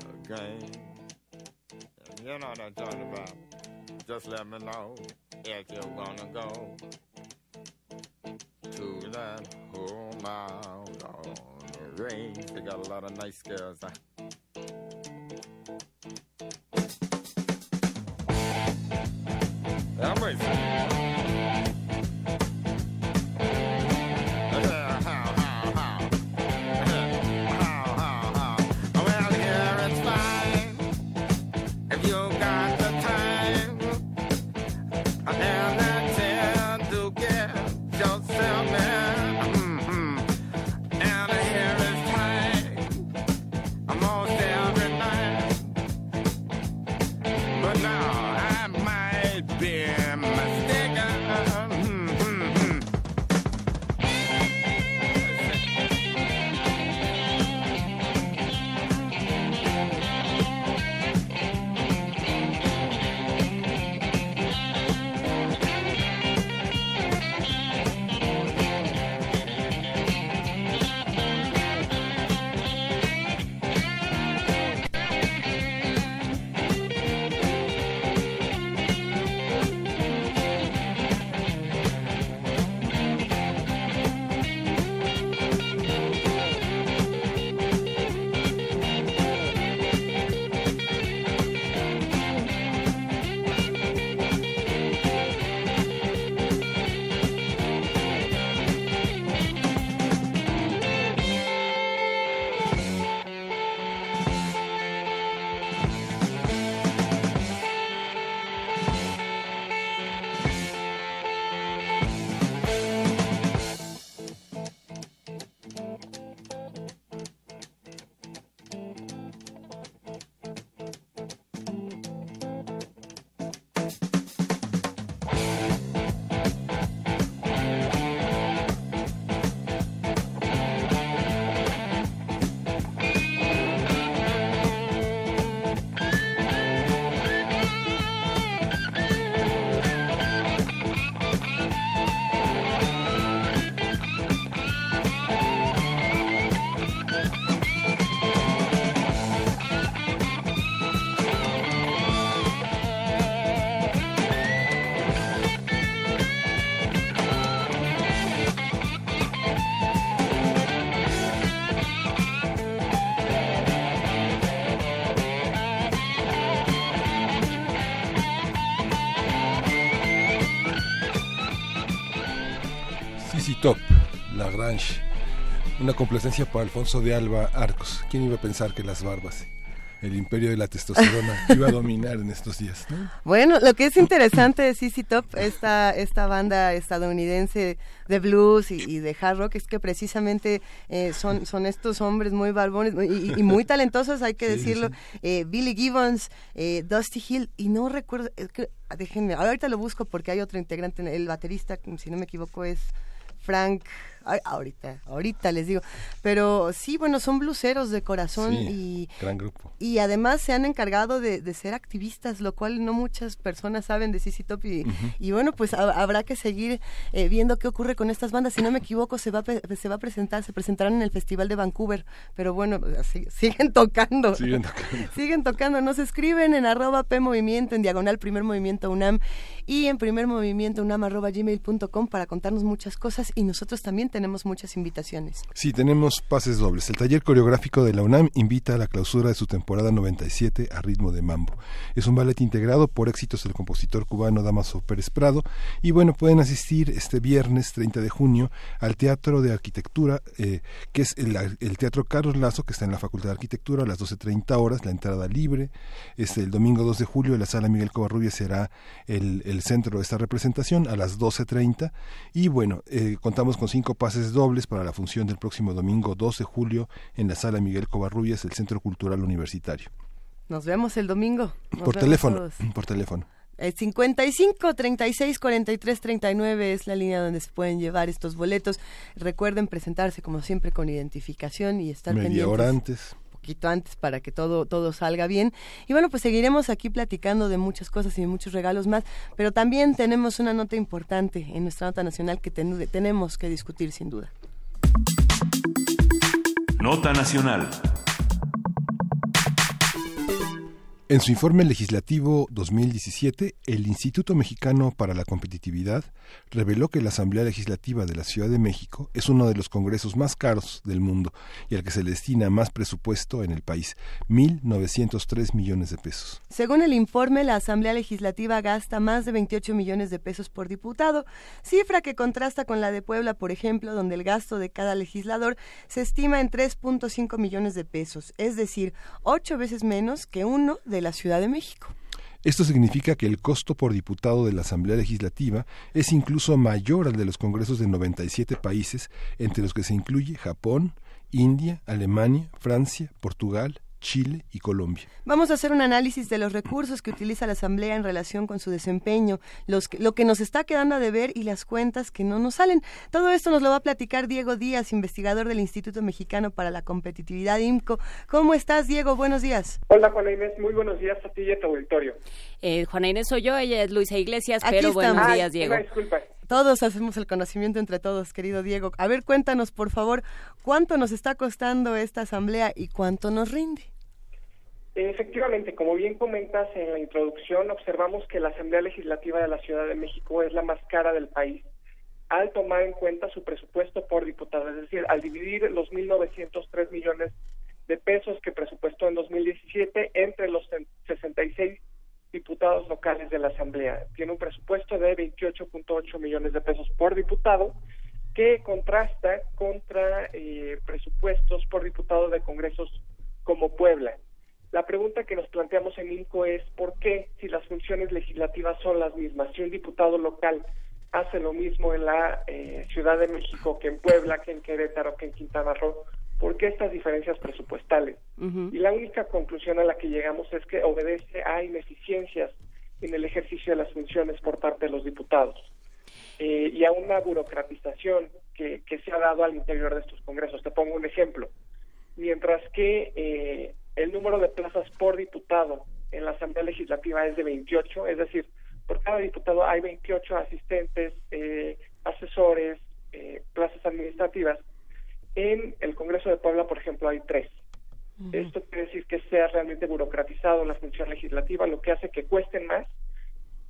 the game You know what I'm talking about Just let me know if you wanna go To that home out on the range They got a lot of nice girls huh? I'm racing. Una complacencia para Alfonso de Alba Arcos. ¿Quién iba a pensar que las barbas, el imperio de la testosterona, iba a dominar en estos días? ¿no? Bueno, lo que es interesante de CC Top, esta, esta banda estadounidense de blues y, y de hard rock, es que precisamente eh, son, son estos hombres muy barbones y, y muy talentosos, hay que Sí, decirlo. Eh, Billy Gibbons, eh, Dusty Hill, y no recuerdo, es que, déjenme, ahorita lo busco porque hay otro integrante, el baterista, si no me equivoco, es Frank. Ay, ahorita, ahorita les digo. Pero sí, bueno, son bluseros de corazón Sí, y, gran grupo. y además se han encargado de, de ser activistas, lo cual no muchas personas saben de CC Top y, y bueno, pues ha- habrá que seguir eh, viendo qué ocurre con estas bandas. Si no me equivoco, se va, se va a presentar, se presentarán en el Festival de Vancouver, pero bueno, así- siguen tocando. Siguen tocando. siguen tocando. Nos escriben en arroba P Movimiento, en diagonal Primer Movimiento UNAM y en primer movimiento UNAM arroba gmail.com para contarnos muchas cosas y nosotros también tenemos muchas invitaciones. Sí, tenemos pases dobles. El taller coreográfico de la UNAM invita a la clausura de su temporada 97 a ritmo de mambo. Es un ballet integrado por éxitos del compositor cubano Damaso Pérez Prado y bueno, pueden asistir este viernes 30 de junio al Teatro de Arquitectura, eh, que es el, Teatro Carlos Lazo, que está en la Facultad de Arquitectura a las 12.30 horas, la entrada libre. Este, el domingo 2 de julio la Sala Miguel Covarrubias será el, el centro de esta representación a las 12.30 y bueno, eh, contamos con cinco pases dobles para la función del próximo domingo 2 de julio en la Sala Miguel Covarrubias, el Centro Cultural Universitario. Nos vemos el domingo. Nos por teléfono, todos. por teléfono. El 55 36 43 39 es la línea donde se pueden llevar estos boletos. Recuerden presentarse como siempre con identificación y estar Media pendientes hora antes. Poquito antes para que todo todo salga bien. Y bueno, pues seguiremos aquí platicando de muchas cosas y de muchos regalos más, pero también tenemos una nota importante en nuestra nota nacional que ten- tenemos que discutir sin duda. Nota Nacional. En su informe legislativo 2017, el Instituto Mexicano para la Competitividad reveló que la Asamblea Legislativa de la Ciudad de México es uno de los congresos más caros del mundo y al que se le destina más presupuesto en el país, 1.903 millones de pesos. Según el informe, la Asamblea Legislativa gasta más de 28 millones de pesos por diputado, cifra que contrasta con la de Puebla, por ejemplo, donde el gasto de cada legislador se estima en 3.5 millones de pesos, es decir, ocho veces menos que uno de la Ciudad de México. Esto significa que el costo por diputado de la Asamblea Legislativa es incluso mayor al de los congresos de 97 países, entre los que se incluye Japón, India, Alemania, Francia, Portugal, Chile y Colombia. Vamos a hacer un análisis de los recursos que utiliza la Asamblea en relación con su desempeño, los lo que nos está quedando a deber y las cuentas que no nos salen. Todo esto nos lo va a platicar Diego Díaz, investigador del Instituto Mexicano para la Competitividad IMCO. ¿Cómo estás, Diego? Buenos días. Hola Juana Inés, muy buenos días a ti y a tu auditorio. Eh, Juana Inés soy yo, ella es Luisa Iglesias, Aquí pero estamos. buenos días, Diego. Disculpa. Todos hacemos el conocimiento entre todos, querido Diego. A ver, cuéntanos, por favor, cuánto nos está costando esta asamblea y cuánto nos rinde. Efectivamente, como bien comentas en la introducción, observamos que la Asamblea Legislativa de la Ciudad de México es la más cara del país al tomar en cuenta su presupuesto por diputado, es decir, al dividir los 1.903 millones de pesos que presupuestó en 2017 entre los 66 diputados locales de la Asamblea. Tiene un presupuesto de 28.8 millones de pesos por diputado, que contrasta contra eh, presupuestos por diputado de congresos como Puebla. La pregunta que nos planteamos en INCO es ¿por qué si las funciones legislativas son las mismas? Si un diputado local hace lo mismo en la eh, Ciudad de México que en Puebla, que en Querétaro, que en Quintana Roo, ¿por qué estas diferencias presupuestales? Y la única conclusión a la que llegamos es que obedece a ineficiencias en el ejercicio de las funciones por parte de los diputados eh, y a una burocratización que, que se ha dado al interior de estos congresos. Te pongo un ejemplo. Mientras que eh, el número de plazas por diputado en la Asamblea Legislativa es de 28, es decir, por cada diputado hay 28 asistentes, eh, asesores, eh, plazas administrativas. En el Congreso de Puebla, por ejemplo, hay tres. Esto quiere decir que sea realmente burocratizado la función legislativa, lo que hace que cuesten más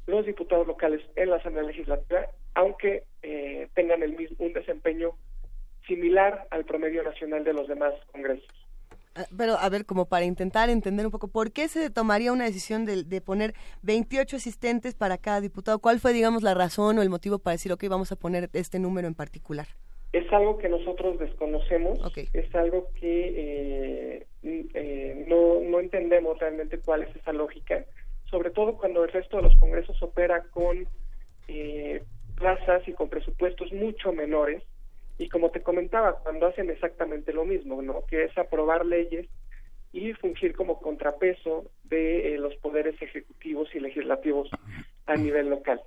los diputados locales en la Asamblea Legislativa, aunque eh, tengan el mismo un desempeño similar al promedio nacional de los demás congresos. Pero, a ver, como para intentar entender un poco, ¿por qué se tomaría una decisión de, de poner 28 asistentes para cada diputado? ¿Cuál fue, digamos, la razón o el motivo para decir, ok, vamos a poner este número en particular? Es algo que nosotros desconocemos, es algo que eh, eh, no, no entendemos realmente cuál es esa lógica, sobre todo cuando el resto de los congresos opera con eh, plazas y con presupuestos mucho menores y como te comentaba, cuando hacen exactamente lo mismo, ¿no? que es aprobar leyes y fungir como contrapeso de eh, los poderes ejecutivos y legislativos a nivel local.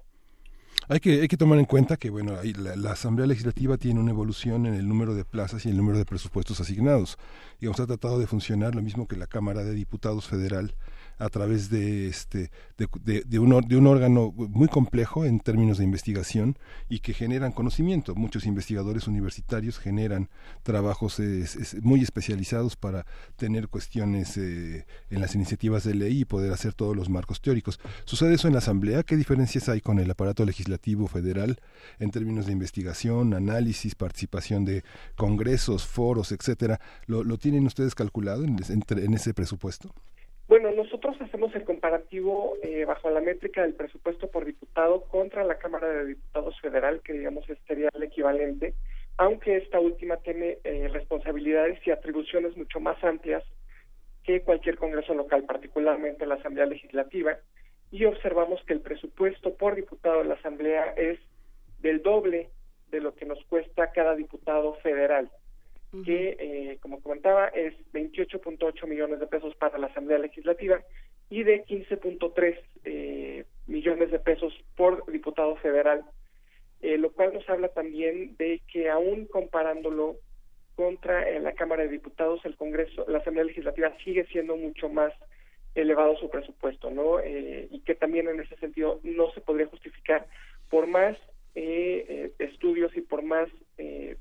Hay que, hay que tomar en cuenta que bueno, la, la Asamblea Legislativa tiene una evolución en el número de plazas y el número de presupuestos asignados. Digamos, ha tratado de funcionar lo mismo que la Cámara de Diputados Federal a través de este de, de- de un, de un órgano muy complejo en términos de investigación y que generan conocimiento. Muchos investigadores universitarios generan trabajos muy especializados para tener cuestiones eh, en las iniciativas de ley y poder hacer todos los marcos teóricos. ¿Sucede eso en la Asamblea? ¿Qué diferencias hay con el aparato legislativo federal en términos de investigación, análisis, participación de congresos, foros, etcétera? ¿Lo, tienen ustedes calculado en ese presupuesto? Bueno, nosotros hacemos el comparativo eh, bajo la métrica del presupuesto por diputado contra la Cámara de Diputados Federal, que digamos sería el equivalente, aunque esta última tiene eh, responsabilidades y atribuciones mucho más amplias que cualquier Congreso local, particularmente la Asamblea Legislativa, y observamos que el presupuesto por diputado de la Asamblea es del doble de lo que nos cuesta cada diputado federal que, eh, como comentaba, es 28.8 millones de pesos para la Asamblea Legislativa y de 15.3 eh, millones de pesos por diputado federal, eh, lo cual nos habla también de que aún comparándolo contra eh, la Cámara de Diputados, el Congreso, la Asamblea Legislativa sigue siendo mucho más elevado su presupuesto, ¿no? Eh, y que también en ese sentido no se podría justificar por más eh, eh, estudios y por más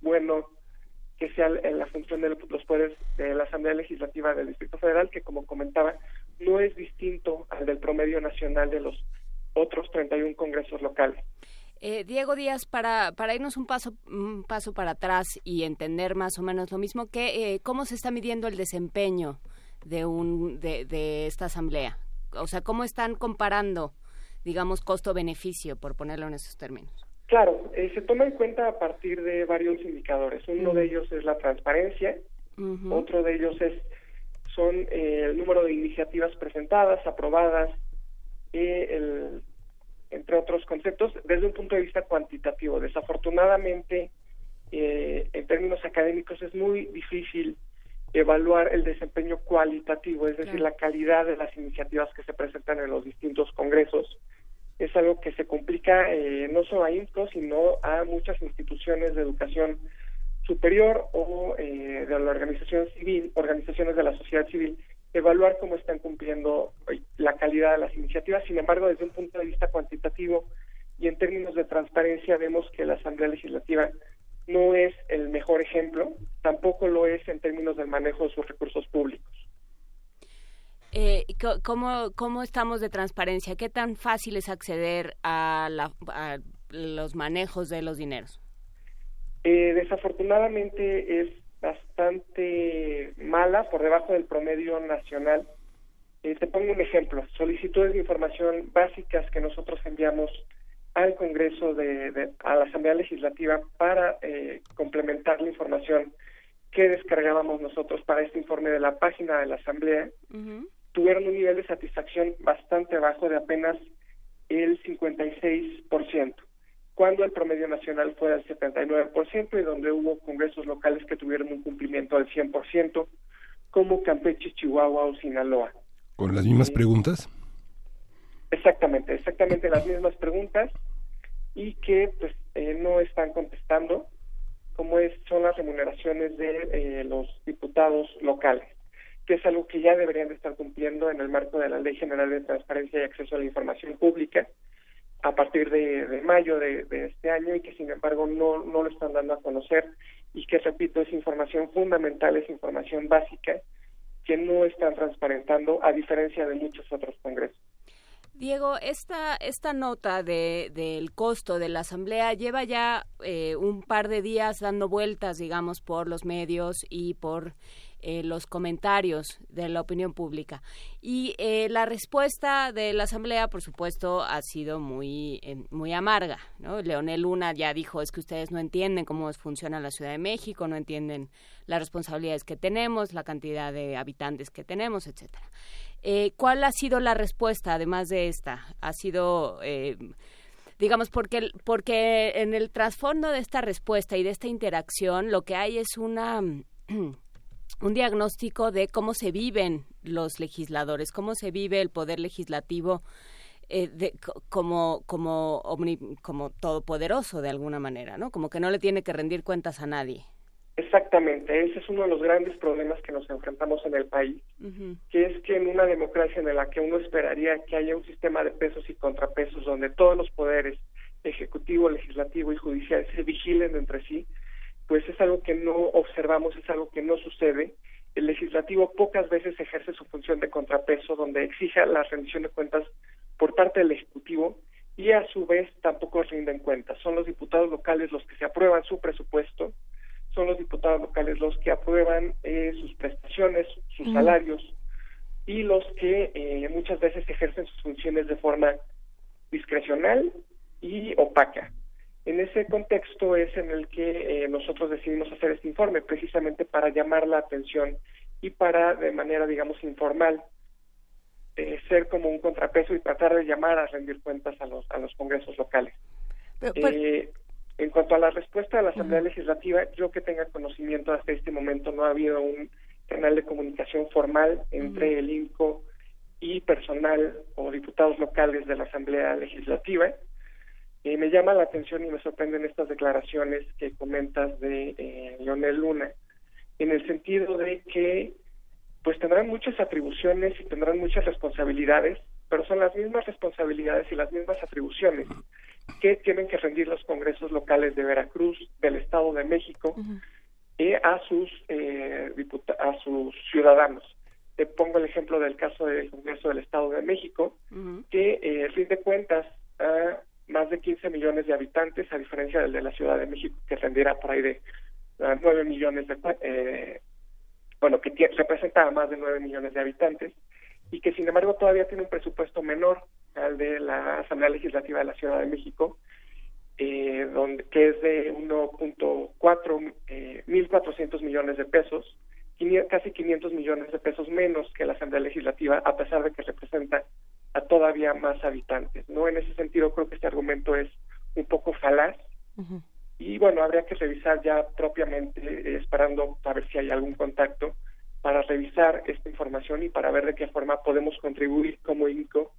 bueno que sea en la función de los poderes de la Asamblea Legislativa del Distrito Federal, que como comentaba, no es distinto al del promedio nacional de los otros 31 congresos locales. Eh, Diego Díaz, para, para irnos un paso, un paso para atrás y entender más o menos lo mismo, que, eh, ¿cómo se está midiendo el desempeño de, un, de, de esta asamblea? O sea, ¿cómo están comparando, digamos, costo-beneficio, por ponerlo en esos términos? Claro, eh, se toma en cuenta a partir de varios indicadores. Uno de ellos es la transparencia, otro de ellos es son eh, el número de iniciativas presentadas, aprobadas, eh, el- entre otros conceptos, desde un punto de vista cuantitativo. Desafortunadamente, eh, en términos académicos es muy difícil evaluar el desempeño cualitativo, es decir, la calidad de las iniciativas que se presentan en los distintos congresos. Es algo que se complica eh, no solo a INCO, sino a muchas instituciones de educación superior o eh, de la organización civil, organizaciones de la sociedad civil, evaluar cómo están cumpliendo eh, la calidad de las iniciativas. Sin embargo, desde un punto de vista cuantitativo y en términos de transparencia, vemos que la Asamblea Legislativa no es el mejor ejemplo, tampoco lo es en términos del manejo de sus recursos públicos. Eh, ¿cómo, ¿Cómo estamos de transparencia? ¿Qué tan fácil es acceder a, la- a los manejos de los dineros? Eh, desafortunadamente es bastante mala, por debajo del promedio nacional. Eh, te pongo un ejemplo, solicitudes de información básicas que nosotros enviamos al Congreso, de, de- a la Asamblea Legislativa, para eh, complementar la información que descargábamos nosotros para este informe de la página de la Asamblea, tuvieron un nivel de satisfacción bastante bajo de apenas el 56%, cuando el promedio nacional fue del 79% y donde hubo congresos locales que tuvieron un cumplimiento del 100%, como Campeche, Chihuahua o Sinaloa. ¿Con las mismas preguntas? Exactamente, exactamente las mismas preguntas y que pues eh, no están contestando como es, son las remuneraciones de eh, los diputados locales, que es algo que ya deberían de estar cumpliendo en el marco de la Ley General de Transparencia y Acceso a la Información Pública a partir de, mayo de, de este año y que sin embargo no, no lo están dando a conocer y que repito es información fundamental, es información básica que no están transparentando a diferencia de muchos otros congresos. Diego, esta, esta nota de, del costo de la asamblea lleva ya eh, un par de días dando vueltas, digamos, por los medios y por eh, los comentarios de la opinión pública. Y eh, la respuesta de la Asamblea, por supuesto, ha sido muy, eh, muy amarga. ¿no? Leonel Luna ya dijo, es que ustedes no entienden cómo funciona la Ciudad de México, no entienden las responsabilidades que tenemos, la cantidad de habitantes que tenemos, etcétera. ¿Cuál ha sido la respuesta, además de esta? Ha sido digamos, porque, porque en el trasfondo de esta respuesta y de esta interacción lo que hay es una un diagnóstico de cómo se viven los legisladores, cómo se vive el poder legislativo eh, de, como como como todopoderoso de alguna manera, ¿no? Como que no le tiene que rendir cuentas a nadie. Exactamente, ese es uno de los grandes problemas que nos enfrentamos en el país, que es que en una democracia en la que uno esperaría que haya un sistema de pesos y contrapesos donde todos los poderes, ejecutivo, legislativo y judicial, se vigilen entre sí, pues es algo que no observamos, es algo que no sucede. El legislativo pocas veces ejerce su función de contrapeso, donde exige la rendición de cuentas por parte del ejecutivo y a su vez tampoco rinden cuentas. Son los diputados locales los que se aprueban su presupuesto, son los diputados locales los que aprueban eh, sus prestaciones, sus salarios y los que eh, muchas veces ejercen sus funciones de forma discrecional y opaca. En ese contexto es en el que eh, nosotros decidimos hacer este informe, precisamente para llamar la atención y para, de manera, digamos, informal, eh, ser como un contrapeso y tratar de llamar a rendir cuentas a los, a los congresos locales. Eh, en cuanto a la respuesta de la Asamblea Legislativa, yo que tenga conocimiento hasta este momento no ha habido un canal de comunicación formal entre el INCO y personal o diputados locales de la Asamblea Legislativa me llama la atención y me sorprenden estas declaraciones que comentas de eh, Leonel Luna, en el sentido de que pues tendrán muchas atribuciones y tendrán muchas responsabilidades, pero son las mismas responsabilidades y las mismas atribuciones que tienen que rendir los congresos locales de Veracruz, del Estado de México, y a sus eh, a sus ciudadanos. Te pongo el ejemplo del caso del Congreso del Estado de México, que eh, rinde cuentas a más de 15 millones de habitantes, a diferencia del de la Ciudad de México, que rendirá por ahí de 9 ah, millones de, eh, bueno, que representa a más de 9 millones de habitantes, y que sin embargo todavía tiene un presupuesto menor al de la Asamblea Legislativa de la Ciudad de México, eh, donde, que es de 1.4, eh, 1.400 millones de pesos, casi 500 millones de pesos menos que la Asamblea Legislativa, a pesar de que representa a todavía más habitantes. No en ese sentido creo que este argumento es un poco falaz y bueno habría que revisar ya propiamente eh, esperando a ver si hay algún contacto para revisar esta información y para ver de qué forma podemos contribuir como INCO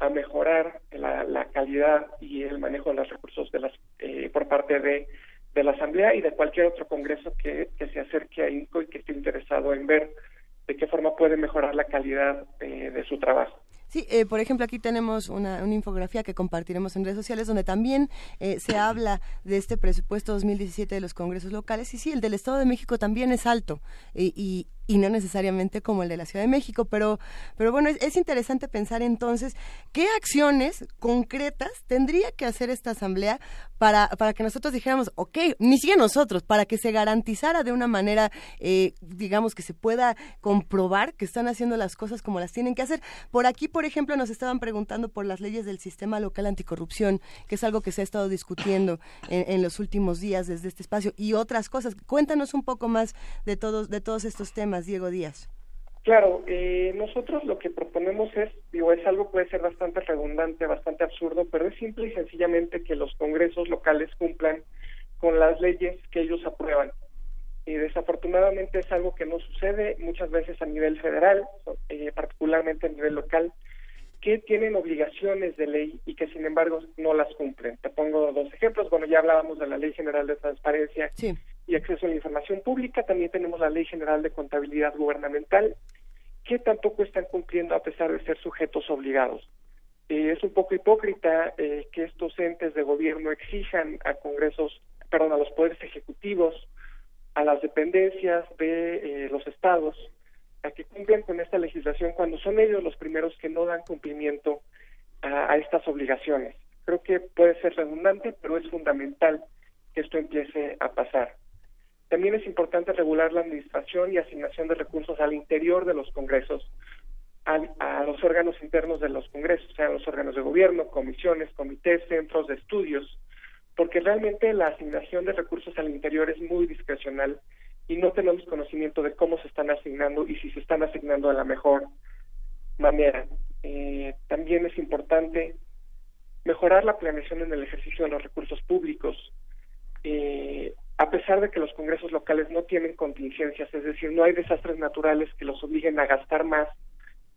a mejorar la, calidad y el manejo de los recursos de las eh, por parte de, de la Asamblea y de cualquier otro Congreso que, que se acerque a INCO y que esté interesado en ver de qué forma puede mejorar la calidad eh, de su trabajo. Sí, eh, por ejemplo, aquí tenemos una, una, infografía que compartiremos en redes sociales donde también eh, se habla de este presupuesto 2017 de los congresos locales. Y sí, el del Estado de México también es alto y, y no necesariamente como el de la Ciudad de México, pero, pero bueno, es, interesante pensar entonces qué acciones concretas tendría que hacer esta asamblea para, para que nosotros dijéramos, ok, ni siquiera nosotros, para que se garantizara de una manera, eh, digamos, que se pueda comprobar que están haciendo las cosas como las tienen que hacer. Por aquí, por ejemplo, nos estaban preguntando por las leyes del sistema local anticorrupción, que es algo que se ha estado discutiendo en, en los últimos días desde este espacio, y otras cosas. Cuéntanos un poco más de todos, de todos estos temas. Diego Díaz? Claro, eh, nosotros lo que proponemos es, digo, es algo puede ser bastante redundante, bastante absurdo, pero es simple y sencillamente que los congresos locales cumplan con las leyes que ellos aprueban. Y desafortunadamente es algo que no sucede muchas veces a nivel federal, eh, particularmente a nivel local, que tienen obligaciones de ley y que sin embargo no las cumplen. Te pongo dos ejemplos. Bueno, ya hablábamos de la Ley General de Transparencia y Acceso a la Información Pública. También tenemos la Ley General de Contabilidad Gubernamental, que tampoco están cumpliendo a pesar de ser sujetos obligados. Eh, es un poco hipócrita eh, que estos entes de gobierno exijan a congresos, perdón, a los poderes ejecutivos, a las dependencias de eh, los estados, a que cumplan con esta legislación cuando son ellos los primeros que no dan cumplimiento a, estas obligaciones. Creo que puede ser redundante, pero es fundamental que esto empiece a pasar. También es importante regular la administración y asignación de recursos al interior de los congresos, a, los órganos internos de los congresos, o sea, los órganos de gobierno, comisiones, comités, centros de estudios, porque realmente la asignación de recursos al interior es muy discrecional y no tenemos conocimiento de cómo se están asignando y si se están asignando de la mejor manera. Eh, también es importante mejorar la planeación en el ejercicio de los recursos públicos. Eh, a pesar de que los congresos locales no tienen contingencias, es decir, no hay desastres naturales que los obliguen a gastar más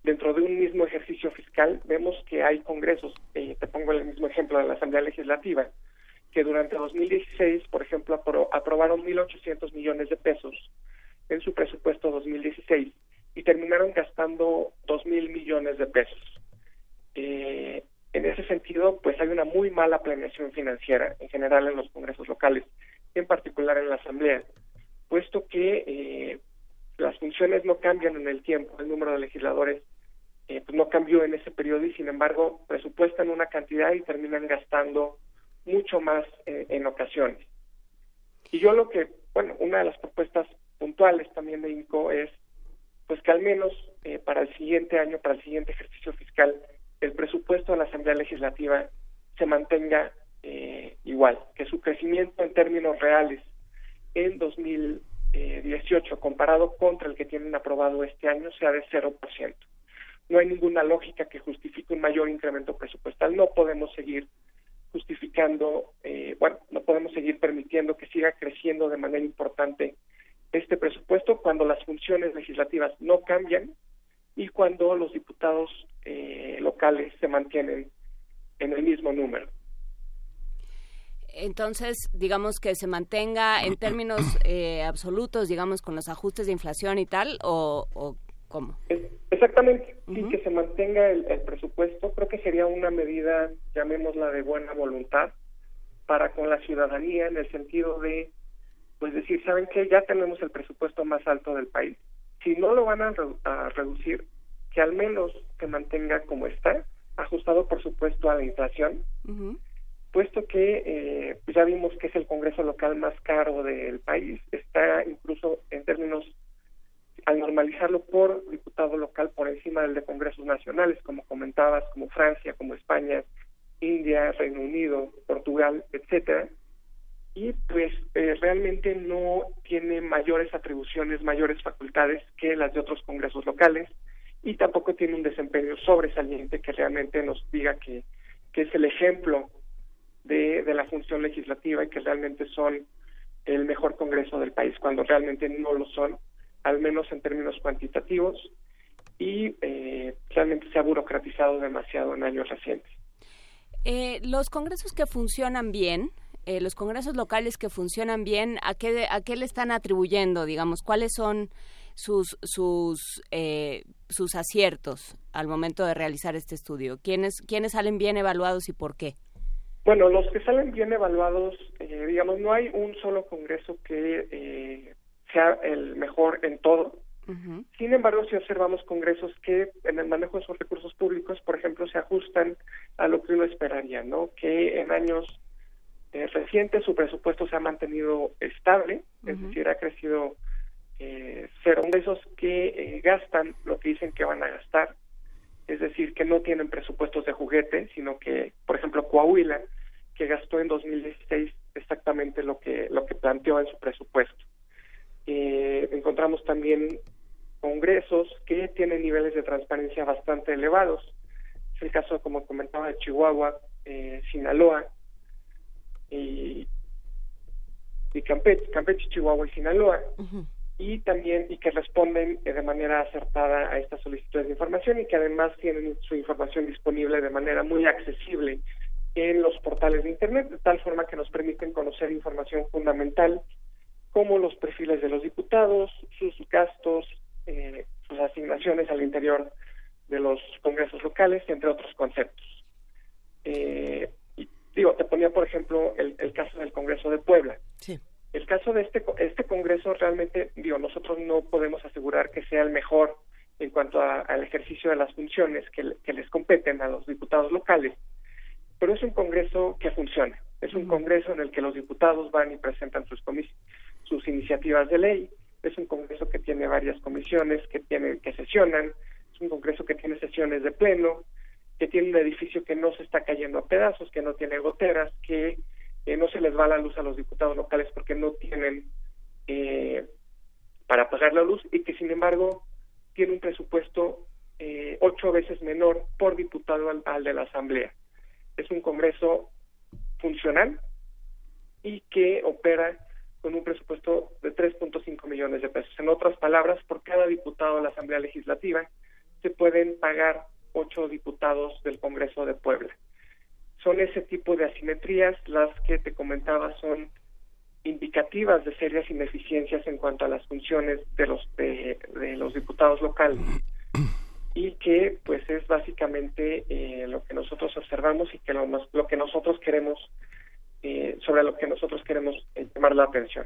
dentro de un mismo ejercicio fiscal, vemos que hay congresos, eh, te pongo el mismo ejemplo de la Asamblea Legislativa, que durante 2016, por ejemplo, apro- aprobaron 1.800 millones de pesos en su presupuesto 2016 y terminaron gastando 2.000 millones de pesos. Eh, en ese sentido, pues hay una muy mala planeación financiera en general en los congresos locales, en particular en la Asamblea, puesto que eh, las funciones no cambian en el tiempo, el número de legisladores eh, pues no cambió en ese periodo y sin embargo presupuestan una cantidad y terminan gastando mucho más eh, en ocasiones. Y yo lo que, bueno, una de las propuestas puntuales también de INCO es pues que al menos eh, para el siguiente año, para el siguiente ejercicio fiscal, el presupuesto de la Asamblea Legislativa se mantenga eh, igual, que su crecimiento en términos reales en 2018 comparado contra el que tienen aprobado este año sea de 0%. No hay ninguna lógica que justifique un mayor incremento presupuestal. No podemos seguir justificando, eh, bueno, no podemos seguir permitiendo que siga creciendo de manera importante este presupuesto cuando las funciones legislativas no cambian y cuando los diputados eh, locales se mantienen en el mismo número. Entonces, digamos que se mantenga en términos eh, absolutos, digamos, con los ajustes de inflación y tal, o, o cómo? Exactamente, sí, que se mantenga el, el presupuesto, creo que sería una medida, llamémosla de buena voluntad, para con la ciudadanía, en el sentido de, pues decir, ¿saben qué? Ya tenemos el presupuesto más alto del país. Si no lo van a, redu- a reducir, que al menos se mantenga como está, ajustado, por supuesto, a la inflación, puesto que eh, pues ya vimos que es el Congreso local más caro del país, está incluso en términos, al normalizarlo por diputado local por encima del de congresos nacionales, como comentabas, como Francia, como España, India, Reino Unido, Portugal, etcétera, y pues eh, realmente no tiene mayores atribuciones, mayores facultades que las de otros congresos locales y tampoco tiene un desempeño sobresaliente que realmente nos diga que, que es el ejemplo de, la función legislativa y que realmente son el mejor Congreso del país, cuando realmente no lo son, al menos en términos cuantitativos, y eh, realmente se ha burocratizado demasiado en años recientes. Eh, los congresos que funcionan bien, eh, los congresos locales que funcionan bien, ¿a qué, ¿a qué le están atribuyendo, digamos? ¿Cuáles son sus, sus, eh, sus aciertos al momento de realizar este estudio? ¿Quiénes, ¿Quiénes salen bien evaluados y por qué? Bueno, los que salen bien evaluados, eh, digamos, no hay un solo congreso que eh, sea el mejor en todo. Sin embargo, si observamos congresos que en el manejo de sus recursos públicos, por ejemplo, se ajustan a lo que uno esperaría, ¿no? Que en años eh, recientes su presupuesto se ha mantenido estable, es decir, ha crecido eh, cero. Congresos que eh, gastan lo que dicen que van a gastar, es decir, que no tienen presupuestos de juguete, sino que, por ejemplo, Coahuila, que gastó en 2016 exactamente lo que lo que planteó en su presupuesto. Eh, encontramos también congresos que tienen niveles de transparencia bastante elevados. Es el caso, como comentaba, de Chihuahua, eh, Sinaloa y, Campeche, Campeche, Chihuahua y Sinaloa y también y que responden eh, de manera acertada a estas solicitudes de información y que además tienen su información disponible de manera muy accesible en los portales de internet de tal forma que nos permiten conocer información fundamental como los perfiles de los diputados, sus gastos, eh, sus asignaciones al interior de los congresos locales, entre otros conceptos. Eh, digo, te ponía por ejemplo el, el caso del Congreso de Puebla. Sí. El caso de este este Congreso realmente, digo, nosotros no podemos asegurar que sea el mejor en cuanto a- al ejercicio de las funciones que, que les competen a los diputados locales, pero es un Congreso que funciona. Es un Congreso en el que los diputados van y presentan sus, comis- sus iniciativas de ley. Es un Congreso que tiene varias comisiones que tienen que sesionan, es un Congreso que tiene sesiones de pleno, que tiene un edificio que no se está cayendo a pedazos, que no tiene goteras, que eh, no se les va la luz a los diputados locales porque no tienen eh, para pagar la luz y que sin embargo tiene un presupuesto eh, ocho veces menor por diputado al, de la Asamblea. Es un Congreso funcional y que opera con un presupuesto de 3.5 millones de pesos. En otras palabras, por cada diputado de la Asamblea Legislativa se pueden pagar ocho diputados del Congreso de Puebla. Son ese tipo de asimetrías las que te comentaba son indicativas de serias ineficiencias en cuanto a las funciones de los de, los diputados locales y que pues es básicamente eh, lo que nosotros observamos y que lo, lo que nosotros queremos eh, sobre lo que nosotros queremos eh, llamar la atención.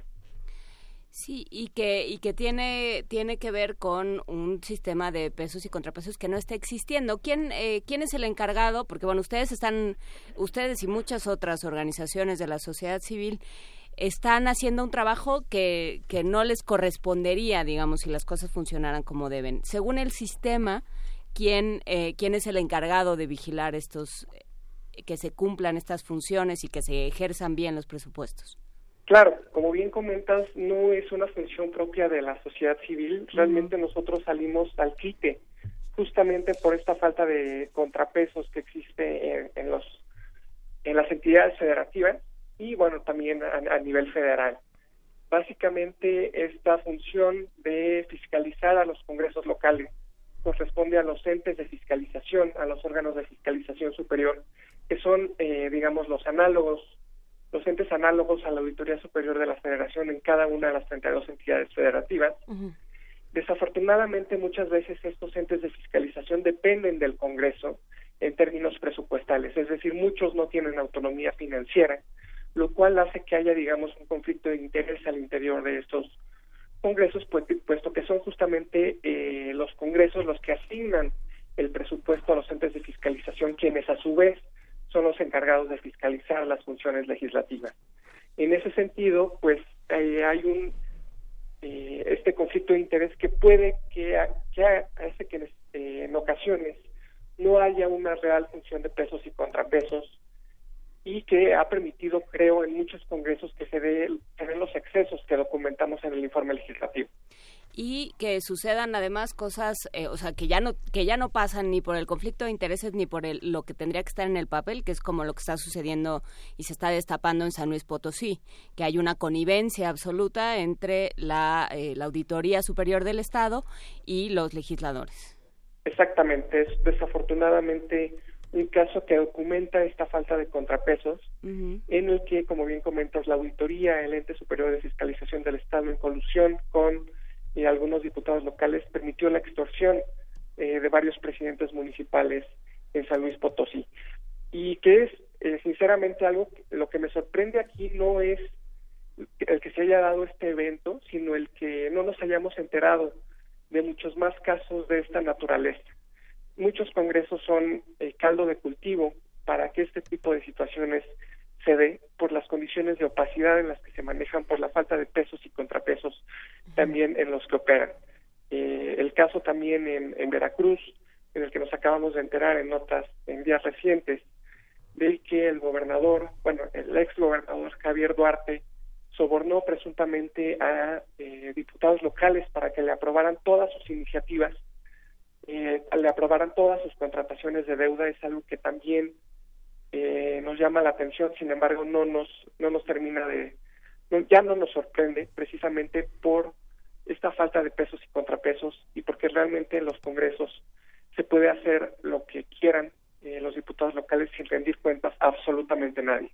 Sí, y que, y que tiene, tiene que ver con un sistema de pesos y contrapesos que no está existiendo. ¿Quién, eh, ¿Quién es el encargado? Porque, bueno, ustedes están, ustedes y muchas otras organizaciones de la sociedad civil están haciendo un trabajo que, que no les correspondería, digamos, si las cosas funcionaran como deben. Según el sistema, ¿quién, eh, quién es el encargado de vigilar estos, que se cumplan estas funciones y que se ejerzan bien los presupuestos? Claro, como bien comentas, no es una función propia de la sociedad civil. Realmente nosotros salimos al quite justamente por esta falta de contrapesos que existe en, en los en las entidades federativas y bueno también a, a nivel federal. Básicamente esta función de fiscalizar a los congresos locales corresponde a los entes de fiscalización, a los órganos de fiscalización superior, que son, eh, digamos, los análogos los entes análogos a la Auditoría Superior de la Federación en cada una de las 32 entidades federativas. Desafortunadamente, muchas veces estos entes de fiscalización dependen del Congreso en términos presupuestales, es decir, muchos no tienen autonomía financiera, lo cual hace que haya, digamos, un conflicto de interés al interior de estos congresos, pues, puesto que son justamente eh, los congresos los que asignan el presupuesto a los entes de fiscalización, quienes a su vez son los encargados de fiscalizar las funciones legislativas. En ese sentido, pues eh, hay un eh, este conflicto de interés que puede que, que hace que eh, en ocasiones no haya una real función de pesos y contrapesos y que ha permitido, creo, en muchos congresos que se, dé, se den los excesos que documentamos en el informe legislativo y que sucedan además cosas, eh, o sea, que ya no que ya no pasan ni por el conflicto de intereses ni por el, lo que tendría que estar en el papel, que es como lo que está sucediendo y se está destapando en San Luis Potosí, que hay una connivencia absoluta entre la, eh, la Auditoría Superior del Estado y los legisladores. Exactamente, es desafortunadamente un caso que documenta esta falta de contrapesos, en el que, como bien comentas, la auditoría, el ente superior de fiscalización del Estado, en colusión con y algunos diputados locales permitió la extorsión eh, de varios presidentes municipales en San Luis Potosí. Y que es, eh, sinceramente, algo, lo que me sorprende aquí no es el que se haya dado este evento, sino el que no nos hayamos enterado de muchos más casos de esta naturaleza. Muchos congresos son el caldo de cultivo para que este tipo de situaciones se dé por las condiciones de opacidad en las que se manejan, por la falta de pesos y contrapesos también en los que operan. Eh, el caso también en, en, Veracruz, en el que nos acabamos de enterar en notas en días recientes, de que el gobernador, bueno, el ex gobernador Javier Duarte, sobornó presuntamente a eh, diputados locales para que le aprobaran todas sus iniciativas, eh, le aprobaran todas sus contrataciones de deuda, es algo que también eh, nos llama la atención, sin embargo no nos no nos termina de ya no nos sorprende precisamente por esta falta de pesos y contrapesos y porque realmente en los congresos se puede hacer lo que quieran eh, los diputados locales sin rendir cuentas a absolutamente nadie.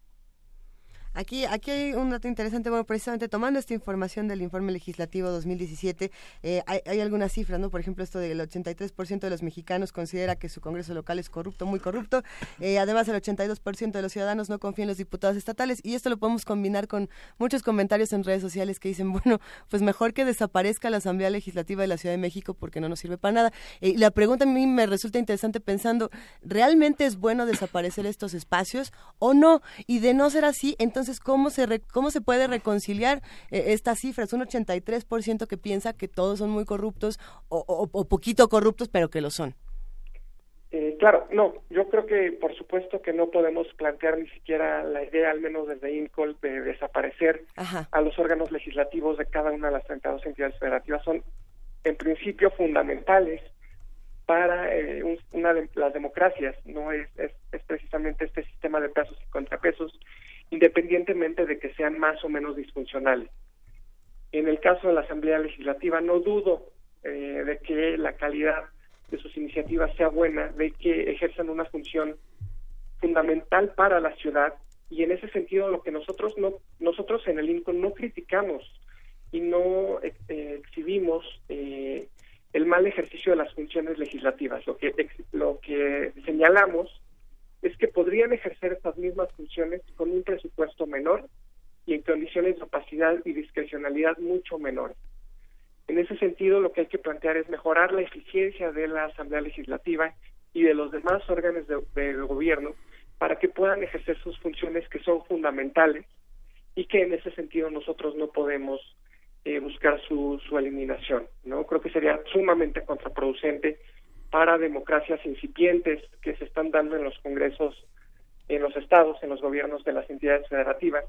Aquí, aquí hay un dato interesante, bueno, precisamente tomando esta información del informe legislativo 2017, eh, hay, hay, algunas cifras, ¿no? Por ejemplo, esto del 83% de los mexicanos considera que su Congreso local es corrupto, muy corrupto. Eh, además, el 82% de los ciudadanos no confían en los diputados estatales y esto lo podemos combinar con muchos comentarios en redes sociales que dicen, bueno, pues mejor que desaparezca la Asamblea Legislativa de la Ciudad de México porque no nos sirve para nada. Eh, la pregunta a mí me resulta interesante pensando, ¿realmente es bueno desaparecer estos espacios o no? Y de no ser así, entonces entonces cómo se re- cómo se puede reconciliar eh, estas cifras, un 83% que piensa que todos son muy corruptos o, o- o poquito corruptos, pero que lo son. Eh, claro, no, yo creo que por supuesto que no podemos plantear ni siquiera la idea, al menos desde INCOL, de desaparecer Ajá. a los órganos legislativos de cada una de las 32 entidades federativas. Son, en principio, fundamentales para eh, un- una de las democracias, no es, es, es precisamente este sistema de pesos y contrapesos, independientemente de que sean más o menos disfuncionales. En el caso de la Asamblea Legislativa, no dudo eh, de que la calidad de sus iniciativas sea buena, de que ejerzan una función fundamental para la ciudad y en ese sentido lo que nosotros no nosotros en el INCO no criticamos y no eh, eh, exhibimos eh, el mal ejercicio de las funciones legislativas lo que lo que señalamos es que podrían ejercer estas mismas funciones con un presupuesto menor y en condiciones de opacidad y discrecionalidad mucho menores en ese sentido, lo que hay que plantear es mejorar la eficiencia de la Asamblea Legislativa y de los demás órganos de, gobierno para que puedan ejercer sus funciones que son fundamentales y que en ese sentido nosotros no podemos eh, buscar su, su eliminación. no Creo que sería sumamente contraproducente para democracias incipientes que se están dando en los congresos, en los estados, en los gobiernos de las entidades federativas.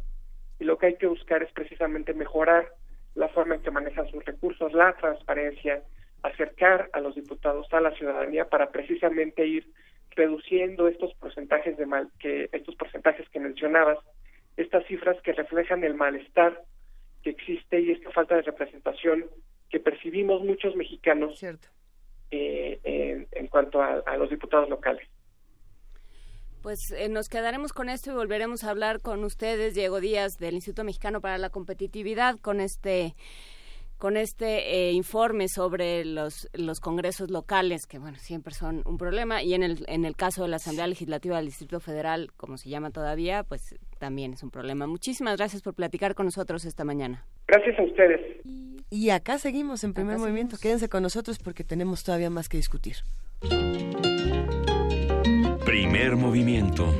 Y lo que hay que buscar es precisamente mejorar la forma en que manejan sus recursos, la transparencia, acercar a los diputados a la ciudadanía para precisamente ir reduciendo estos porcentajes de mal que estos porcentajes que mencionabas, estas cifras que reflejan el malestar que existe y esta falta de representación que percibimos muchos mexicanos eh, en, en cuanto a, a los diputados locales. Pues eh, nos quedaremos con esto y volveremos a hablar con ustedes, Diego Díaz, del Instituto Mexicano para la Competitividad, con este con este eh, informe sobre los, los congresos locales, que bueno, siempre son un problema, y en el, en el caso de la Asamblea Legislativa del Distrito Federal, como se llama todavía, pues también es un problema. Muchísimas gracias por platicar con nosotros esta mañana. Gracias a ustedes. Y acá seguimos en primer movimiento. Quédense con nosotros porque tenemos todavía más que discutir. Primer movimiento.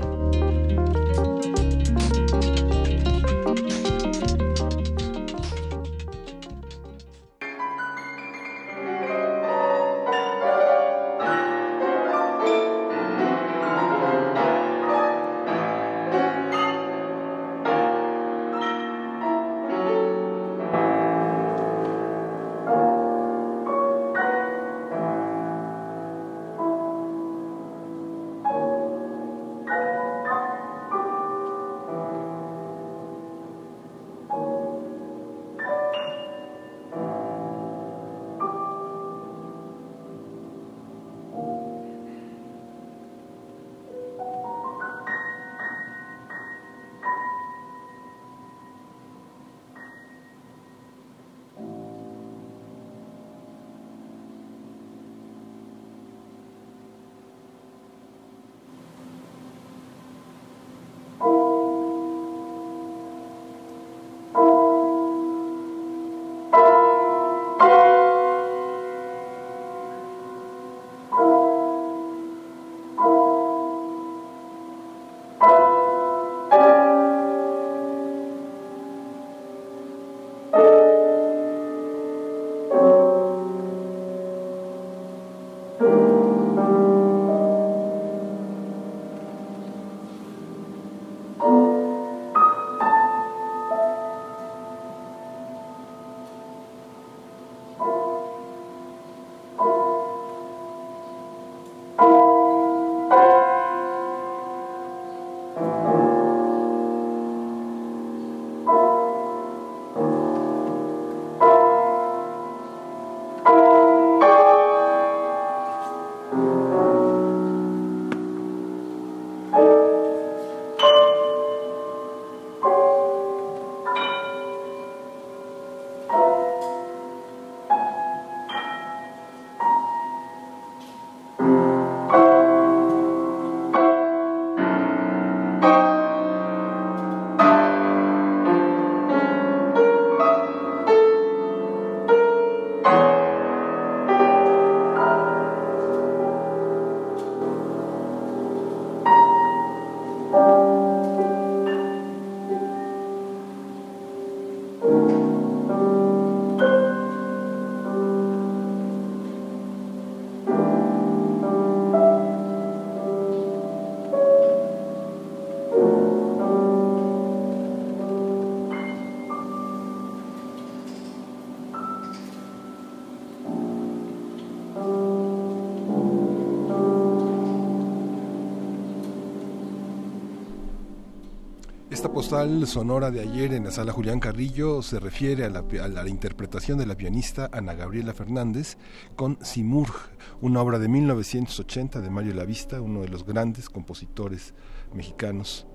Postal sonora de ayer en la sala Julián Carrillo se refiere a la, a la interpretación de la pianista Ana Gabriela Fernández con Simurg, una obra de 1980 de Mario Lavista, uno de los grandes compositores mexicanos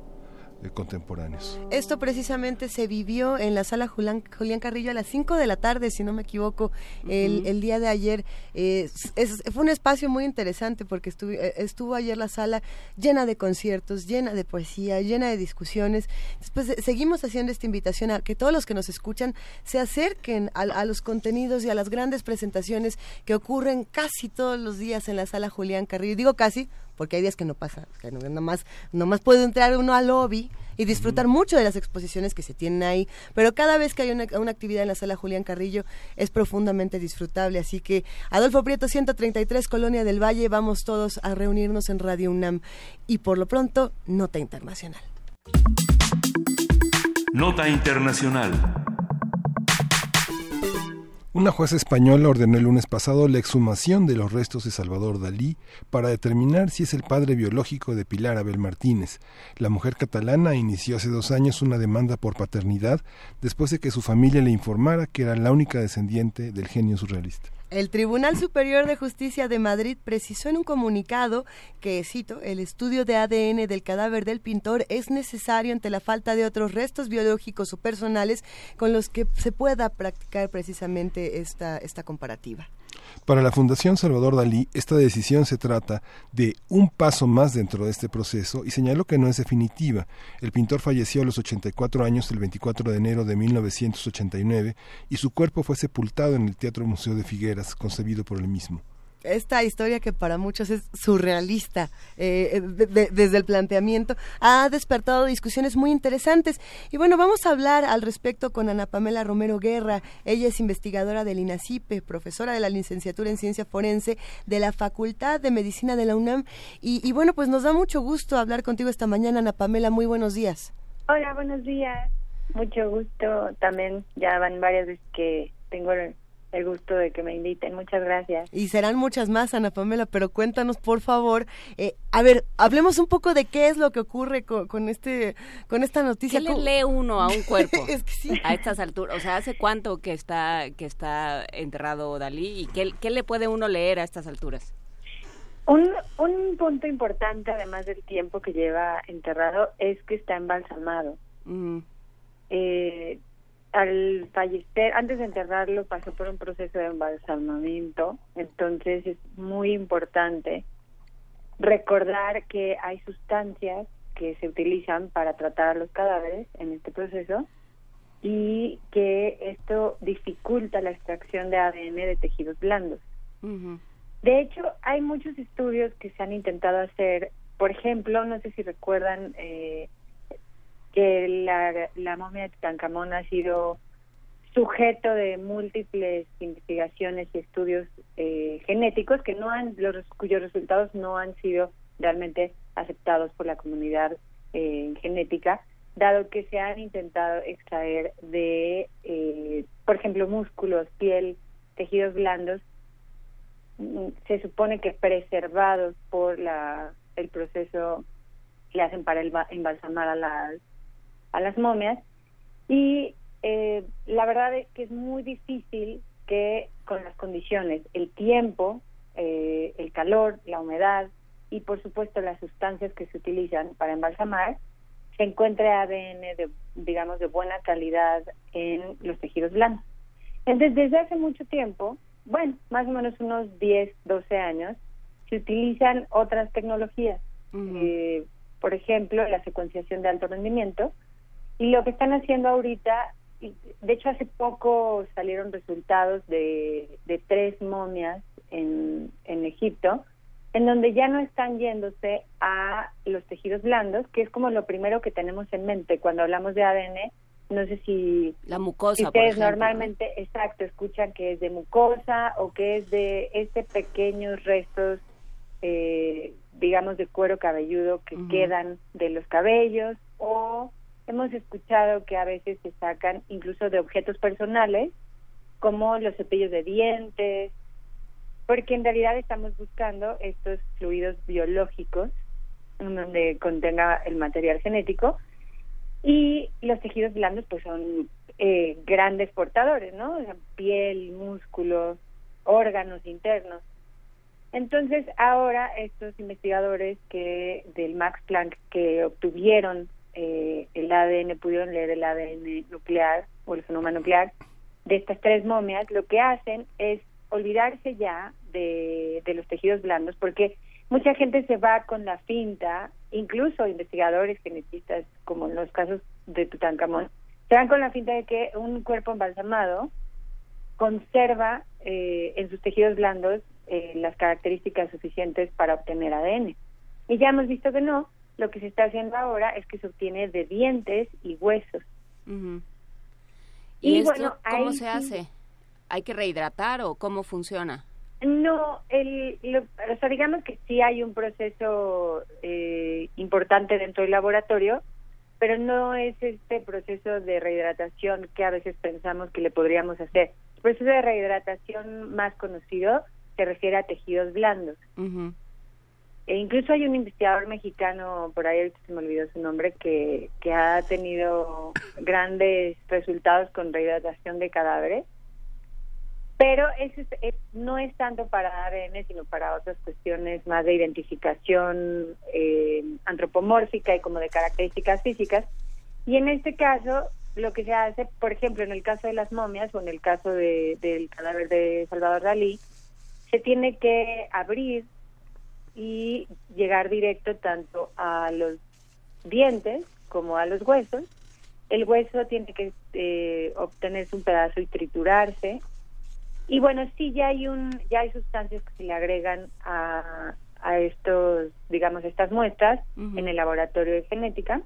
eh, contemporáneos. Esto precisamente se vivió en la sala Julián, Julián Carrillo a las 5 de la tarde, si no me equivoco, el día de ayer. Eh, es- fue un espacio muy interesante porque estuvo, eh, estuvo ayer la sala llena de conciertos, llena de poesía, llena de discusiones. Después eh, seguimos haciendo esta invitación a que todos los que nos escuchan se acerquen a, a los contenidos y a las grandes presentaciones que ocurren casi todos los días en la sala Julián Carrillo. Digo casi porque hay días que no pasa, que no, nomás, nomás puede entrar uno al lobby y disfrutar mucho de las exposiciones que se tienen ahí, pero cada vez que hay una, una actividad en la sala Julián Carrillo es profundamente disfrutable, así que Adolfo Prieto 133, Colonia del Valle, vamos todos a reunirnos en Radio UNAM y por lo pronto, Nota Internacional. Nota Internacional. Una jueza española ordenó el lunes pasado la exhumación de los restos de Salvador Dalí para determinar si es el padre biológico de Pilar Abel Martínez. La mujer catalana inició hace dos años una demanda por paternidad después de que su familia le informara que era la única descendiente del genio surrealista. El Tribunal Superior de Justicia de Madrid precisó en un comunicado que, cito, el estudio de ADN del cadáver del pintor es necesario ante la falta de otros restos biológicos o personales con los que se pueda practicar precisamente esta, esta comparativa. Para la Fundación Salvador Dalí, esta decisión se trata de un paso más dentro de este proceso y señaló que no es definitiva. El pintor falleció a los 84 años el 24 de enero de 1989 y su cuerpo fue sepultado en el Teatro Museo de Figueras, concebido por él mismo. esta historia que para muchos es surrealista eh, de- de- desde el planteamiento ha despertado discusiones muy interesantes y bueno vamos a hablar al respecto con Ana Pamela Romero Guerra ella es investigadora del INACIPE profesora de la licenciatura en ciencia forense de la Facultad de Medicina de la UNAM y, y bueno pues nos da mucho gusto hablar contigo esta mañana Ana Pamela muy buenos días Hola, buenos días. Mucho gusto. También ya van varias veces que tengo el gusto de que me inviten. Muchas gracias. Y serán muchas más, Ana Pamela, pero cuéntanos, por favor. eh, a ver, hablemos un poco de qué es lo que ocurre con, con este, con esta noticia. ¿Qué le ¿Cómo- lee uno a un cuerpo Es que sí. a estas alturas? O sea, ¿hace cuánto que está que está enterrado Dalí y qué, qué le puede uno leer a estas alturas? Un, un punto importante, además del tiempo que lleva enterrado, es que está embalsamado. Eh, al fallecer, antes de enterrarlo, pasó por un proceso de embalsamamiento, entonces es muy importante recordar que hay sustancias que se utilizan para tratar a los cadáveres en este proceso y que esto dificulta la extracción de ADN de tejidos blandos. De hecho, hay muchos estudios que se han intentado hacer. Por ejemplo, no sé si recuerdan eh, que la, la momia de Tutankamón ha sido sujeto de múltiples investigaciones y estudios eh, genéticos que no han los, cuyos resultados no han sido realmente aceptados por la comunidad eh, genética dado que se han intentado extraer de eh, por ejemplo músculos piel tejidos blandos mm, se supone que preservados por la el proceso que hacen para el, embalsamar a las a las momias y eh, la verdad es que es muy difícil que con las condiciones, el tiempo, eh, el calor, la humedad y por supuesto las sustancias que se utilizan para embalsamar, se encuentre ADN de, digamos, de buena calidad en los tejidos blandos. Entonces, desde hace mucho tiempo, bueno, más o menos unos 10, 12 años, se utilizan otras tecnologías. Eh, por ejemplo, la secuenciación de alto rendimiento. Y lo que están haciendo ahorita, y de hecho hace poco salieron resultados de, de tres momias en, en Egipto, en donde ya no están yéndose a los tejidos blandos, que es como lo primero que tenemos en mente cuando hablamos de ADN. No sé si La mucosa, si ustedes normalmente, exacto, escuchan que es de mucosa o que es de este pequeños restos, eh, digamos, de cuero cabelludo que quedan de los cabellos o hemos escuchado que a veces se sacan incluso de objetos personales como los cepillos de dientes, porque en realidad estamos buscando estos fluidos biológicos donde contenga el material genético Y los tejidos blandos pues son eh, grandes portadores, ¿no? piel, músculos, órganos internos. Entonces, ahora estos investigadores que del Max Planck que obtuvieron eh, el ADN, pudieron leer el ADN nuclear o el genoma nuclear de estas tres momias, lo que hacen es olvidarse ya de, de los tejidos blandos, porque mucha gente se va con la finta, incluso investigadores genetistas, como en los casos de Tutankamón, se van con la finta de que un cuerpo embalsamado conserva eh, en sus tejidos blandos eh, las características suficientes para obtener ADN. Y ya hemos visto que no, lo que se está haciendo ahora es que se obtiene de dientes y huesos. ¿Y, bueno, cómo se hace? ¿Hay que rehidratar o cómo funciona? No, el, o sea, digamos que sí hay un proceso eh, importante dentro del laboratorio, pero no es este proceso de rehidratación que a veces pensamos que le podríamos hacer. El proceso de rehidratación más conocido se refiere a tejidos blandos. E incluso hay un investigador mexicano, por ahí se me olvidó su nombre, que, que ha tenido grandes resultados con rehidratación de cadáveres pero eso no es tanto para ADN, sino para otras cuestiones más de identificación eh, antropomórfica y como de características físicas. Y en este caso, lo que se hace, por ejemplo, en el caso de las momias o en el caso de, del cadáver de Salvador Dalí, se tiene que abrir y llegar directo tanto a los dientes como a los huesos. El hueso tiene que eh, obtenerse un pedazo y triturarse y bueno, sí, ya hay un, ya hay sustancias que se le agregan a, a estos, digamos, estas muestras en el laboratorio de genética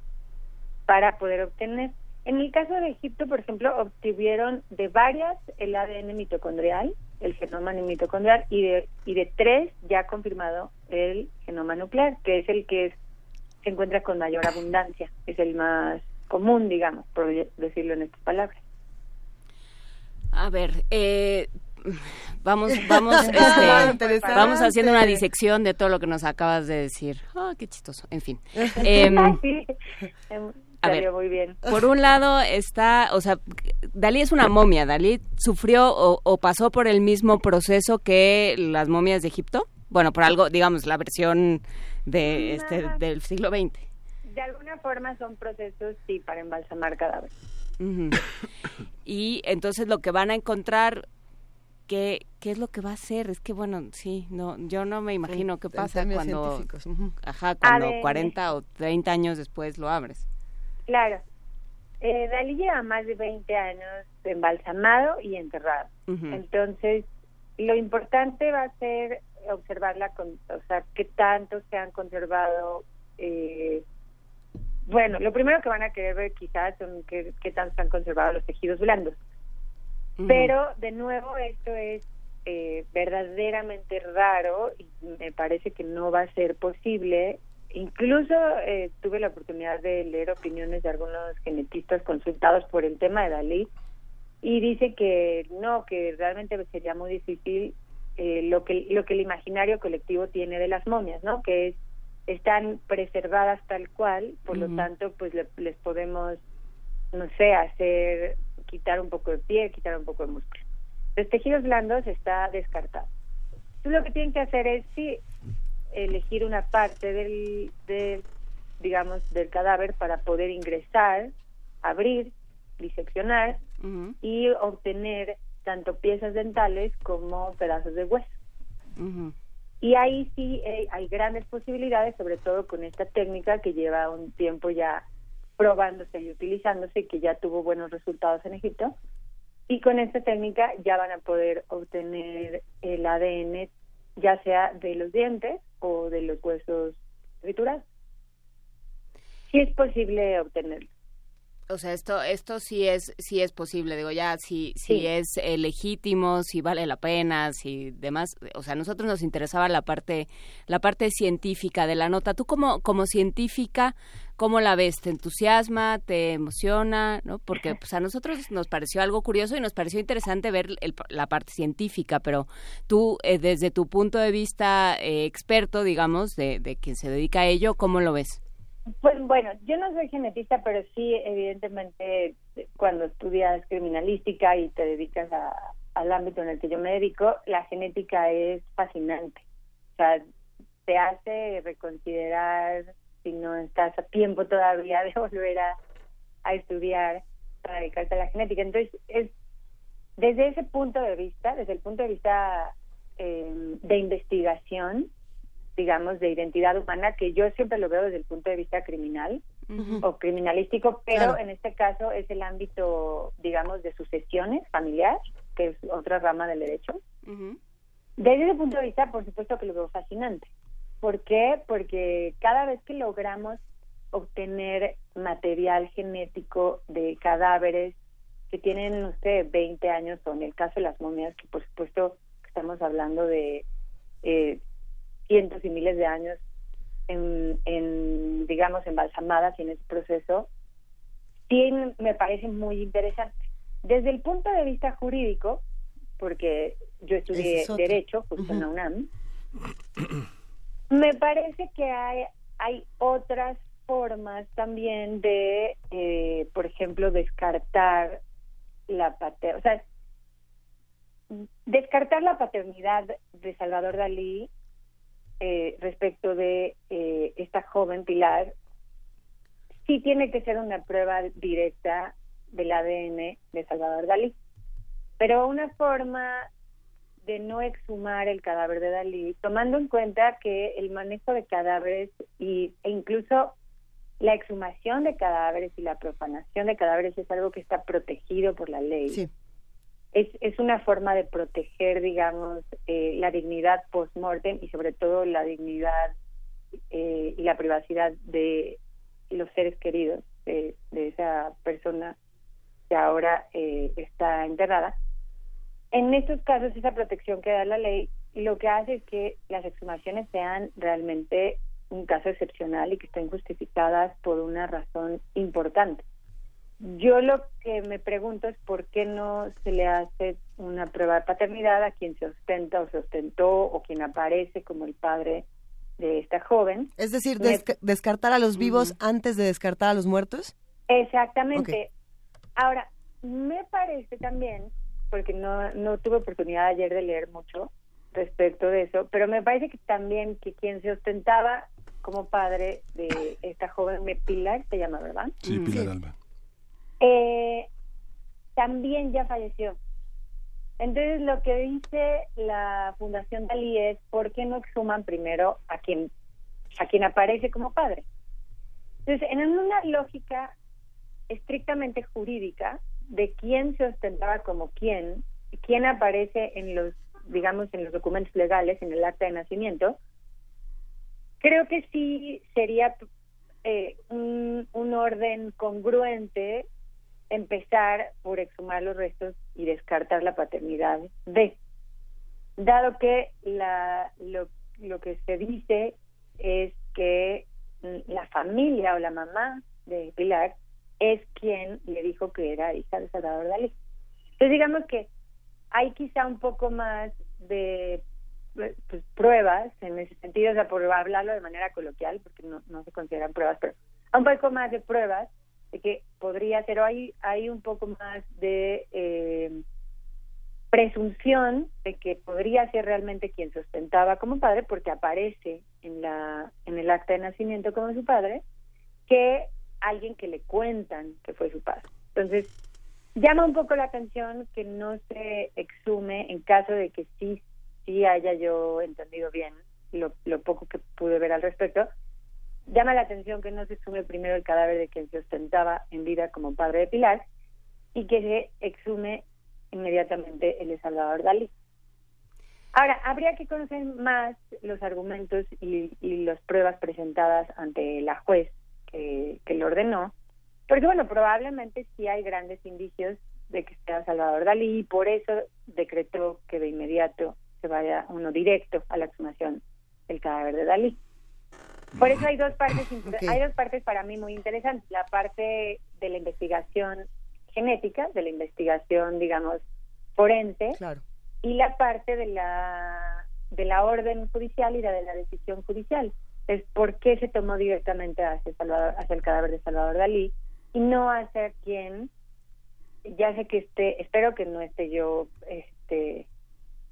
para poder obtener. En el caso de Egipto, por ejemplo, obtuvieron de varias el ADN mitocondrial, el genoma mitocondrial, y de, y de tres ya confirmado el genoma nuclear, que es el que se encuentra con mayor abundancia, es el más común, digamos, por decirlo en estas palabras. A ver, eh, vamos, vamos, este, vamos haciendo una disección de todo lo que nos acabas de decir. Ah, qué chistoso. En fin. Em, a ver, muy bien. Por un lado está, o sea, Dalí es una momia. Dalí sufrió o, pasó por el mismo proceso que las momias de Egipto. Bueno, por algo, digamos, la versión de este del siglo XX. De alguna forma son procesos sí para embalsamar cadáveres. y entonces lo que van a encontrar ¿Qué, ¿Qué es lo que va a hacer? Es que, bueno, sí, no, yo no me imagino qué pasa cuando, ajá, cuando 40 o 30 años después lo abres. Claro. Eh, Dalí lleva más de 20 años embalsamado y enterrado. Entonces, lo importante va a ser observarla, con, o sea, qué tanto se han conservado. Eh, bueno, lo primero que van a querer ver quizás son qué, qué tanto se han conservado los tejidos blandos. Pero de nuevo esto es eh, verdaderamente raro y me parece que no va a ser posible. Incluso eh, tuve la oportunidad de leer opiniones de algunos genetistas consultados por el tema de Dalí y dice que no, que realmente sería muy difícil eh, lo que lo que el imaginario colectivo tiene de las momias, ¿no? Que es están preservadas tal cual, por lo tanto, pues les podemos no sé, hacer quitar un poco de piel, quitar un poco de músculo. Los tejidos blandos está descartado. Entonces lo que tienen que hacer es sí elegir una parte del, digamos, del cadáver para poder ingresar, abrir, diseccionar y obtener tanto piezas dentales como pedazos de hueso. Y ahí sí eh, hay grandes posibilidades, sobre todo con esta técnica que lleva un tiempo ya probándose y utilizándose y que ya tuvo buenos resultados en Egipto. Y con esta técnica ya van a poder obtener el ADN ya sea de los dientes o de los huesos triturados. Sí es posible obtenerlo. O sea, esto esto sí es sí es posible, digo ya si si es eh, legítimo, si vale la pena, si demás, o sea, a nosotros nos interesaba la parte la parte científica de la nota. Tú como como científica, ¿cómo la ves? ¿Te entusiasma, te emociona, no? Porque pues a nosotros nos pareció algo curioso y nos pareció interesante ver la parte científica, pero tú eh, desde tu punto de vista eh, experto, digamos, de, de quien se dedica a ello, ¿cómo lo ves? Pues bueno, yo no soy genetista, pero sí, evidentemente, cuando estudias criminalística y te dedicas a, al ámbito en el que yo me dedico, la genética es fascinante. O sea, te hace reconsiderar si no estás a tiempo todavía de volver a, estudiar para dedicarte a la genética. Entonces, es desde ese punto de vista, desde el punto de vista eh, de investigación, digamos, de identidad humana, que yo siempre lo veo desde el punto de vista criminal o criminalístico, pero en este caso es el ámbito, digamos, de sucesiones familiares, que es otra rama del derecho. Desde ese punto de vista, por supuesto que lo veo fascinante. ¿Por qué? Porque cada vez que logramos obtener material genético de cadáveres que tienen, no sé, 20 años, o en el caso de las momias, que por supuesto estamos hablando de eh, cientos y miles de años en, en, digamos, embalsamadas y en ese proceso, sí me parece muy interesante. Desde el punto de vista jurídico, porque yo estudié Derecho justo en la UNAM, me parece que hay, hay otras formas también de, eh, por ejemplo, descartar la paternidad, o sea, descartar la paternidad de Salvador Dalí eh, respecto de eh, esta joven Pilar, sí tiene que ser una prueba directa del ADN de Salvador Dalí. Pero una forma de no exhumar el cadáver de Dalí, tomando en cuenta que el manejo de cadáveres y, e incluso la exhumación de cadáveres y la profanación de cadáveres es algo que está protegido por la ley. Es, es una forma de proteger, digamos, eh, la dignidad post-mortem y sobre todo la dignidad eh, y la privacidad de los seres queridos de, esa persona que ahora eh, está enterrada. En estos casos, esa protección que da la ley lo que hace es que las exhumaciones sean realmente un caso excepcional y que estén justificadas por una razón importante. Yo lo que me pregunto es por qué no se le hace una prueba de paternidad a quien se ostenta o se ostentó o quien aparece como el padre de esta joven. Es decir, descartar a los vivos antes de descartar a los muertos. Exactamente. Ahora, me parece también, porque no, no tuve oportunidad ayer de leer mucho respecto de eso, pero me parece que también que quien se ostentaba como padre de esta joven Pilar, se llama, ¿verdad? Sí, Pilar Alba. Eh, también ya falleció. Entonces lo que dice la Fundación Dalí es ¿por qué no exhuman primero a quien a quien aparece como padre? Entonces, en una lógica estrictamente jurídica de quién se ostentaba como quién, quién aparece en los digamos en los documentos legales, en el acta de nacimiento, Creo que sí sería eh, un, orden congruente empezar por exhumar los restos y descartar la paternidad de. Dado que la, lo, lo que se dice es que la familia o la mamá de Pilar es quien le dijo que era hija de Salvador Dalí. Entonces digamos que hay quizá un poco más de pues, pruebas en ese sentido, o sea, por hablarlo de manera coloquial, porque no, no se consideran pruebas, pero un poco más de pruebas que podría ser, o hay, hay un poco más de eh, presunción de que podría ser realmente quien sustentaba como padre, porque aparece en, la, en el acta de nacimiento como su padre, que alguien que le cuentan que fue su padre. Entonces, llama un poco la atención que no se exhume en caso de que sí sí haya yo entendido bien lo, lo poco que pude ver al respecto, llama la atención que no se exhume primero el cadáver de quien se ostentaba en vida como padre de Pilar y que se exhume inmediatamente el de Salvador Dalí. Ahora, habría que conocer más los argumentos y, las pruebas presentadas ante la juez que, que lo ordenó, porque bueno, probablemente sí hay grandes indicios de que sea Salvador Dalí y por eso decretó que de inmediato vaya uno directo a la exhumación del cadáver de Dalí. Por eso hay dos partes, hay dos partes para mí muy interesantes. La parte de la investigación genética, de la investigación, digamos, forense, y la parte de la de la orden judicial y la de la decisión judicial. es por qué se tomó directamente hacia, hacia el cadáver de Salvador Dalí y no hacia quien ya sé que esté, espero que no esté yo este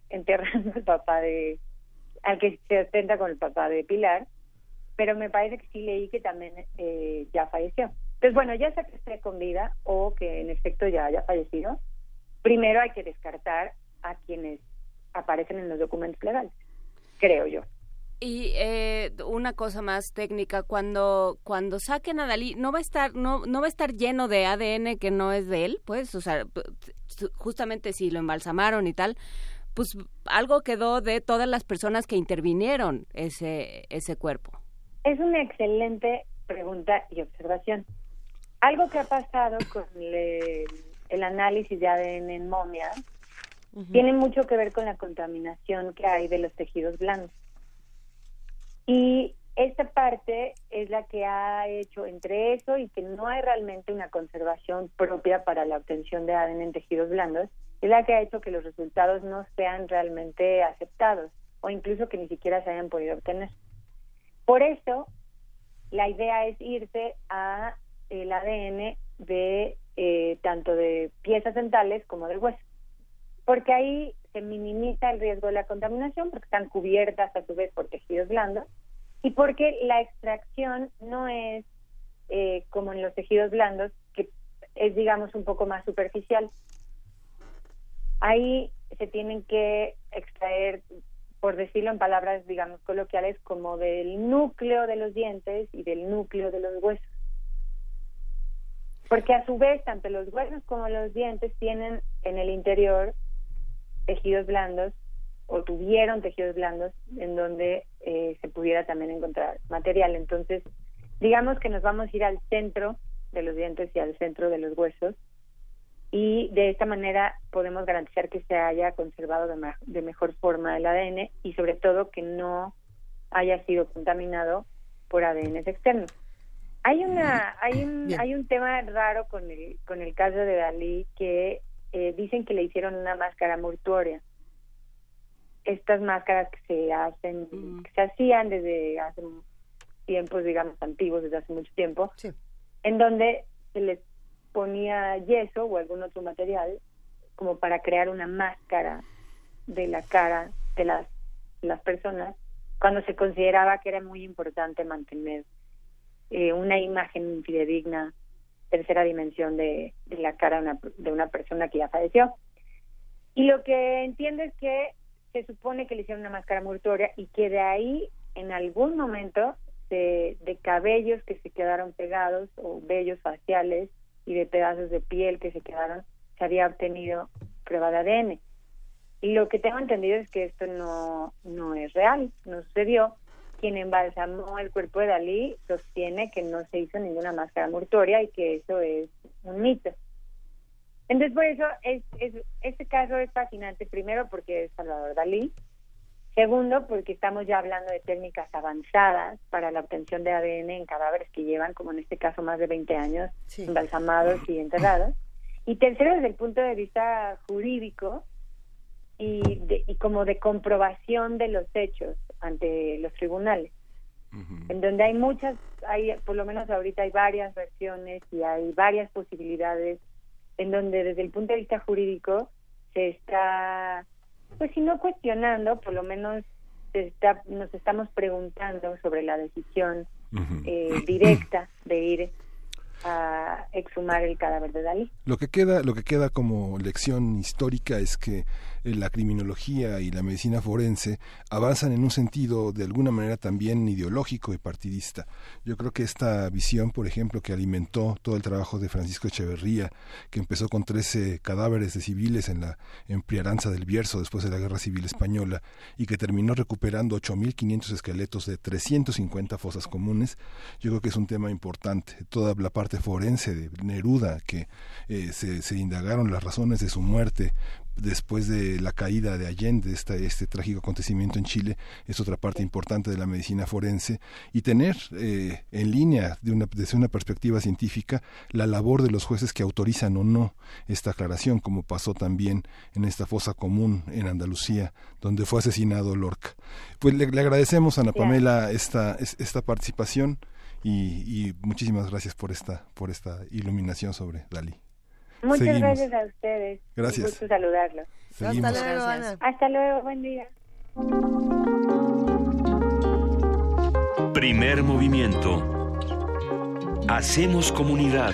enterrando al papá de al que se ostenta con el papá de Pilar, pero me parece que sí leí que también eh, ya falleció. Entonces, bueno, ya sea que esté con vida o que en efecto ya haya fallecido, primero hay que descartar a quienes aparecen en los documentos legales, creo yo. Y eh, una cosa más técnica, cuando cuando saquen a Dalí, no va a estar no no va a estar lleno de ADN que no es de él, pues, o sea, justamente si lo embalsamaron y tal, pues algo quedó de todas las personas que intervinieron ese ese cuerpo. Es una excelente pregunta y observación. Algo que ha pasado con el, análisis de ADN en momias tiene mucho que ver con la contaminación que hay de los tejidos blandos. Y esta parte es la que ha hecho entre eso y que no hay realmente una conservación propia para la obtención de ADN en tejidos blandos, es la que ha hecho que los resultados no sean realmente aceptados o incluso que ni siquiera se hayan podido obtener. Por eso, la idea es irse a el ADN de eh, tanto de piezas dentales como del hueso, porque ahí se minimiza el riesgo de la contaminación porque están cubiertas a su vez por tejidos blandos y porque la extracción no es eh, como en los tejidos blandos, que es digamos un poco más superficial. Ahí se tienen que extraer, por decirlo en palabras digamos coloquiales, como del núcleo de los dientes y del núcleo de los huesos. Porque a su vez tanto los huesos como los dientes tienen en el interior tejidos blandos o tuvieron tejidos blandos en donde eh, se pudiera también encontrar material. Entonces, digamos que nos vamos a ir al centro de los dientes y al centro de los huesos y de esta manera podemos garantizar que se haya conservado de, mejor forma el ADN y sobre todo que no haya sido contaminado por ADN externos. Hay una hay un hay un tema raro con el con el caso de Dalí que eh, dicen que le hicieron una máscara mortuoria. Estas máscaras que se hacen, que se hacían desde hace tiempos, digamos, antiguos, desde hace mucho tiempo, en donde se les ponía yeso o algún otro material como para crear una máscara de la cara de las, las personas, cuando se consideraba que era muy importante mantener eh, una imagen fidedigna tercera dimensión de, la cara de una, persona que ya falleció. Y lo que entiendo es que se supone que le hicieron una máscara mortuoria y que de ahí, en algún momento, de, de cabellos que se quedaron pegados o vellos faciales y de pedazos de piel que se quedaron, se había obtenido prueba de ADN. Y lo que tengo entendido es que esto no, no es real, no sucedió, quien embalsamó el cuerpo de Dalí sostiene que no se hizo ninguna máscara mortuoria y que eso es un mito. Entonces, por eso, es, este caso es fascinante, primero porque es Salvador Dalí, segundo porque estamos ya hablando de técnicas avanzadas para la obtención de ADN en cadáveres que llevan, como en este caso, más de 20 años embalsamados y enterrados, y tercero, desde el punto de vista jurídico, y, y como de comprobación de los hechos ante los tribunales, en donde hay muchas, hay por lo menos ahorita hay varias versiones y hay varias posibilidades en donde desde el punto de vista jurídico se está, pues si no cuestionando, por lo menos está, nos estamos preguntando sobre la decisión eh, directa de ir a exhumar el cadáver de Dalí. Lo que queda, lo que queda como lección histórica es que eh, la criminología y la medicina forense avanzan en un sentido de alguna manera también ideológico y partidista. Yo creo que esta visión, por ejemplo, que alimentó todo el trabajo de Francisco Echeverría, que empezó con 13 cadáveres de civiles en la en Priaranza del Bierzo después de la Guerra Civil Española y que terminó recuperando 8.500 esqueletos de 350 fosas comunes, yo creo que es un tema importante. Toda la parte parte forense de Neruda, que eh, se, se indagaron las razones de su muerte después de la caída de Allende, este, este trágico acontecimiento en Chile, es otra parte importante de la medicina forense, y tener eh, en línea, de una, desde una perspectiva científica, la labor de los jueces que autorizan o no esta aclaración, como pasó también en esta fosa común en Andalucía, donde fue asesinado Lorca. Pues le, agradecemos a Ana Pamela esta, esta participación y, y muchísimas gracias por esta, por esta iluminación sobre Dalí. Muchas gracias a ustedes. Gracias. Un gusto saludarlos. Hasta luego, Ana. Hasta luego, buen día. Primer movimiento. Hacemos comunidad.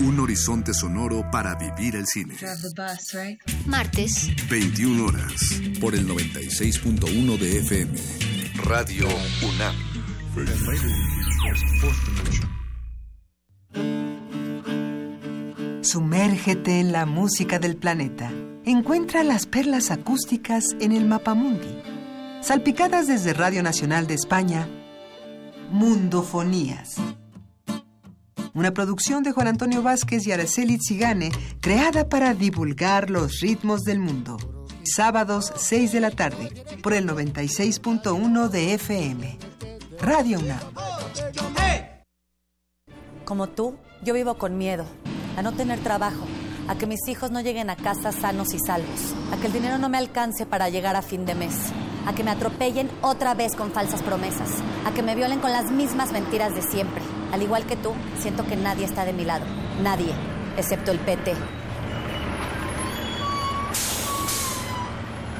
Un horizonte sonoro para vivir el cine. Martes, 21 horas. Por el 96.1 de FM. Radio UNAM. Sumérgete en la música del planeta. Encuentra las perlas acústicas en el Mapamundi. Salpicadas desde Radio Nacional de España, Mundofonías. Una producción de Juan Antonio Vázquez y Araceli Zigane, creada para divulgar los ritmos del mundo. Sábados 6 de la tarde, por el 96.1 de FM. Radio UNAM. Como tú, yo vivo con miedo a no tener trabajo, a que mis hijos no lleguen a casa sanos y salvos, a que el dinero no me alcance para llegar a fin de mes, a que me atropellen otra vez con falsas promesas, a que me violen con las mismas mentiras de siempre. Al igual que tú, siento que nadie está de mi lado, nadie, excepto el PT.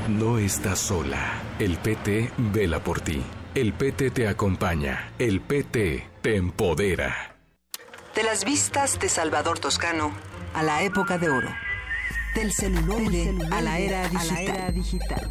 No estás sola. El PT vela por ti. El PT te acompaña. El PT te empodera. De las vistas de Salvador Toscano a la época de oro. Del celuloide, a la era digital.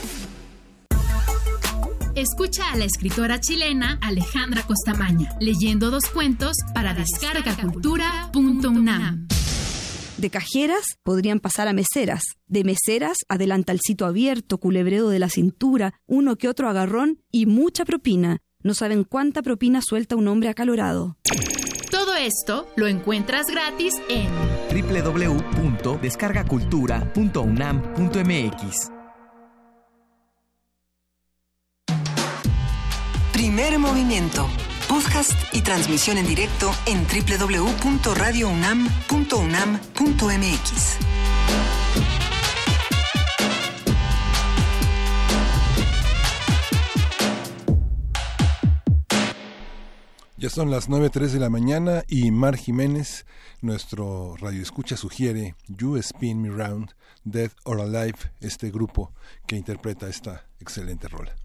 Escucha a la escritora chilena Alejandra Costamaña leyendo dos cuentos para descargacultura.unam. De cajeras podrían pasar a meseras, de meseras a delantalcito abierto, culebredo de la cintura, uno que otro agarrón y mucha propina. No saben cuánta propina suelta un hombre acalorado. Todo esto lo encuentras gratis en www.descargacultura.unam.mx. Primer movimiento. Podcast y transmisión en directo en www.radiounam.unam.mx. Ya son las 9.03 de la mañana y Mar Jiménez, nuestro radio escucha, sugiere You Spin Me Round, Dead or Alive, este grupo que interpreta esta excelente rola.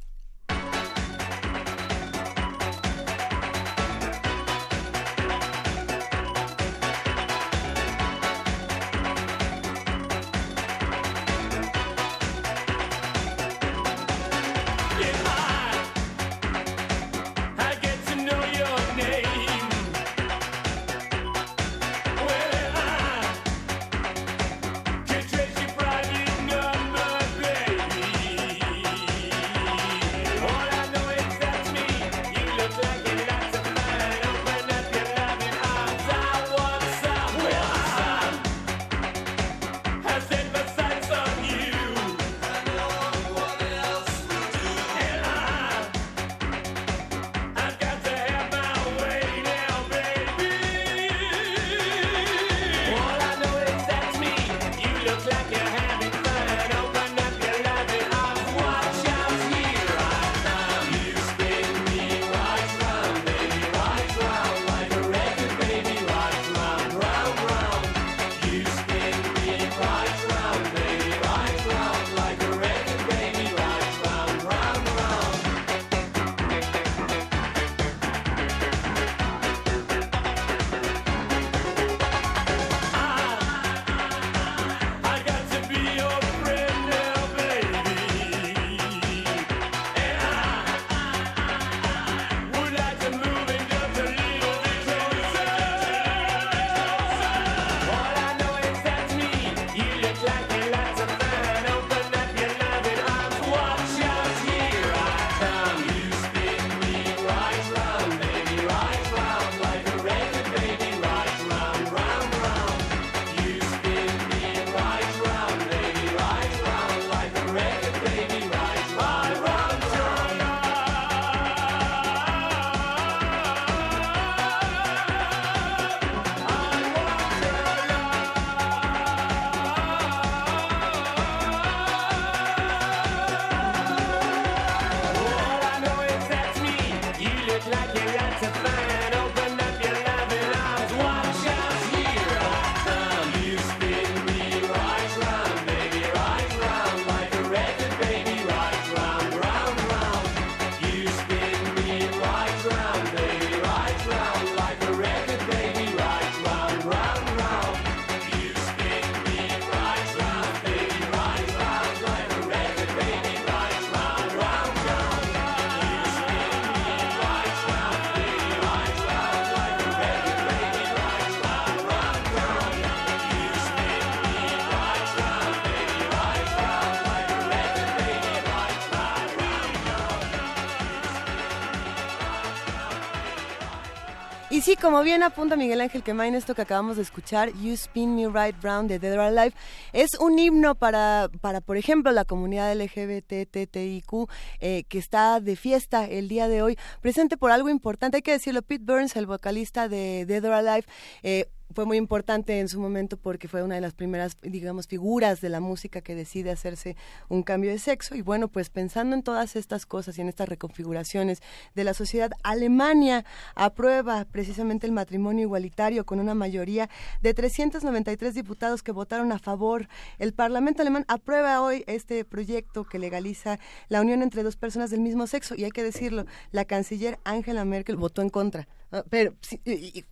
Sí, como bien apunta Miguel Ángel Quemain, esto que acabamos de escuchar, You Spin Me Right Round de Dead or Alive, es un himno para, para por ejemplo, la comunidad LGBTTIQ eh, que está de fiesta el día de hoy, presente por algo importante. Hay que decirlo, Pete Burns, el vocalista de Dead or Alive, eh, fue muy importante en su momento porque fue una de las primeras, digamos, figuras de la música que decide hacerse un cambio de sexo. Y bueno, pues pensando en todas estas cosas y en estas reconfiguraciones de la sociedad, Alemania aprueba precisamente el matrimonio igualitario con una mayoría de 393 diputados que votaron a favor. El Parlamento alemán aprueba hoy este proyecto que legaliza la unión entre dos personas del mismo sexo. Y hay que decirlo, la canciller Angela Merkel votó en contra. Ah, pero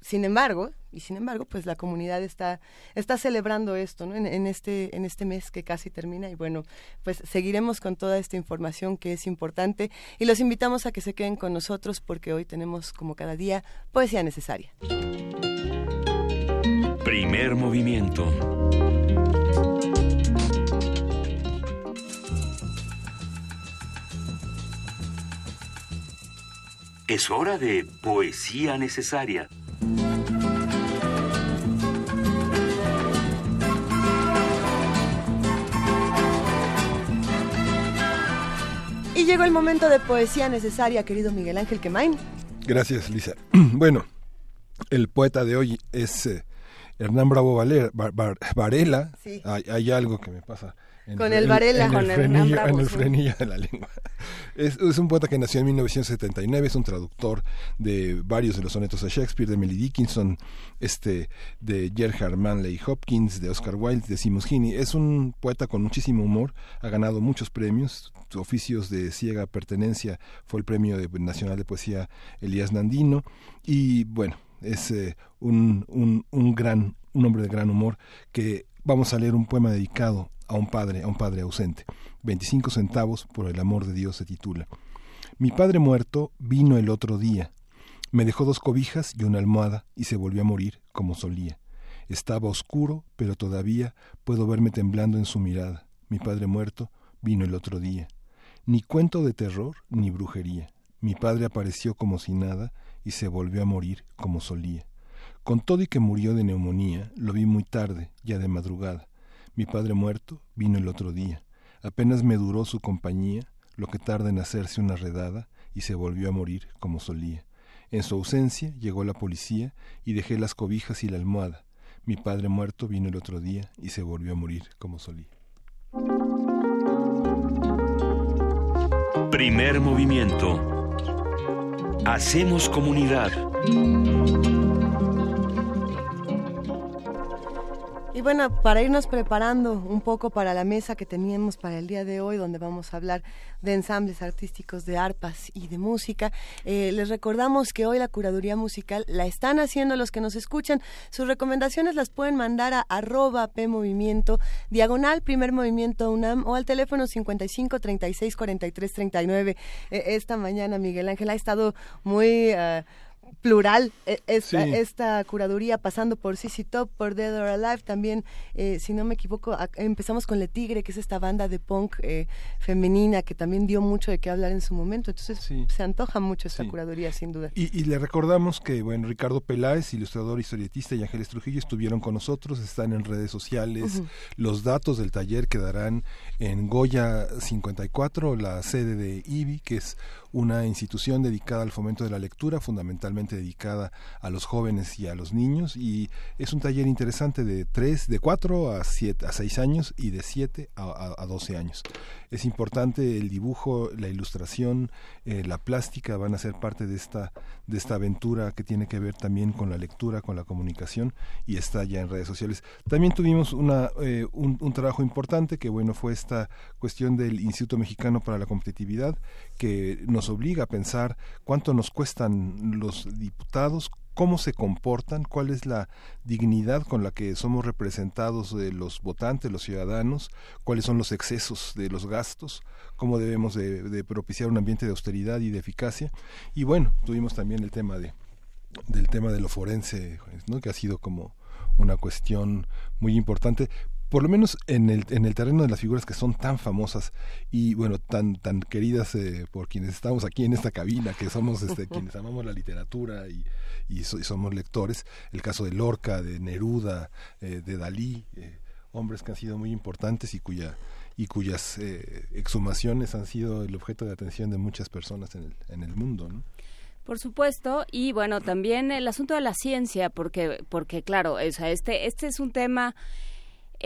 sin embargo, y sin embargo, pues la comunidad está, está celebrando esto, ¿no? En, este, en este mes que casi termina y bueno, pues seguiremos con toda esta información que es importante y los invitamos a que se queden con nosotros porque hoy tenemos como cada día poesía necesaria. Primer movimiento. Es hora de poesía necesaria. Y llegó el momento de poesía necesaria, querido Miguel Ángel Quemain. Gracias, Lisa. Bueno, el poeta de hoy es eh, Hernán Bravo Varela. hay, algo que me pasa con el Varela, con el, frenillo, de la lengua. Es, un poeta que nació en 1979, es un traductor de varios de los sonetos de Shakespeare, de Emily Dickinson, este, de Gerhard Manley Hopkins, de Oscar Wilde, de Seamus Heaney. Es un poeta con muchísimo humor, ha ganado muchos premios, oficios de ciega pertenencia fue el premio nacional de poesía Elías Nandino y bueno, es eh, un, un, un gran, un hombre de gran humor que vamos a leer un poema dedicado a un padre, a un padre ausente. 25 centavos por el amor de Dios se titula. Mi padre muerto vino el otro día. Me dejó dos cobijas y una almohada y se volvió a morir como solía. Estaba oscuro, pero todavía puedo verme temblando en su mirada. Mi padre muerto vino el otro día. Ni cuento de terror ni brujería. Mi padre apareció como si nada y se volvió a morir como solía. Con todo y que murió de neumonía, lo vi muy tarde, ya de madrugada. Mi padre muerto vino el otro día. Apenas me duró su compañía, lo que tarda en hacerse una redada, y se volvió a morir como solía. En su ausencia llegó la policía y dejé las cobijas y la almohada. Mi padre muerto vino el otro día y se volvió a morir como solía. Primer movimiento. Hacemos comunidad. Y bueno, para irnos preparando un poco para la mesa que teníamos para el día de hoy, donde vamos a hablar de ensambles artísticos, de arpas y de música, eh, les recordamos que hoy la curaduría musical la están haciendo los que nos escuchan. Sus recomendaciones las pueden mandar a arroba PMovimiento, diagonal primer movimiento UNAM o al teléfono 55 36 43 39. esta mañana Miguel Ángel ha estado muy... Ah, plural e, esta, esta curaduría pasando por CC Top, por Dead or Alive, también, eh, si no me equivoco, empezamos con Le Tigre, que es esta banda de punk eh, femenina que también dio mucho de qué hablar en su momento, entonces se antoja mucho esta curaduría, sin duda. Y, le recordamos que, bueno, Ricardo Peláez, ilustrador, historietista y Ángeles Trujillo estuvieron con nosotros, están en redes sociales, los datos del taller quedarán en Goya 54, la sede de IBI, que es una institución dedicada al fomento de la lectura, fundamentalmente dedicada a los jóvenes y a los niños, y es un taller interesante de 3, de 4 a 7, a 6 años y de 7 a, 12 años es importante el dibujo, la ilustración, eh, la plástica van a ser parte de esta, de esta aventura que tiene que ver también con la lectura, con la comunicación y está ya en redes sociales. También tuvimos una, eh, un, un, trabajo importante que bueno fue esta cuestión del Instituto Mexicano para la Competitividad que nos obliga a pensar cuánto nos cuestan los diputados, cómo se comportan, cuál es la dignidad con la que somos representados de los votantes, los ciudadanos, cuáles son los excesos de los gastos, cómo debemos de, propiciar un ambiente de austeridad y de eficacia. Y bueno, tuvimos también el tema de del tema de lo forense, ¿no? que ha sido como una cuestión muy importante por lo menos en el, en el terreno de las figuras que son tan famosas y bueno, tan, tan queridas eh, por quienes estamos aquí en esta cabina, que somos este, quienes amamos la literatura y, y, somos lectores, el caso de Lorca, de Neruda, eh, de Dalí, eh, hombres que han sido muy importantes y cuya y cuyas exhumaciones han sido el objeto de atención de muchas personas en el, en el mundo. ¿no? Por supuesto, y bueno, también el asunto de la ciencia, porque, porque claro, o sea, este, este es un tema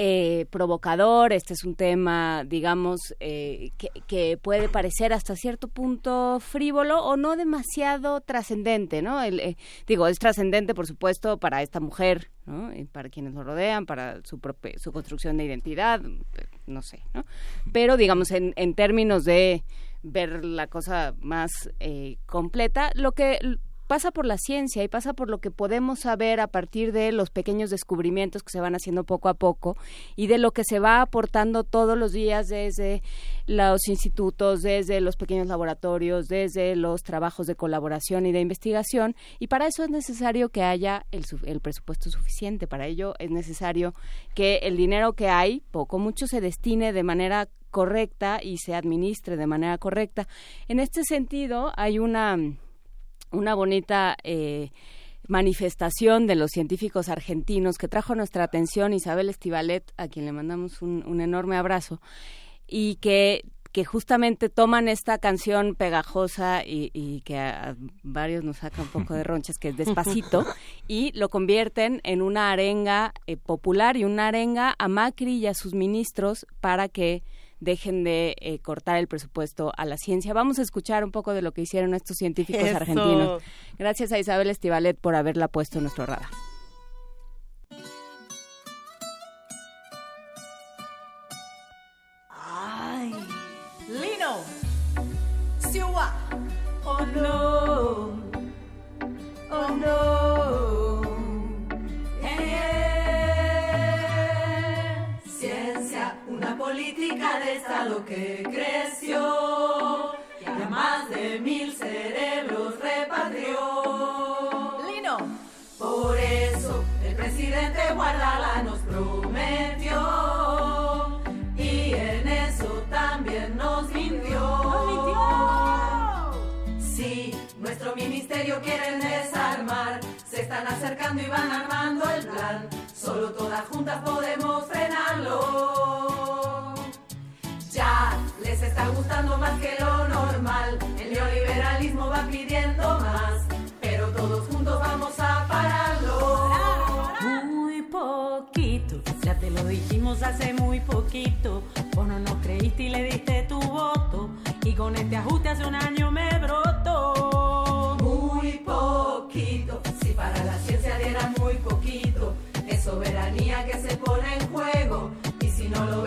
eh, provocador, este es un tema, digamos, eh, que, puede parecer hasta cierto punto frívolo o no demasiado trascendente, ¿no? Eh, digo, es trascendente, por supuesto, para esta mujer, ¿no? Y para quienes lo rodean, para su, su construcción de identidad, no sé, ¿no? Pero, digamos, en, en términos de ver la cosa más completa. Lo que pasa por la ciencia y pasa por lo que podemos saber a partir de los pequeños descubrimientos que se van haciendo poco a poco y de lo que se va aportando todos los días desde los institutos, desde los pequeños laboratorios, desde los trabajos de colaboración y de investigación. Y para eso es necesario que haya el, el presupuesto suficiente. Para ello es necesario que el dinero que hay, poco mucho, se destine de manera correcta y se administre de manera correcta. En este sentido, hay una, una bonita eh, manifestación de los científicos argentinos que trajo nuestra atención Isabel Estivalet, a quien le mandamos un, un enorme abrazo, y que que justamente toman esta canción pegajosa y, que a, varios nos saca un poco de ronchas, que es despacito, y lo convierten en una arenga eh, popular y una arenga a Macri y a sus ministros para que dejen de eh, cortar el presupuesto a la ciencia. Vamos a escuchar un poco de lo que hicieron estos científicos argentinos. Gracias a Isabel Estivalet por haberla puesto en nuestro radar. Ay, Lino, Siwa, oh no, oh no. Política de Estado que creció y a más de mil cerebros repatrió. Lino. Por eso el presidente Guardala nos prometió y en eso también nos mintió. ¡Nos mintió! Sí, nuestro ministerio quieren desarmar, se están acercando y van armando el plan. Solo todas juntas podemos frenarlo. Ya les está gustando más que lo normal. El neoliberalismo va pidiendo más, pero todos juntos vamos a pararlo. Muy poquito, ya te lo dijimos hace muy poquito. Vos no nos creíste y le diste tu voto. Y con este ajuste hace un año me brotó. Muy poquito, si para la ciencia diera muy poquito soberanía que se pone en juego. Y si no lo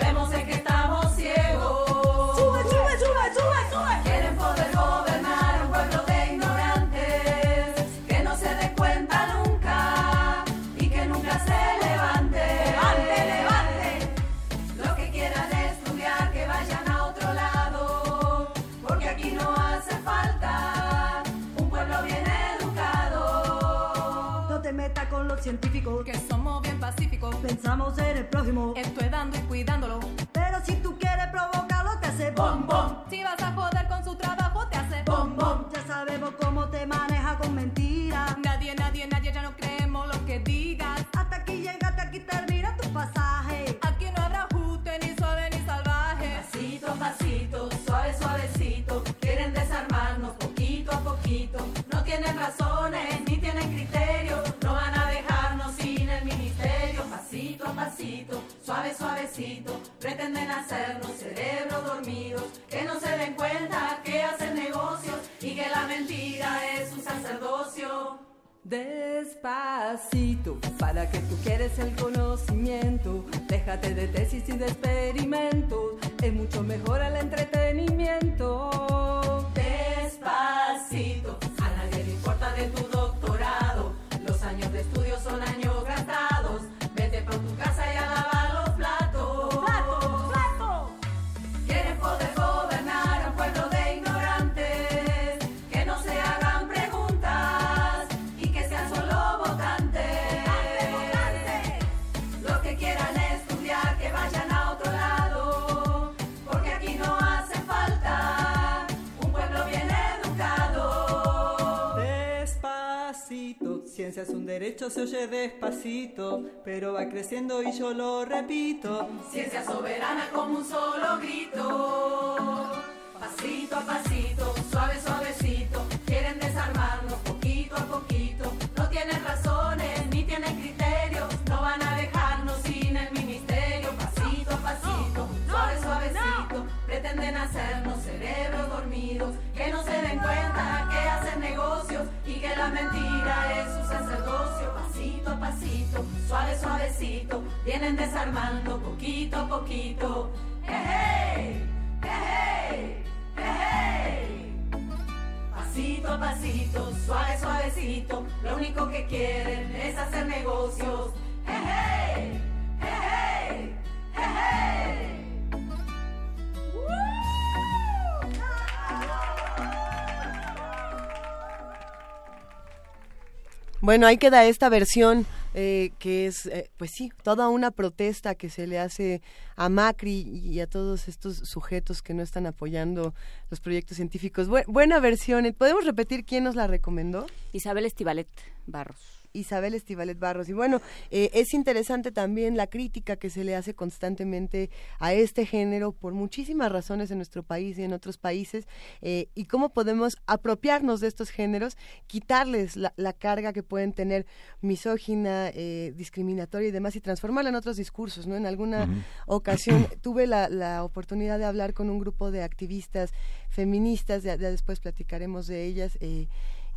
Pensamos en el prójimo, estoy dando y cuidándolo. Pero si tú quieres provocarlo, te hace bom bom. Si vas suave, suavecito. Pretenden hacernos cerebros dormidos. Que no se den cuenta que hacen negocios y que la mentira es un sacerdocio. Despacito, para que tú quieres el conocimiento. Déjate de tesis y de Ciencia es un derecho, se oye despacito, pero va creciendo y yo lo repito. Ciencia soberana como un solo grito. Pasito a pasito, suave, suavecito, quieren desarmarnos poquito a poquito. No tienen razones ni tienen criterios, no van a dejarnos sin el ministerio. Pasito a pasito, suave, suavecito, pretenden hacernos cerebros dormidos, que no se den cuenta que hacen negocios y que la mentira es Pasito a pasito, suave, suavecito, vienen desarmando poquito a poquito. ¡Hey, hey! ¡Hey, Pasito a pasito, suave, suavecito, lo único que quieren es hacer negocios. ¡Hey, hey! ¡Hey, Bueno, ahí queda esta versión eh, que es, eh, pues sí, toda una protesta que se le hace a Macri y a todos estos sujetos que no están apoyando los proyectos científicos. buena versión. ¿Podemos repetir quién nos la recomendó? Isabel Estivalet Barros. Isabel Estivalet Barros. Y bueno, eh, es interesante también la crítica que se le hace constantemente a este género por muchísimas razones en nuestro país y en otros países, eh, y cómo podemos apropiarnos de estos géneros, quitarles la, carga que pueden tener misógina, eh, discriminatoria y demás, y transformarla en otros discursos. ¿no? En alguna ocasión tuve la, la, oportunidad de hablar con un grupo de activistas feministas, ya, ya después platicaremos de ellas. Eh,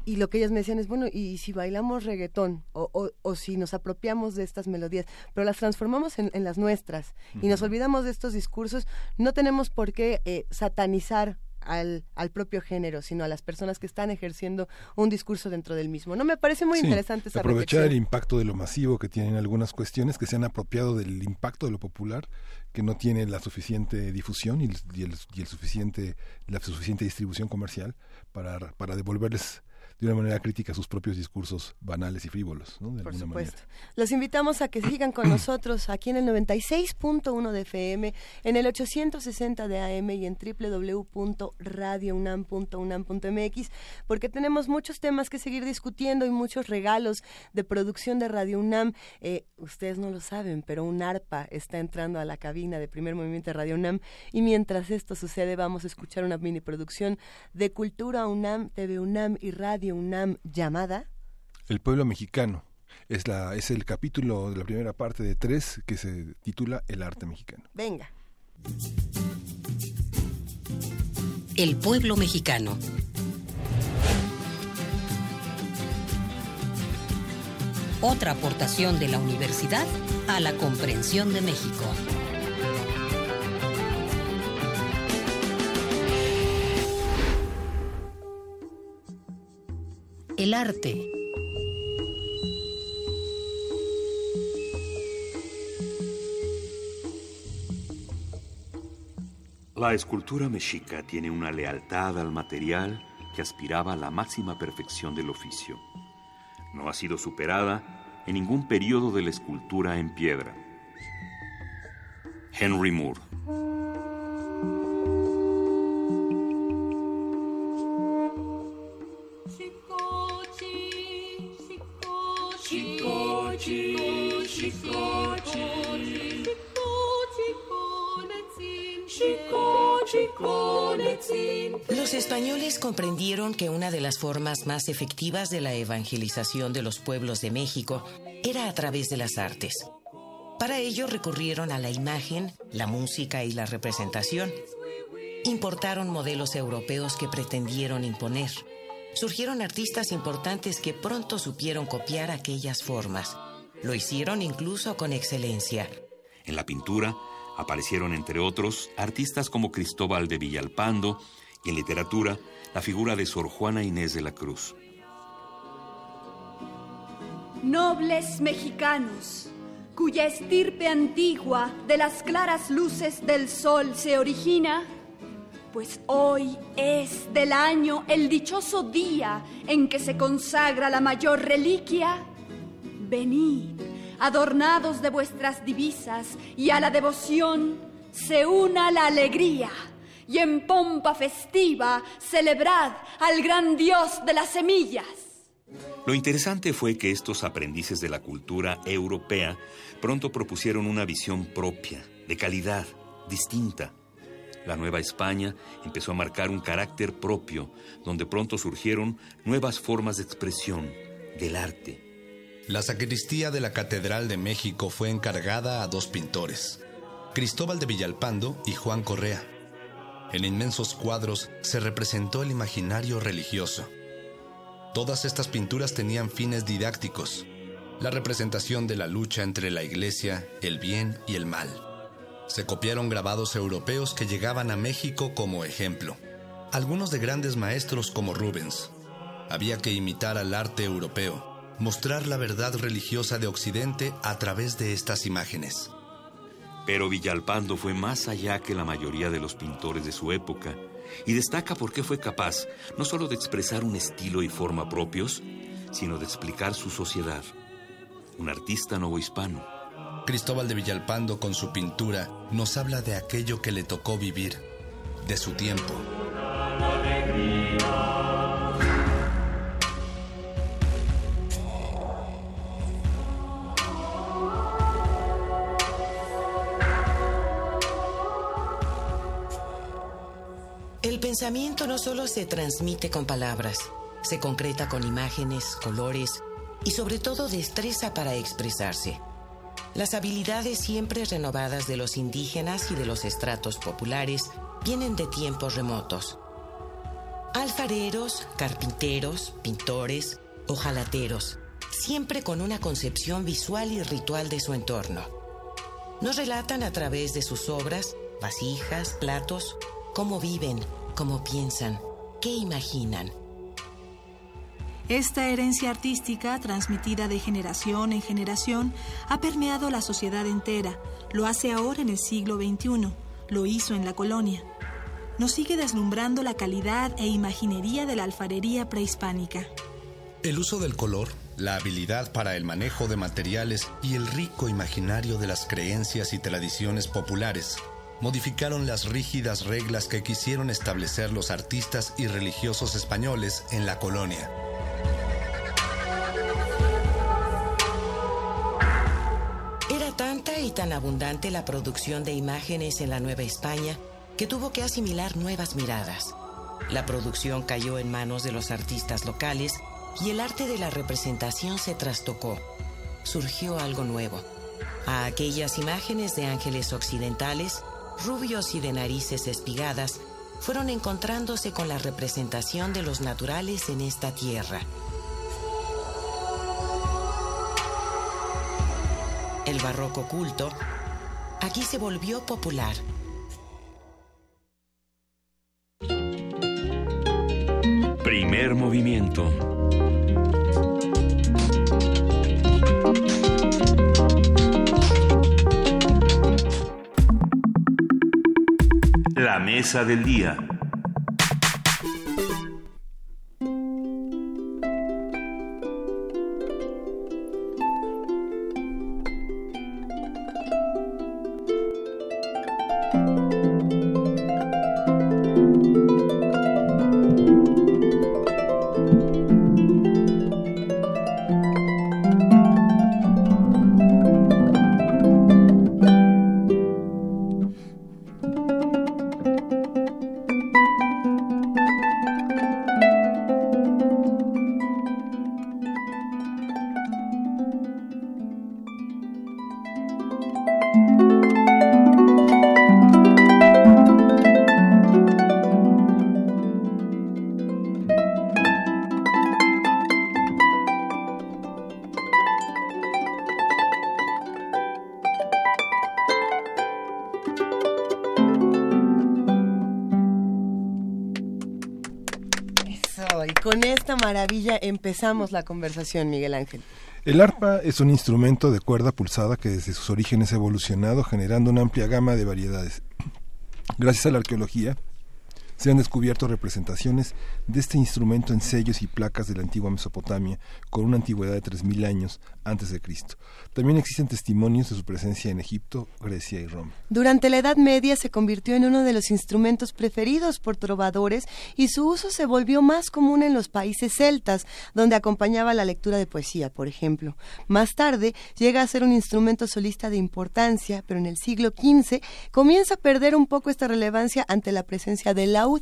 y lo que ellas me decían es, bueno, ¿y si bailamos reggaetón o, o, si nos apropiamos de estas melodías, pero las transformamos en, las nuestras y nos olvidamos de estos discursos, no tenemos por qué eh, satanizar al, al, propio género, sino a las personas que están ejerciendo un discurso dentro del mismo. No me parece muy interesante esa aprovechar el impacto de lo masivo que tienen algunas cuestiones que se han apropiado del impacto de lo popular que no tiene la suficiente difusión y, el, y el suficiente la suficiente distribución comercial para, para devolverles de una manera crítica sus propios discursos banales y frívolos. ¿no? Por supuesto. Los invitamos a que sigan con nosotros aquí en el 96.1 de FM, en el 860 de AM y en www.radiounam.unam.mx, porque tenemos muchos temas que seguir discutiendo y muchos regalos de producción de Radio UNAM. Eh, ustedes no lo saben, pero un arpa está entrando a la cabina de primer movimiento de Radio UNAM y mientras esto sucede vamos a escuchar una mini producción de Cultura UNAM, TV UNAM y Radio UNAM llamada El pueblo mexicano. Es, la, es el capítulo de la primera parte de tres que se titula El arte mexicano. Venga. El pueblo mexicano. Otra aportación de la universidad a la comprensión de México. El arte. La escultura mexica tiene una lealtad al material que aspiraba a la máxima perfección del oficio. No ha sido superada en ningún periodo de la escultura en piedra. Henry Moore Los españoles comprendieron que una de las formas más efectivas de la evangelización de los pueblos de México era a través de las artes. Para ello recurrieron a la imagen, la música y la representación. Importaron modelos europeos que pretendieron imponer. Surgieron artistas importantes que pronto supieron copiar aquellas formas. Lo hicieron incluso con excelencia. En la pintura aparecieron, entre otros, artistas como Cristóbal de Villalpando, y en literatura, la figura de Sor Juana Inés de la Cruz. Nobles mexicanos, cuya estirpe antigua de las claras luces del sol se origina, pues hoy es del año el dichoso día en que se consagra la mayor reliquia, venid, adornados de vuestras divisas, y a la devoción se una la alegría y en pompa festiva celebrad al gran Dios de las semillas. Lo interesante fue que estos aprendices de la cultura europea pronto propusieron una visión propia, de calidad, distinta. La Nueva España empezó a marcar un carácter propio, donde pronto surgieron nuevas formas de expresión del arte. La sacristía de la Catedral de México fue encargada a dos pintores, Cristóbal de Villalpando y Juan Correa. En inmensos cuadros se representó el imaginario religioso. Todas estas pinturas tenían fines didácticos, la representación de la lucha entre la iglesia, el bien y el mal. Se copiaron grabados europeos que llegaban a México como ejemplo, algunos de grandes maestros como Rubens. Había que imitar al arte europeo, mostrar la verdad religiosa de Occidente a través de estas imágenes. Pero Villalpando fue más allá que la mayoría de los pintores de su época y destaca por qué fue capaz no solo de expresar un estilo y forma propios, sino de explicar su sociedad. Un artista novohispano. Cristóbal de Villalpando con su pintura nos habla de aquello que le tocó vivir, de su tiempo. Pensamiento no solo se transmite con palabras, se concreta con imágenes, colores y sobre todo destreza para expresarse. Las habilidades siempre renovadas de los indígenas y de los estratos populares vienen de tiempos remotos. Alfareros, carpinteros, pintores, ojalateros, siempre con una concepción visual y ritual de su entorno. Nos relatan a través de sus obras, vasijas, platos, cómo viven, cómo piensan, qué imaginan. Esta herencia artística, transmitida de generación en generación, ha permeado la sociedad entera. Lo hace ahora en el siglo XXI. Lo hizo en la colonia. Nos sigue deslumbrando la calidad e imaginería de la alfarería prehispánica. El uso del color, la habilidad para el manejo de materiales y el rico imaginario de las creencias y tradiciones populares modificaron las rígidas reglas que quisieron establecer los artistas y religiosos españoles en la colonia. Era tanta y tan abundante la producción de imágenes en la Nueva España que tuvo que asimilar nuevas miradas. La producción cayó en manos de los artistas locales y el arte de la representación se trastocó. Surgió algo nuevo. A aquellas imágenes de ángeles occidentales, rubios y de narices espigadas, fueron encontrándose con la representación de los naturales en esta tierra. El barroco culto aquí se volvió popular. Primer movimiento. La mesa del día. Maravilla empezamos la conversación, Miguel Ángel. El arpa es un instrumento de cuerda pulsada que desde sus orígenes ha evolucionado generando una amplia gama de variedades. Gracias a la arqueología se han descubierto representaciones de este instrumento en sellos y placas de la antigua Mesopotamia con una antigüedad de 3.000 años antes de Cristo. También existen testimonios de su presencia en Egipto, Grecia y Roma. Durante la Edad Media se convirtió en uno de los instrumentos preferidos por trovadores y su uso se volvió más común en los países celtas, donde acompañaba la lectura de poesía, por ejemplo. Más tarde llega a ser un instrumento solista de importancia, pero en el siglo XV comienza a perder un poco esta relevancia ante la presencia del laúd.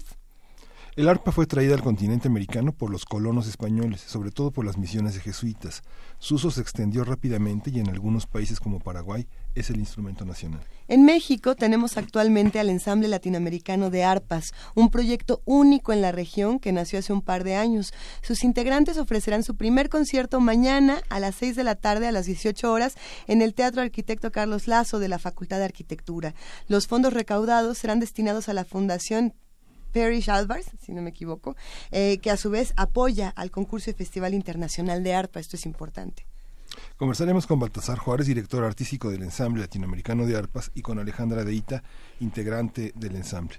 El arpa fue traída al continente americano por los colonos españoles, sobre todo por las misiones de jesuitas. Su uso se extendió rápidamente y en algunos países como Paraguay es el instrumento nacional. En México tenemos actualmente al Ensamble Latinoamericano de Arpas, un proyecto único en la región que nació hace un par de años. Sus integrantes ofrecerán su primer concierto mañana a las 6 de la tarde a las 18 horas en el Teatro Arquitecto Carlos Lazo de la Facultad de Arquitectura. Los fondos recaudados serán destinados a la Fundación Parish Alvarez, si no me equivoco, eh, que a su vez apoya al concurso y Festival Internacional de Arpa. Esto es importante. Conversaremos con Baltasar Juárez, director artístico del Ensamble Latinoamericano de Arpas, y con Alejandra Deita, integrante del ensamble.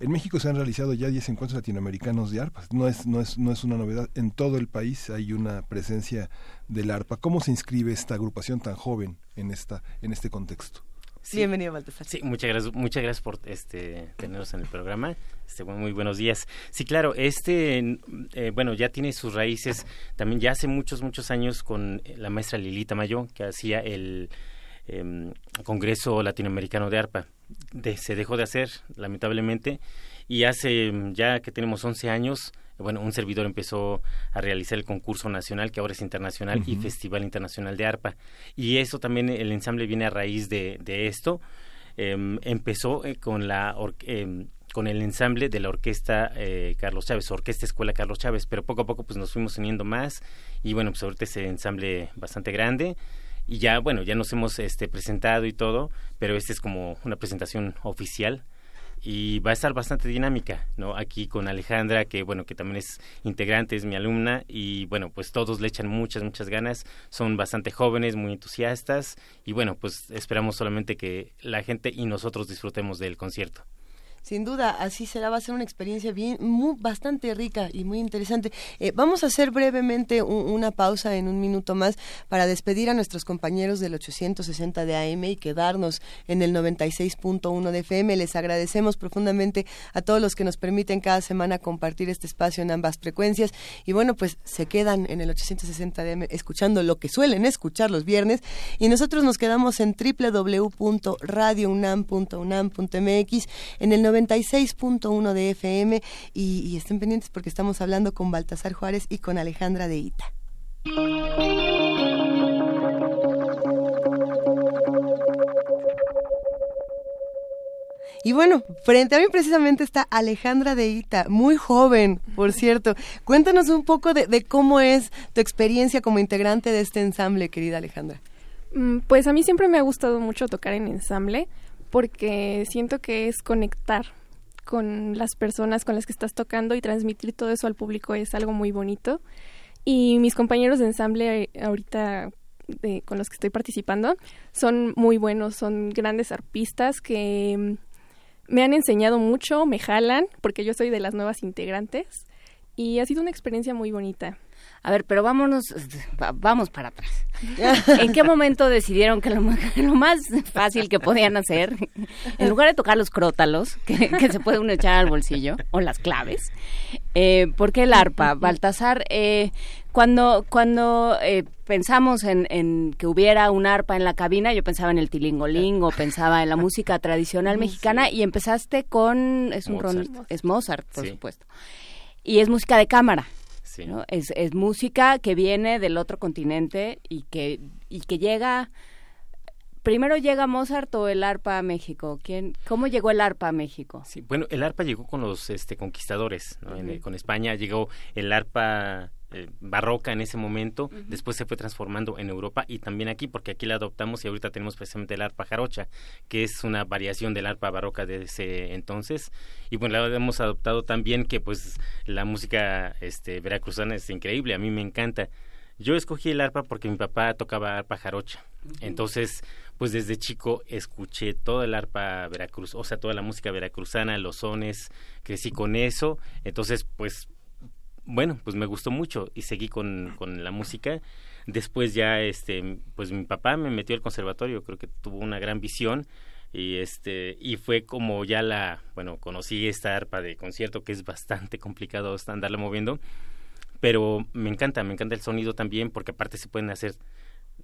En México se han realizado ya 10 encuentros latinoamericanos de arpas. No es, no, es, no es una novedad. En todo el país hay una presencia del arpa. ¿Cómo se inscribe esta agrupación tan joven en, esta, en este contexto? Bienvenido, Baltasar. Sí, muchas gracias, muchas gracias por este, tenernos en el programa. Este, muy buenos días. Sí, claro, este, eh, bueno, ya tiene sus raíces también ya hace muchos, muchos años con la maestra Lilita Mayo, que hacía el em, Congreso Latinoamericano de ARPA. se dejó de hacer, lamentablemente, y hace ya que tenemos 11 años, bueno, un servidor empezó a realizar el concurso nacional, que ahora es internacional, y Festival Internacional de Arpa. Y eso también, el ensamble viene a raíz de, de esto. Em, empezó eh, con la em, con el ensamble de la orquesta eh, Carlos Chávez, Orquesta Escuela Carlos Chávez, pero poco a poco pues nos fuimos uniendo más y bueno, pues ahorita ese ensamble bastante grande y ya bueno, ya nos hemos este presentado y todo, pero este es como una presentación oficial y va a estar bastante dinámica, ¿no? Aquí con Alejandra, que bueno, que también es integrante, es mi alumna y bueno, pues todos le echan muchas, muchas ganas, son bastante jóvenes, muy entusiastas y bueno, pues esperamos solamente que la gente y nosotros disfrutemos del concierto. Sin duda, así será, va a ser una experiencia bien, muy, bastante rica y muy interesante. Eh, vamos a hacer brevemente una pausa en un minuto más para despedir a nuestros compañeros del 860 de AM y quedarnos en el 96.1 de FM. Les agradecemos profundamente a todos los que nos permiten cada semana compartir este espacio en ambas frecuencias. Y bueno, pues se quedan en el 860 de AM escuchando lo que suelen escuchar los viernes. Y nosotros nos quedamos en www.radiounam.unam.mx en el 96.1 de FM y, estén pendientes porque estamos hablando con Baltasar Juárez y con Alejandra de Ita. Y bueno, frente a mí precisamente está Alejandra de Ita, muy joven, por cierto. Cuéntanos un poco de, de, cómo es tu experiencia como integrante de este ensamble, querida Alejandra. Mm, pues a mí siempre me ha gustado mucho tocar en ensamble porque siento que es conectar con las personas con las que estás tocando y transmitir todo eso al público es algo muy bonito. Y mis compañeros de ensamble eh, ahorita con los que estoy participando son muy buenos, son grandes arpistas que mm, me han enseñado mucho, me jalan, porque yo soy de las nuevas integrantes y ha sido una experiencia muy bonita. A ver, pero vámonos, vamos para atrás. ¿En qué momento decidieron que lo, más fácil que podían hacer, en lugar de tocar los crótalos, que, se puede uno echar al bolsillo, o las claves, eh, ¿por qué el arpa? Baltasar, eh, cuando, cuando eh, pensamos en, que hubiera un arpa en la cabina, yo pensaba en el tilingolingo, pensaba en la música tradicional mexicana, y empezaste con, es un Mozart. es Mozart, por supuesto, y es música de cámara. Es, es música que viene del otro continente y que, y que llega primero llega Mozart o el arpa a México. ¿Quién, ¿Cómo llegó el arpa a México? Sí, bueno, el arpa llegó con los este, conquistadores. con España llegó el arpa eh, barroca en ese momento, después se fue transformando en Europa y también aquí, porque aquí la adoptamos y ahorita tenemos precisamente el arpa jarocha, que es una variación del arpa barroca de ese entonces. Y bueno, la hemos adoptado también que pues la música este, veracruzana es increíble, a mí me encanta. Yo escogí el arpa porque mi papá tocaba arpa jarocha. Entonces, pues desde chico escuché toda el arpa veracruz, o sea, toda la música veracruzana, los sones, crecí con eso, entonces pues bueno, pues me gustó mucho y seguí con, con la música. Después ya, este, pues mi papá me metió al conservatorio, creo que tuvo una gran visión y este y fue como ya la, bueno, conocí esta arpa de concierto que es bastante complicado andarla moviendo, pero me encanta, me encanta el sonido también porque aparte se pueden hacer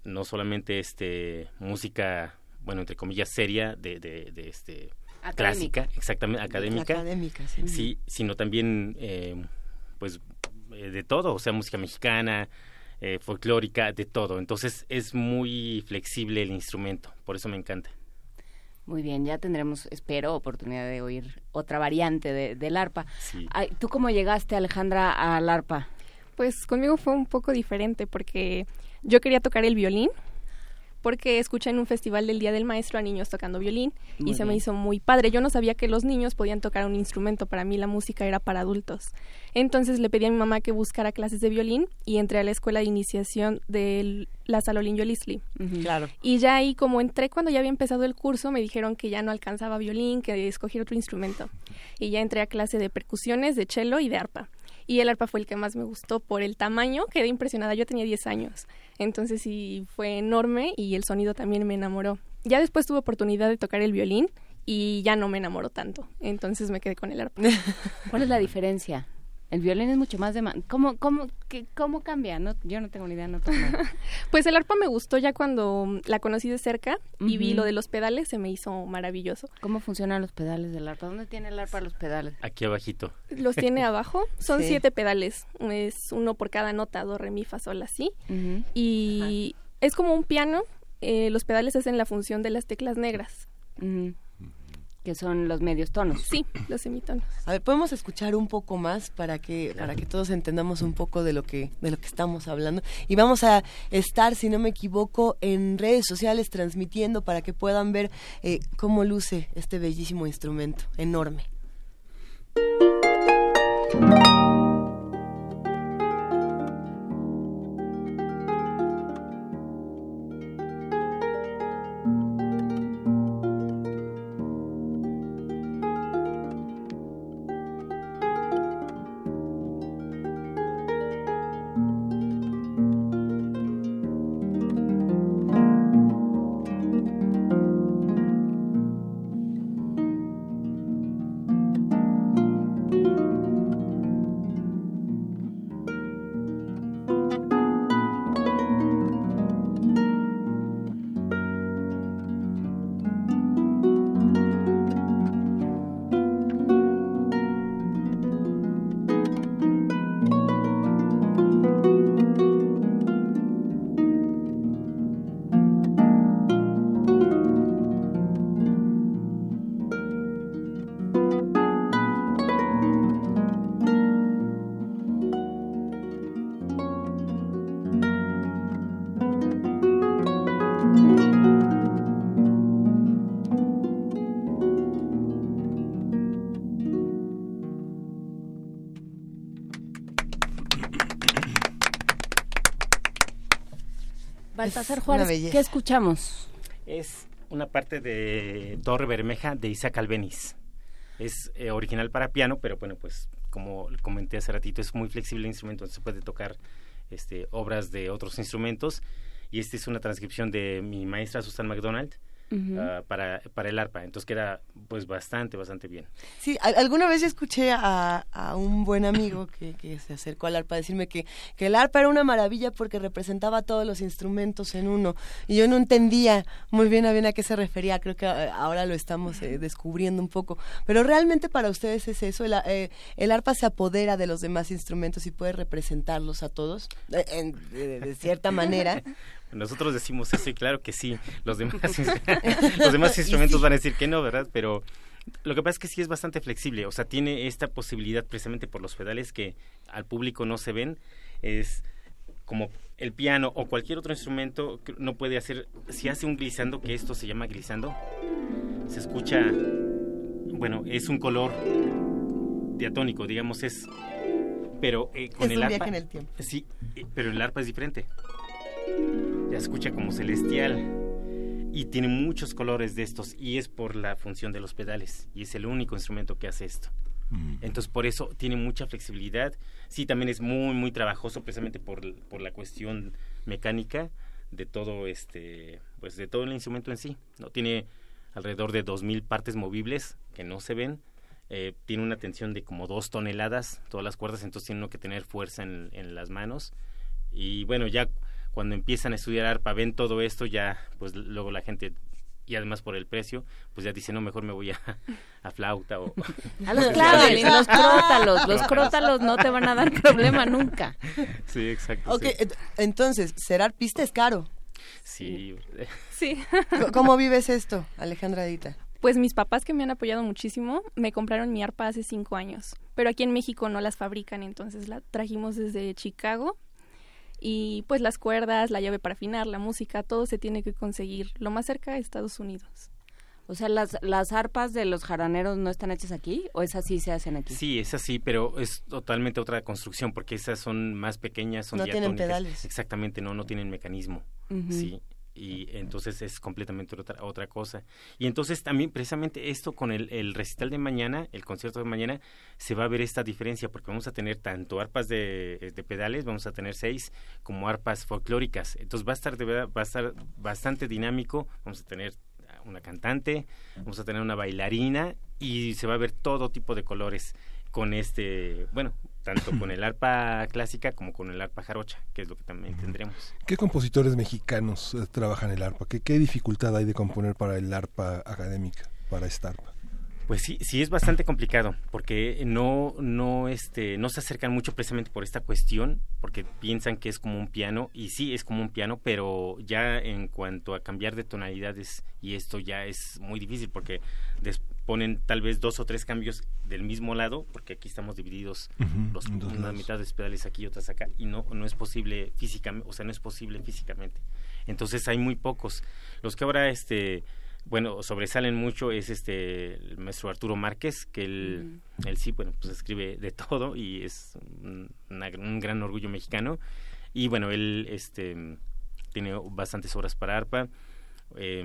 no solamente este música, bueno, entre comillas seria de, de, de este clásica, exactamente académica, Académica, sí. sí, sino también eh, pues eh, de todo, o sea, música mexicana, eh, folclórica, de todo. Entonces es muy flexible el instrumento, por eso me encanta. Muy bien, ya tendremos, espero, oportunidad de oír otra variante de, del arpa. ¿Tú cómo llegaste, Alejandra, al arpa? Pues conmigo fue un poco diferente porque yo quería tocar el violín porque escuché en un festival del Día del Maestro a niños tocando violín Muy y se me hizo muy padre. Yo no sabía que los niños podían tocar un instrumento, para mí la música era para adultos. Entonces le pedí a mi mamá que buscara clases de violín y entré a la escuela de iniciación de la Salolín Yolisli. Claro. Y ya ahí como entré cuando ya había empezado el curso, me dijeron que ya no alcanzaba violín, que escogiera otro instrumento. Y ya entré a clase de percusiones, de cello y de arpa. Y el arpa fue el que más me gustó por el tamaño, quedé impresionada, yo tenía 10 años. Entonces sí fue enorme y el sonido también me enamoró. Ya después tuve oportunidad de tocar el violín y ya no me enamoró tanto. Entonces me quedé con el arpa. ¿Cuál es la diferencia? El violín es mucho más de... ¿Cómo, cómo, qué- cómo cambia? No, yo no tengo ni idea, no toco. Pues el arpa me gustó ya cuando la conocí de cerca y vi lo de los pedales, se me hizo maravilloso. ¿Cómo funcionan los pedales del arpa? ¿Dónde tiene el arpa los pedales? Aquí abajito. Los tiene abajo, son Sí. siete pedales, es uno por cada nota, do, re, mi, fa, sol, así. Ujú. Y es como un piano, eh, los pedales hacen la función de las teclas negras. Ujú. Que son los medios tonos. Sí, los semitonos. A ver, podemos escuchar un poco más para que para que todos entendamos un poco de lo que de lo que estamos hablando y vamos a estar, si no me equivoco, en redes sociales transmitiendo para que puedan ver eh, cómo luce este bellísimo instrumento enorme. Baltasar Juárez. ¿qué escuchamos? Es una parte de Torre Bermeja de Isaac Albeniz. Es eh, original para piano, pero bueno, pues como comenté hace ratito, es muy flexible el instrumento, se puede tocar este, obras de otros instrumentos. Y esta es una transcripción de mi maestra Susan McDonald Ah, para, para el arpa. Entonces queda pues bastante, bastante bien. Sí, alguna vez escuché a, a un buen amigo que, que se acercó al arpa a decirme que, que el arpa era una maravilla porque representaba todos los instrumentos en uno. Y yo no entendía muy bien a bien a qué se refería. Creo que eh, ahora lo estamos eh, descubriendo un poco. Pero realmente para ustedes es eso. El, eh, el arpa se apodera de los demás instrumentos y puede representarlos a todos eh, en- de- de cierta manera. Nosotros decimos eso y claro que sí. Los demás, los demás instrumentos van a decir que no, ¿verdad? Pero lo que pasa es que sí es bastante flexible. O sea, tiene esta posibilidad precisamente por los pedales que al público no se ven. Es como el piano o cualquier otro instrumento que no puede hacer. Si hace un glissando, que esto se llama glissando, se escucha. Bueno, es un color diatónico, digamos, es. Pero eh, con Es el un arpa. viaje en el tiempo. Sí, eh, pero el arpa es diferente. Escucha como celestial. y tiene muchos colores de estos y es por la función de los pedales y es el único instrumento que hace esto. Entonces por eso tiene mucha flexibilidad. Sí, también es muy muy trabajoso precisamente por, por la cuestión mecánica de todo este pues de todo el instrumento en sí. No tiene alrededor de 2000 partes movibles que no se ven. Eh, tiene una tensión de como dos toneladas todas las cuerdas, entonces tiene uno que tener fuerza en, en las manos. Y bueno, ya cuando empiezan a estudiar arpa, ven todo esto, ya pues luego la gente y además por el precio, pues ya dice, no, mejor me voy a, a flauta o... A los claves, los crótalos, los crótalos no te van a dar problema nunca. Sí, exacto. Ok, sí. entonces, ser arpista es caro. Sí. Sí. ¿Cómo vives esto, Alejandra Dita? Pues mis papás que me han apoyado muchísimo me compraron mi arpa hace cinco años, pero aquí en México no las fabrican, entonces la trajimos desde Chicago y pues las cuerdas, la llave para afinar, la música, todo se tiene que conseguir lo más cerca de Estados Unidos. O sea, las, las arpas de los jaraneros no están hechas aquí o esas sí se hacen aquí. Sí, es así, pero es totalmente otra construcción porque esas son más pequeñas, son No tienen pedales. Exactamente, no, no tienen mecanismo. Sí, y entonces es completamente otra, otra cosa. Y entonces también precisamente esto con el, el recital de mañana, el concierto de mañana, se va a ver esta diferencia porque vamos a tener tanto arpas de, de pedales, vamos a tener seis, como arpas folclóricas. Entonces va a estar de verdad, va a estar bastante dinámico, vamos a tener una cantante, vamos a tener una bailarina y se va a ver todo tipo de colores con este, bueno, tanto con el arpa clásica como con el arpa jarocha, que es lo que también tendremos. ¿Qué compositores mexicanos eh, trabajan el arpa? ¿Qué, ¿Qué dificultad hay de componer para el arpa académica, para esta arpa? Pues sí, sí es bastante complicado, porque no, no, este, no se acercan mucho precisamente por esta cuestión, porque piensan que es como un piano, y sí es como un piano, pero ya en cuanto a cambiar de tonalidades, y esto ya es muy difícil, porque des- ponen tal vez dos o tres cambios del mismo lado, porque aquí estamos divididos, los, una mitad de pedales aquí y otras acá, y no, no es posible físicamente, o sea, no es posible físicamente. Entonces hay muy pocos. Los que ahora, este, bueno, sobresalen mucho es este el maestro Arturo Márquez, que él, él sí, bueno, pues escribe de todo y es un, una- un gran orgullo mexicano. Y bueno, él este tiene bastantes obras para arpa. Eh,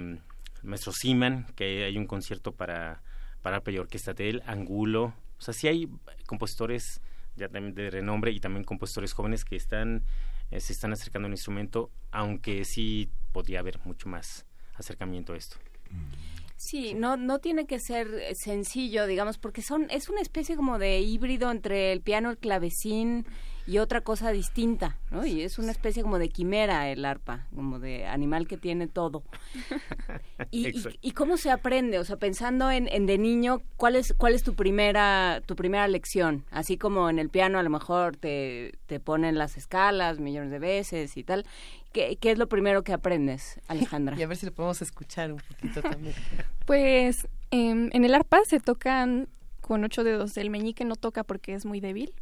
el maestro Siman, que hay un concierto para, para arpa y orquesta de él, Angulo. O sea, sí hay compositores ya también de renombre y también compositores jóvenes que están eh, se están acercando al instrumento, aunque sí podría haber mucho más acercamiento a esto. Sí, no, no tiene que ser eh, sencillo, digamos, porque son es una especie como de híbrido entre el piano, el clavecín y otra cosa distinta, ¿no? Y es una especie como de quimera el arpa, como de animal que tiene todo. ¿Y, y, y cómo se aprende? O sea, pensando en, en de niño, ¿cuál es, cuál es tu primera tu primera lección? Así como en el piano a lo mejor te, te ponen las escalas millones de veces y tal. ¿Qué, qué es lo primero que aprendes, Alejandra? Y a ver si lo podemos escuchar un poquito también. Pues em, en el arpa se tocan con ocho dedos. El meñique no toca porque es muy débil.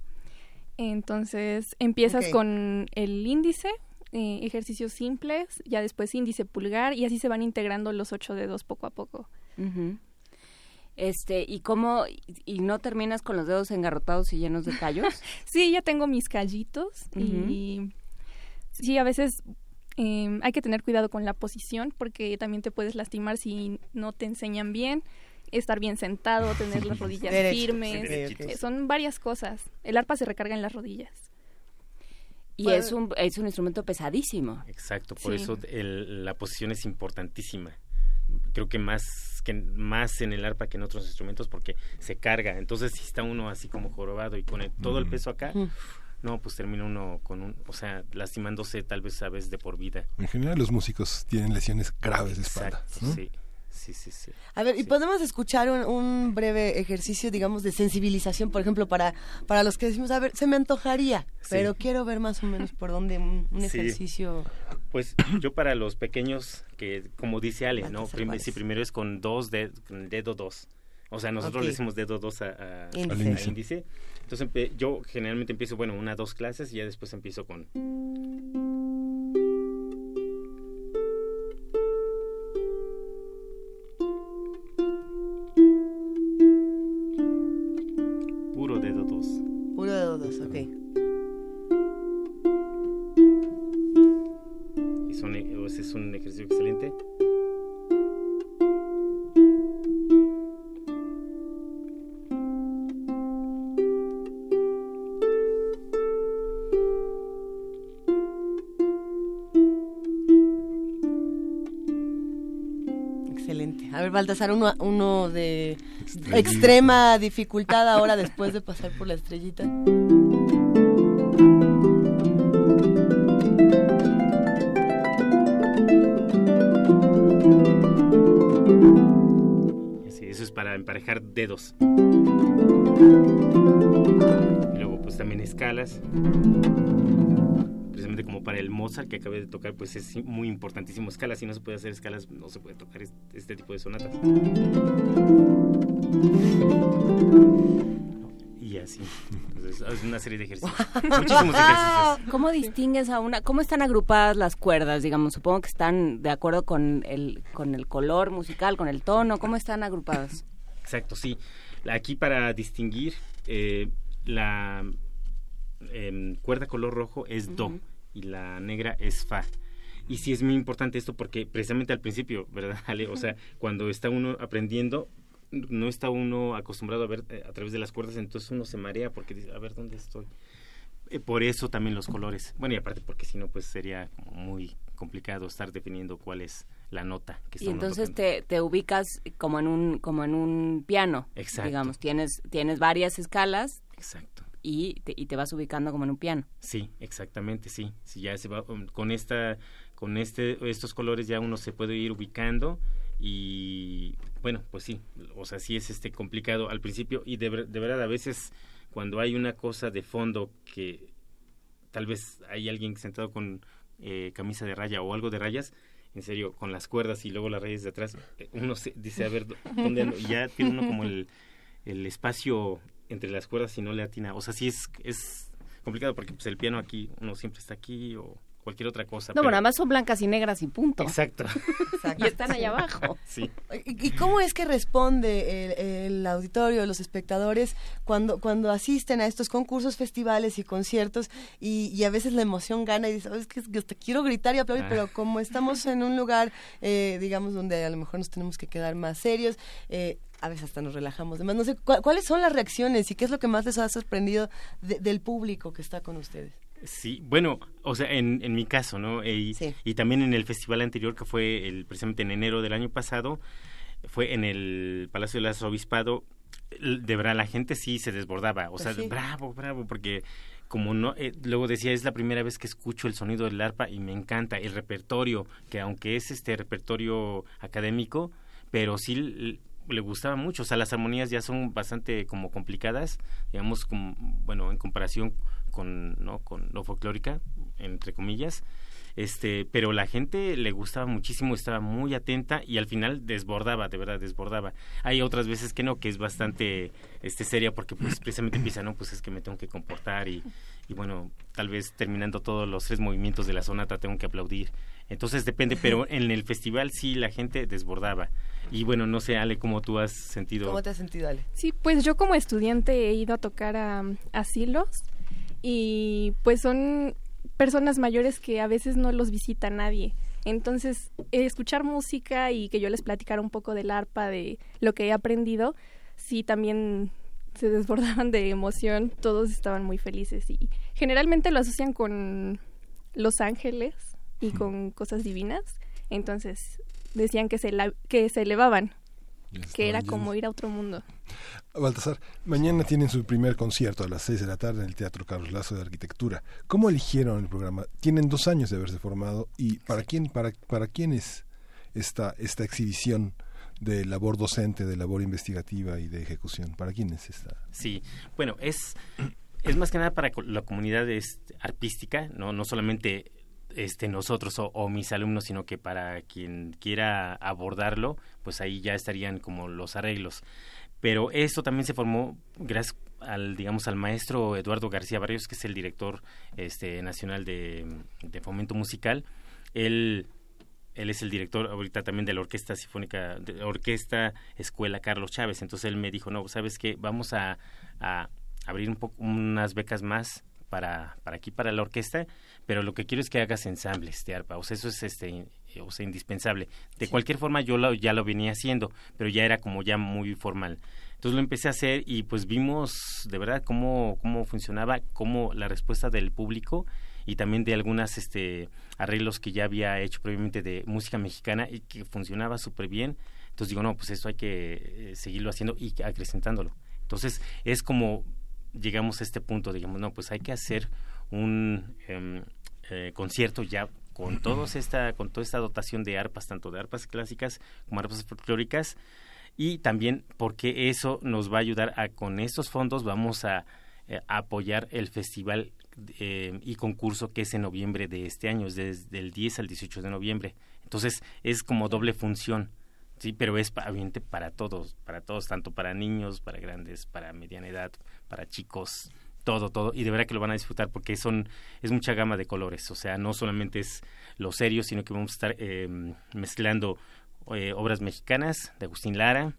Entonces empiezas con el índice, eh, ejercicios simples, ya después índice pulgar y así se van integrando los ocho dedos poco a poco. Este, ¿y cómo, y no terminas con los dedos engarrotados y llenos de callos? Sí, ya tengo mis callitos y sí, a veces em, hay que tener cuidado con la posición porque también te puedes lastimar si no te enseñan bien. Estar bien sentado, tener las rodillas Derecho. firmes. Derechitos. Son varias cosas. El arpa se recarga en las rodillas. Y es un, es un instrumento pesadísimo. Exacto, por Sí. eso el- la posición es importantísima. Creo que más que más en el arpa que en otros instrumentos porque se carga. Entonces si está uno así como jorobado y con el- todo el peso acá, no, pues termina uno con un, o sea, lastimándose tal vez a veces de por vida. En general los músicos tienen lesiones graves de espalda. Exacto, ¿no? sí, sí, sí, sí. A ver, ¿y podemos escuchar un, un breve ejercicio, digamos, de sensibilización, por ejemplo, para, para los que decimos, a ver, se me antojaría, Sí. pero quiero ver más o menos por dónde un, un Sí. ejercicio... Pues yo para los pequeños, que como dice Ale, ¿no? Prim- sí, primero es con dos de, con dedo dos. O sea, nosotros Ok. le decimos dedo dos a, a- Índice. Al índice. Entonces yo generalmente empiezo, bueno, una, dos clases y ya después empiezo con... Baltasar, uno, uno de extrema dificultad ahora después de pasar por la estrellita. Sí, eso es para emparejar dedos. Y luego pues también escalas. Como para el Mozart que acabé de tocar, pues es muy importantísimo escalas. Si no se puede hacer escalas, no se puede tocar este, este tipo de sonatas. Y así. Entonces, es una serie de ejercicios. Muchísimos ejercicios. ¿Cómo distingues a una? ¿Cómo están agrupadas las cuerdas? Digamos, supongo que están de acuerdo con el con el color musical, con el tono. ¿Cómo están agrupadas? Exacto, sí. Aquí para distinguir eh, la em, cuerda color rojo es do y la negra es fa. Y sí es muy importante esto porque precisamente al principio, ¿verdad, Ale? O sea, cuando está uno aprendiendo, no está uno acostumbrado a ver eh, a través de las cuerdas, entonces uno se marea porque dice, a ver, ¿dónde estoy? Eh, por eso también los colores. Bueno, y aparte porque si no, pues sería muy complicado estar definiendo cuál es la nota que está Y entonces te, te ubicas como en un como en un piano. Exacto. Digamos, tienes tienes varias escalas. Exacto. Y te, y te vas ubicando como en un piano. Sí, exactamente, sí. Si ya se va um, con esta con este estos colores ya uno se puede ir ubicando y bueno, pues sí, o sea, sí es este complicado al principio y de, de verdad a veces cuando hay una cosa de fondo que tal vez hay alguien sentado con eh, camisa de raya o algo de rayas, en serio, con las cuerdas y luego las rayas de atrás, eh, uno se dice, a ver, ¿dónde ando? Ya tiene uno como el, el espacio entre las cuerdas y no le atina. O sea, sí es, es complicado porque pues el piano aquí, uno siempre está aquí o cualquier otra cosa. No, pero- bueno, además son blancas y negras y punto. Exacto. Y están allá abajo. Sí. ¿Y cómo es que responde el, el auditorio, los espectadores, cuando, cuando asisten a estos concursos, festivales y conciertos y, y a veces la emoción gana y dices, "Oh, es que, es que hasta quiero gritar y aplaudir, Ah. pero como estamos en un lugar, eh, digamos, donde a lo mejor nos tenemos que quedar más serios, eh, a veces hasta nos relajamos. Además, no sé, ¿cu- ¿cuáles son las reacciones y qué es lo que más les ha sorprendido de- del público que está con ustedes? Sí, bueno, o sea, en, en mi caso, ¿no? Y, y también en el festival anterior, que fue el, precisamente en enero del año pasado, fue en el Palacio del Arzobispado, de verdad la gente sí se desbordaba, o Pues sea, sí. bravo, bravo, porque como no, eh, luego decía, es la primera vez que escucho el sonido del arpa y me encanta el repertorio, que aunque es este repertorio académico, pero sí le gustaba mucho, o sea, las armonías ya son bastante como complicadas, digamos, como, bueno, en comparación con, ¿no? con lo folclórica, entre comillas, este, pero la gente le gustaba muchísimo, estaba muy atenta y al final desbordaba, de verdad desbordaba. Hay otras veces que no, que es bastante este seria porque pues precisamente empieza, no, pues es que me tengo que comportar y, y bueno, tal vez terminando todos los tres movimientos de la sonata tengo que aplaudir. Entonces depende, pero en el festival sí la gente desbordaba. Y bueno, no sé, Ale, cómo tú has sentido. ¿Cómo te has sentido, Ale? Sí, pues yo como estudiante he ido a tocar a asilos y pues son personas mayores que a veces no los visita nadie. Entonces, escuchar música y que yo les platicara un poco del arpa, de lo que he aprendido, sí también se desbordaban de emoción, todos estaban muy felices y generalmente lo asocian con los ángeles y con cosas divinas, entonces decían que se, la- que se elevaban, que era como ir a otro mundo. Baltasar, mañana tienen su primer concierto a las 6 de la tarde en el Teatro Carlos Lazo de Arquitectura. ¿Cómo eligieron el programa? Tienen dos años de haberse formado y ¿para quién, para, para quién es esta, esta exhibición de labor docente, de labor investigativa y de ejecución? ¿Para quién es esta? Sí, bueno, es, es más que nada para la comunidad este, artística, no, no solamente este, nosotros o, o mis alumnos, sino que para quien quiera abordarlo, pues ahí ya estarían como los arreglos. Pero esto también se formó gracias al, digamos, al maestro Eduardo García Barrios, que es el director este, nacional de, de fomento musical. Él él es el director ahorita también de la Orquesta Sinfónica, de la Orquesta Escuela Carlos Chávez. Entonces él me dijo, no, ¿sabes qué? Vamos a, a abrir un poco, unas becas más para, para aquí, para la orquesta, pero lo que quiero es que hagas ensambles de arpa. O sea, eso es este, o sea, indispensable. De cualquier forma yo lo, ya lo venía haciendo, pero ya era como ya muy formal. Entonces lo empecé a hacer y pues vimos de verdad cómo, cómo funcionaba, cómo la respuesta del público y también de algunas este arreglos que ya había hecho previamente de música mexicana y que funcionaba súper bien. Entonces digo, no, pues esto hay que eh, seguirlo haciendo y acrecentándolo. Entonces es como llegamos a este punto, digamos, no, pues hay que hacer un em, eh, concierto ya con todos esta con toda esta dotación de arpas tanto de arpas clásicas como arpas folclóricas y también porque eso nos va a ayudar a con estos fondos vamos a, eh, apoyar el festival eh, y concurso que es en noviembre de este año, es desde el 10 al 18 de noviembre. Entonces es como doble función, sí, pero es obviamente para todos, para todos, tanto para niños, para grandes, para mediana edad, para chicos, todo, todo, y de verdad que lo van a disfrutar porque son, es mucha gama de colores, o sea, no solamente es lo serio, sino que vamos a estar eh, mezclando eh, obras mexicanas de Agustín Lara,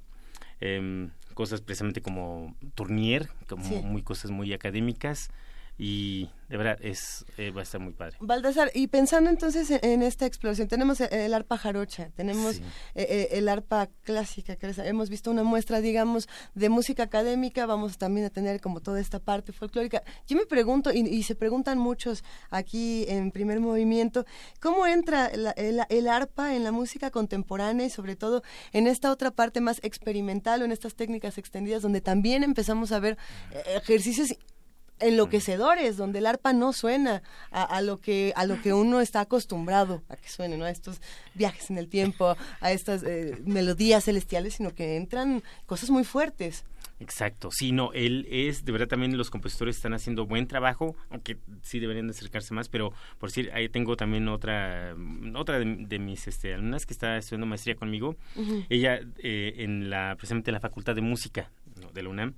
eh, cosas precisamente como Tournier, como Sí. muy cosas muy académicas, y de verdad es eh, va a estar muy padre. Baltasar, y pensando entonces en, en esta exploración, tenemos el, el arpa jarocha, tenemos Sí. eh, eh, el arpa clásica, que les- hemos visto una muestra, digamos, de música académica, vamos también a tener como toda esta parte folclórica. Yo me pregunto, y, y se preguntan muchos aquí en primer movimiento, ¿cómo entra la- el, el arpa en la música contemporánea y sobre todo en esta otra parte más experimental o en estas técnicas extendidas donde también empezamos a ver eh, ejercicios enloquecedores donde el arpa no suena a, a lo que a lo que uno está acostumbrado a que suene no a estos viajes en el tiempo a estas eh, melodías celestiales sino que entran cosas muy fuertes. Exacto, sí, no, él es, de verdad también los compositores están haciendo buen trabajo, aunque sí deberían de acercarse más, pero por decir, ahí tengo también otra, otra de, de mis este, alumnas que está estudiando maestría conmigo, ella eh, en la, precisamente en la Facultad de Música ¿no? de la UNAM,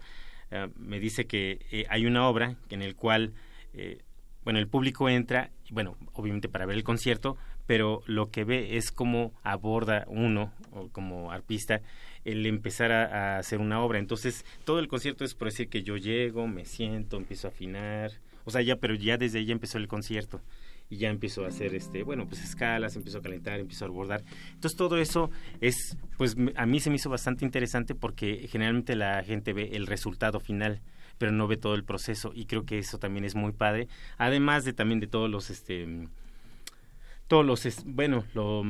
eh, me dice que eh, hay una obra en el cual, eh, bueno, el público entra, bueno, obviamente para ver el concierto, pero lo que ve es cómo aborda uno, o como arpista, el empezar a, hacer una obra. Entonces, todo el concierto es por decir que yo llego, me siento, empiezo a afinar, o sea, ya, pero ya desde ahí empezó el concierto y ya empiezo a hacer este bueno pues escalas empiezo a calentar empiezo a abordar entonces todo eso es pues a mí se me hizo bastante interesante porque generalmente la gente ve el resultado final pero no ve todo el proceso y creo que eso también es muy padre. Además de también de todos los este todos los bueno lo,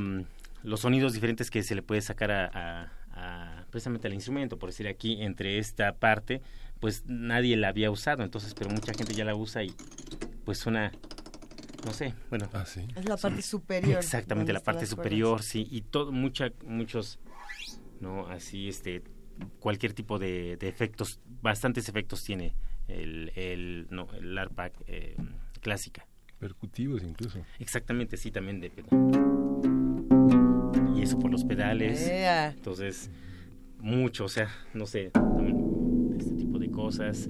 los sonidos diferentes que se le puede sacar a, a- a- precisamente al instrumento por decir aquí entre esta parte pues nadie la había usado. Entonces pero mucha gente ya la usa y pues suena no sé bueno. Es la parte superior exactamente la parte superior sí y todo mucha muchos no así este cualquier tipo de, de efectos bastantes efectos tiene el el no el arpa eh, clásica. Percutivos incluso. exactamente sí también de y eso por los pedales. Entonces mucho o sea no sé este tipo de cosas.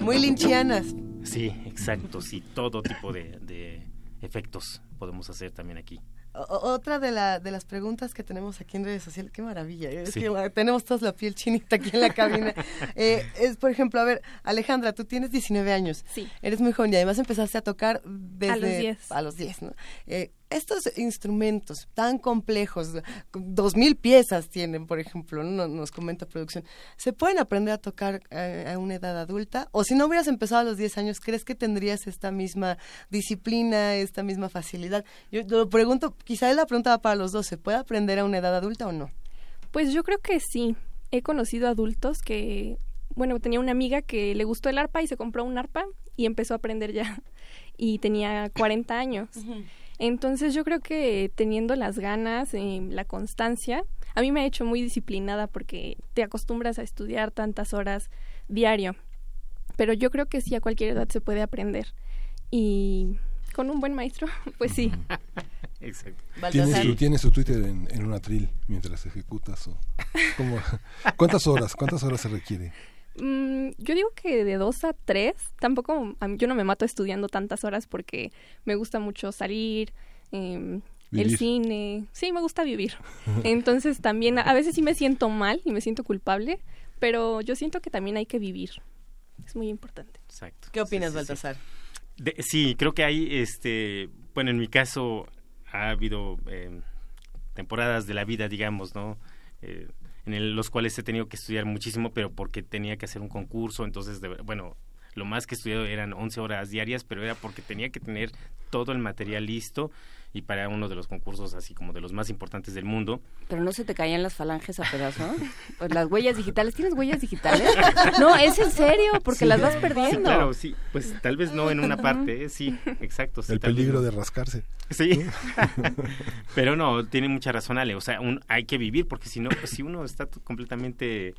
Muy linchianas sí exacto sí todo tipo de, de efectos podemos hacer también aquí O- otra de, la, de las preguntas que tenemos aquí en redes sociales, qué maravilla, es Sí. que tenemos todos la piel chinita aquí en la cabina. Eh, es, por ejemplo, a ver, Alejandra, tú tienes 19 años, Sí. eres muy joven y además empezaste a tocar desde... A los 10. A los 10, ¿no? Eh, estos instrumentos tan complejos, dos mil piezas tienen, por ejemplo, ¿no? nos comenta producción, ¿se pueden aprender a tocar eh, a una edad adulta? O si no hubieras empezado a los 10 años, ¿crees que tendrías esta misma disciplina, esta misma facilidad? Yo lo pregunto, quizá la pregunta va para los dos, ¿se puede aprender a una edad adulta o no? Pues yo creo que sí. He conocido adultos que, bueno, tenía una amiga que le gustó el arpa y se compró un arpa y empezó a aprender ya. Y tenía 40 años. Entonces yo creo que teniendo las ganas, eh, la constancia, a mí me ha hecho muy disciplinada porque te acostumbras a estudiar tantas horas diario. Pero yo creo que sí a cualquier edad se puede aprender. Y con un buen maestro, pues sí. Exacto. ¿Tienes, tu Twitter en, en un atril mientras ejecutas? O, ¿cómo? ¿Cuántas horas? ¿Cuántas horas se requiere? Mm, yo digo que de dos a tres. Tampoco, yo no me mato estudiando tantas horas porque me gusta mucho salir, em, el cine. Sí, me gusta vivir. Entonces también a veces sí me siento mal y me siento culpable, pero yo siento que también hay que vivir. Es muy importante. Exacto. ¿Qué opinas, Sí, sí, sí. Baltasar? De- sí, creo que hay, este, bueno, en mi caso ha habido eh, temporadas de la vida, digamos, ¿no? Eh, en el- los cuales he tenido que estudiar muchísimo, pero porque tenía que hacer un concurso, entonces, de- bueno, lo más que he estudiado eran 11 horas diarias, pero era porque tenía que tener todo el material listo y para uno de los concursos así como de los más importantes del mundo. Pero no se te caían las falanges a pedazos. Pues las huellas digitales, ¿tienes huellas digitales? No, es en serio, porque Sí. las vas Sí, perdiendo. claro, sí, pues tal vez no en una parte, ¿eh? sí, exacto. sí, El peligro no. de rascarse. Sí, pero no, tiene mucha razón Ale, o sea, un- hay que vivir porque si no, si uno está completamente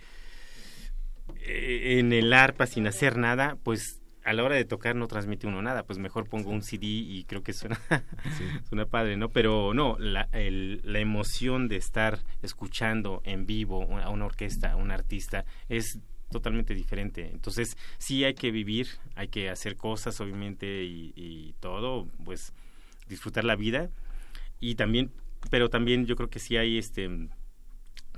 eh, en el arpa sin hacer nada, pues a la hora de tocar no transmite uno nada, pues mejor pongo un CD y creo que suena, suena padre, ¿no? Pero no, la, el- la emoción de estar escuchando en vivo a una orquesta, a un artista, es totalmente diferente. Entonces, sí hay que vivir, hay que hacer cosas, obviamente, y, y todo, pues disfrutar la vida. Y también, pero también yo creo que sí hay este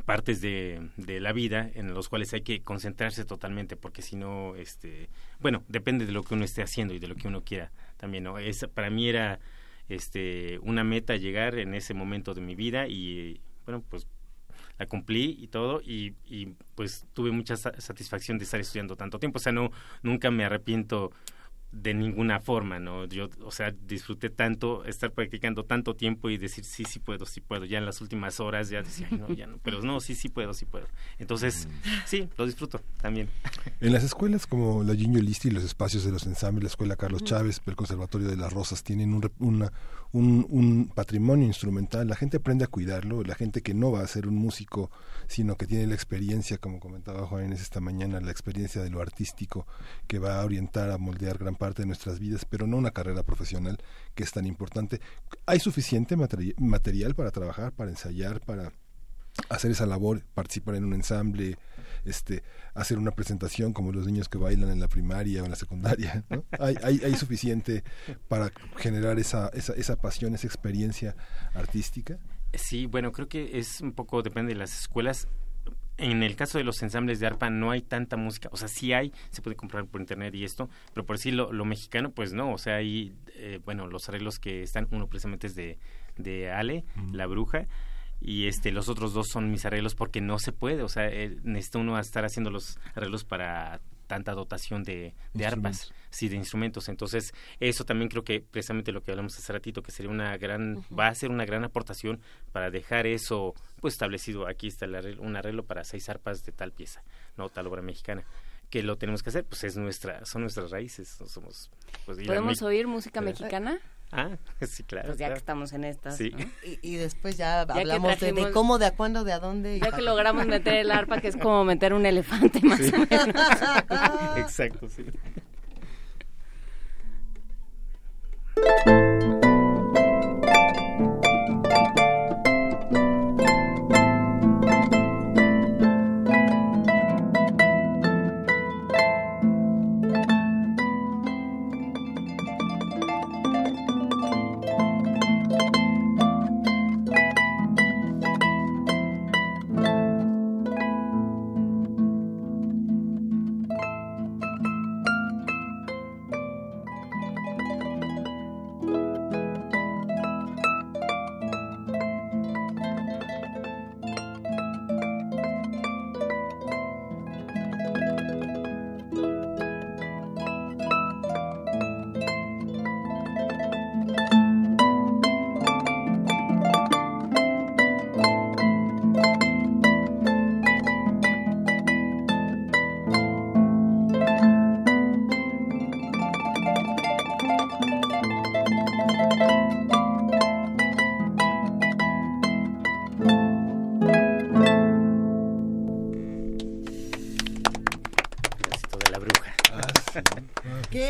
partes de, de la vida en los cuales hay que concentrarse totalmente porque si no este bueno depende de lo que uno esté haciendo y de lo que uno quiera también no es para mí era este una meta llegar en ese momento de mi vida y bueno pues la cumplí y todo y, y pues tuve mucha sa- satisfacción de estar estudiando tanto tiempo. O sea no nunca me arrepiento de ninguna forma, ¿no? Yo, o sea, disfruté tanto estar practicando tanto tiempo y decir, sí, sí puedo, sí puedo. Ya en las últimas horas ya decía, "Ay, no, ya no, pero no, sí, sí puedo, sí puedo. Entonces, sí, lo disfruto también. En las escuelas como la Gigno Listi y los espacios de los ensambles, la Escuela Carlos. Chávez, el Conservatorio de las Rosas, tienen un, una- un, un patrimonio instrumental. La gente aprende a cuidarlo. La gente que no va a ser un músico, sino que tiene la experiencia, como comentaba Juan esta mañana, la experiencia de lo artístico que va a orientar, a moldear gran parte de nuestras vidas, pero no una carrera profesional que es tan importante. ¿Hay suficiente materi- material para trabajar, para ensayar, para hacer esa labor, participar en un ensamble, este, hacer una presentación como los niños que bailan en la primaria o en la secundaria, ¿no? Hay, hay, hay suficiente para generar esa, esa, esa pasión, esa experiencia artística. Sí, bueno, creo que es un poco, depende de las escuelas. En el caso de los ensambles de arpa no hay tanta música, o sea, sí hay, se puede comprar por internet y esto, pero por decir lo, lo mexicano, pues no, o sea, hay, eh, bueno, los arreglos que están, uno precisamente es de, de Ale, la bruja, y este los otros dos son mis arreglos porque no se puede, o sea, eh, necesita uno estar haciendo los arreglos para tanta dotación de, de arpas, sí, de instrumentos. Entonces, eso también creo que precisamente lo que hablamos hace ratito, que sería una gran, va a ser una gran aportación para dejar eso pues establecido. Aquí está el arreglo- un arreglo para seis arpas de tal pieza, no tal obra mexicana. Que lo tenemos que hacer, pues es nuestra, son nuestras raíces, no somos. Pues, ¿Podemos oír música mexicana? Ah, sí, claro. Pues ya claro. que estamos en estas. Sí. ¿no? Y, y después ya, hablamos de, de trajimos- cómo, de a cuándo, de a dónde. y Ya que logramos meter el arpa, que es como meter un elefante más Sí. o menos. Exacto, sí.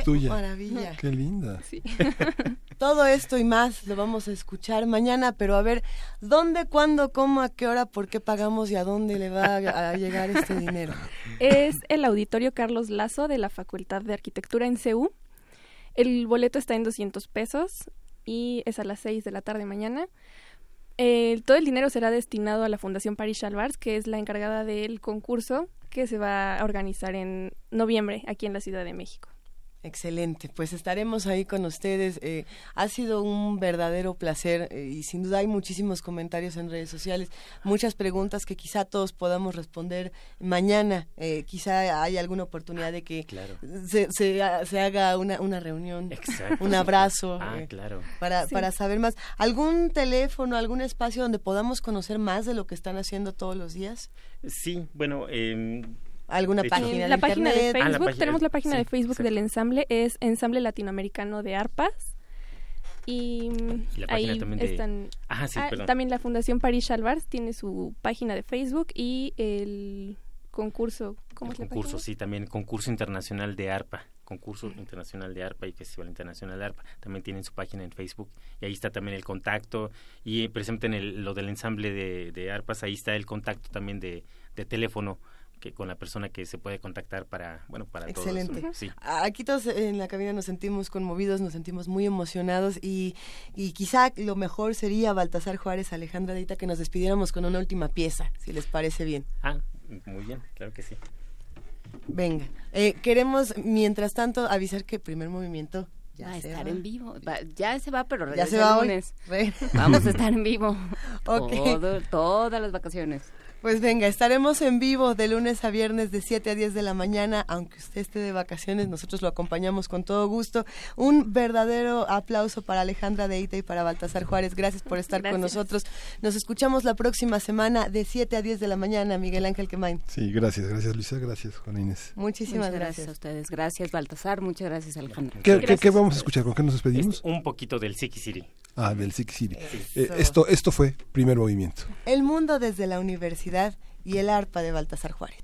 Qué Tuya. maravilla. Qué linda. Todo esto y más lo vamos a escuchar mañana, pero a ver, ¿dónde, cuándo, cómo, a qué hora, por qué pagamos y a dónde le va a, a llegar este dinero? Es el Auditorio Carlos Lazo de la Facultad de Arquitectura en CEU. El boleto está en 200 pesos y es a las 6 de la tarde mañana. Eh, todo el dinero será destinado a la Fundación Paris Chalvars, que es la encargada del concurso que se va a organizar en noviembre aquí en la Ciudad de México. Excelente, pues estaremos ahí con ustedes. Eh, ha sido un verdadero placer eh, y sin duda hay muchísimos comentarios en redes sociales, muchas preguntas que quizá todos podamos responder mañana. Eh, quizá hay alguna oportunidad de que se, se, se, haga una, una reunión, un abrazo ah, claro. para, para saber más. ¿Algún teléfono, algún espacio donde podamos conocer más de lo que están haciendo todos los días? Sí, bueno... Eh, alguna página la página de ah, Facebook tenemos la página de Facebook del ensamble es ensamble latinoamericano de arpas. Y, ahí están ah, también la Fundación París Chalvars tiene su página de Facebook y el concurso ¿cómo el concurso sí también concurso internacional de arpa concurso internacional de arpa y festival internacional de arpa también tienen su página en Facebook y ahí está también el contacto y precisamente en el, lo del ensamble de, de arpas ahí está el contacto también de, de teléfono que con la persona que se puede contactar para, bueno, para Excelente. todos. Sí. Aquí todos en la cabina nos sentimos conmovidos, nos sentimos muy emocionados y, y quizá lo mejor sería Baltasar Juárez, Alejandra Dita, que nos despidiéramos con una última pieza, si les parece bien. Ah, muy bien, claro que sí. Venga, eh, queremos mientras tanto avisar que el primer movimiento ya va a estar en vivo. ya se va, pero ya se va hoy. Vamos a estar en vivo. todas las vacaciones. Pues venga, estaremos en vivo de lunes a viernes de 7 a 10 de la mañana, aunque usted esté de vacaciones, nosotros lo acompañamos con todo gusto. Un verdadero aplauso para Alejandra Deita y para Baltasar Juárez. Gracias por estar con nosotros. Nos escuchamos la próxima semana de 7 a 10 de la mañana, Miguel Ángel Quemain. Sí, gracias, gracias Luisa, gracias Juana Inés. Muchísimas gracias. a ustedes. Gracias Baltasar, muchas gracias Alejandra. ¿Qué, vamos a escuchar? ¿Con qué nos despedimos? un poquito del Siki City. Ah, del Siki City. Eh, esto, esto fue primer movimiento. El mundo desde la y el arpa de Baltasar Juárez.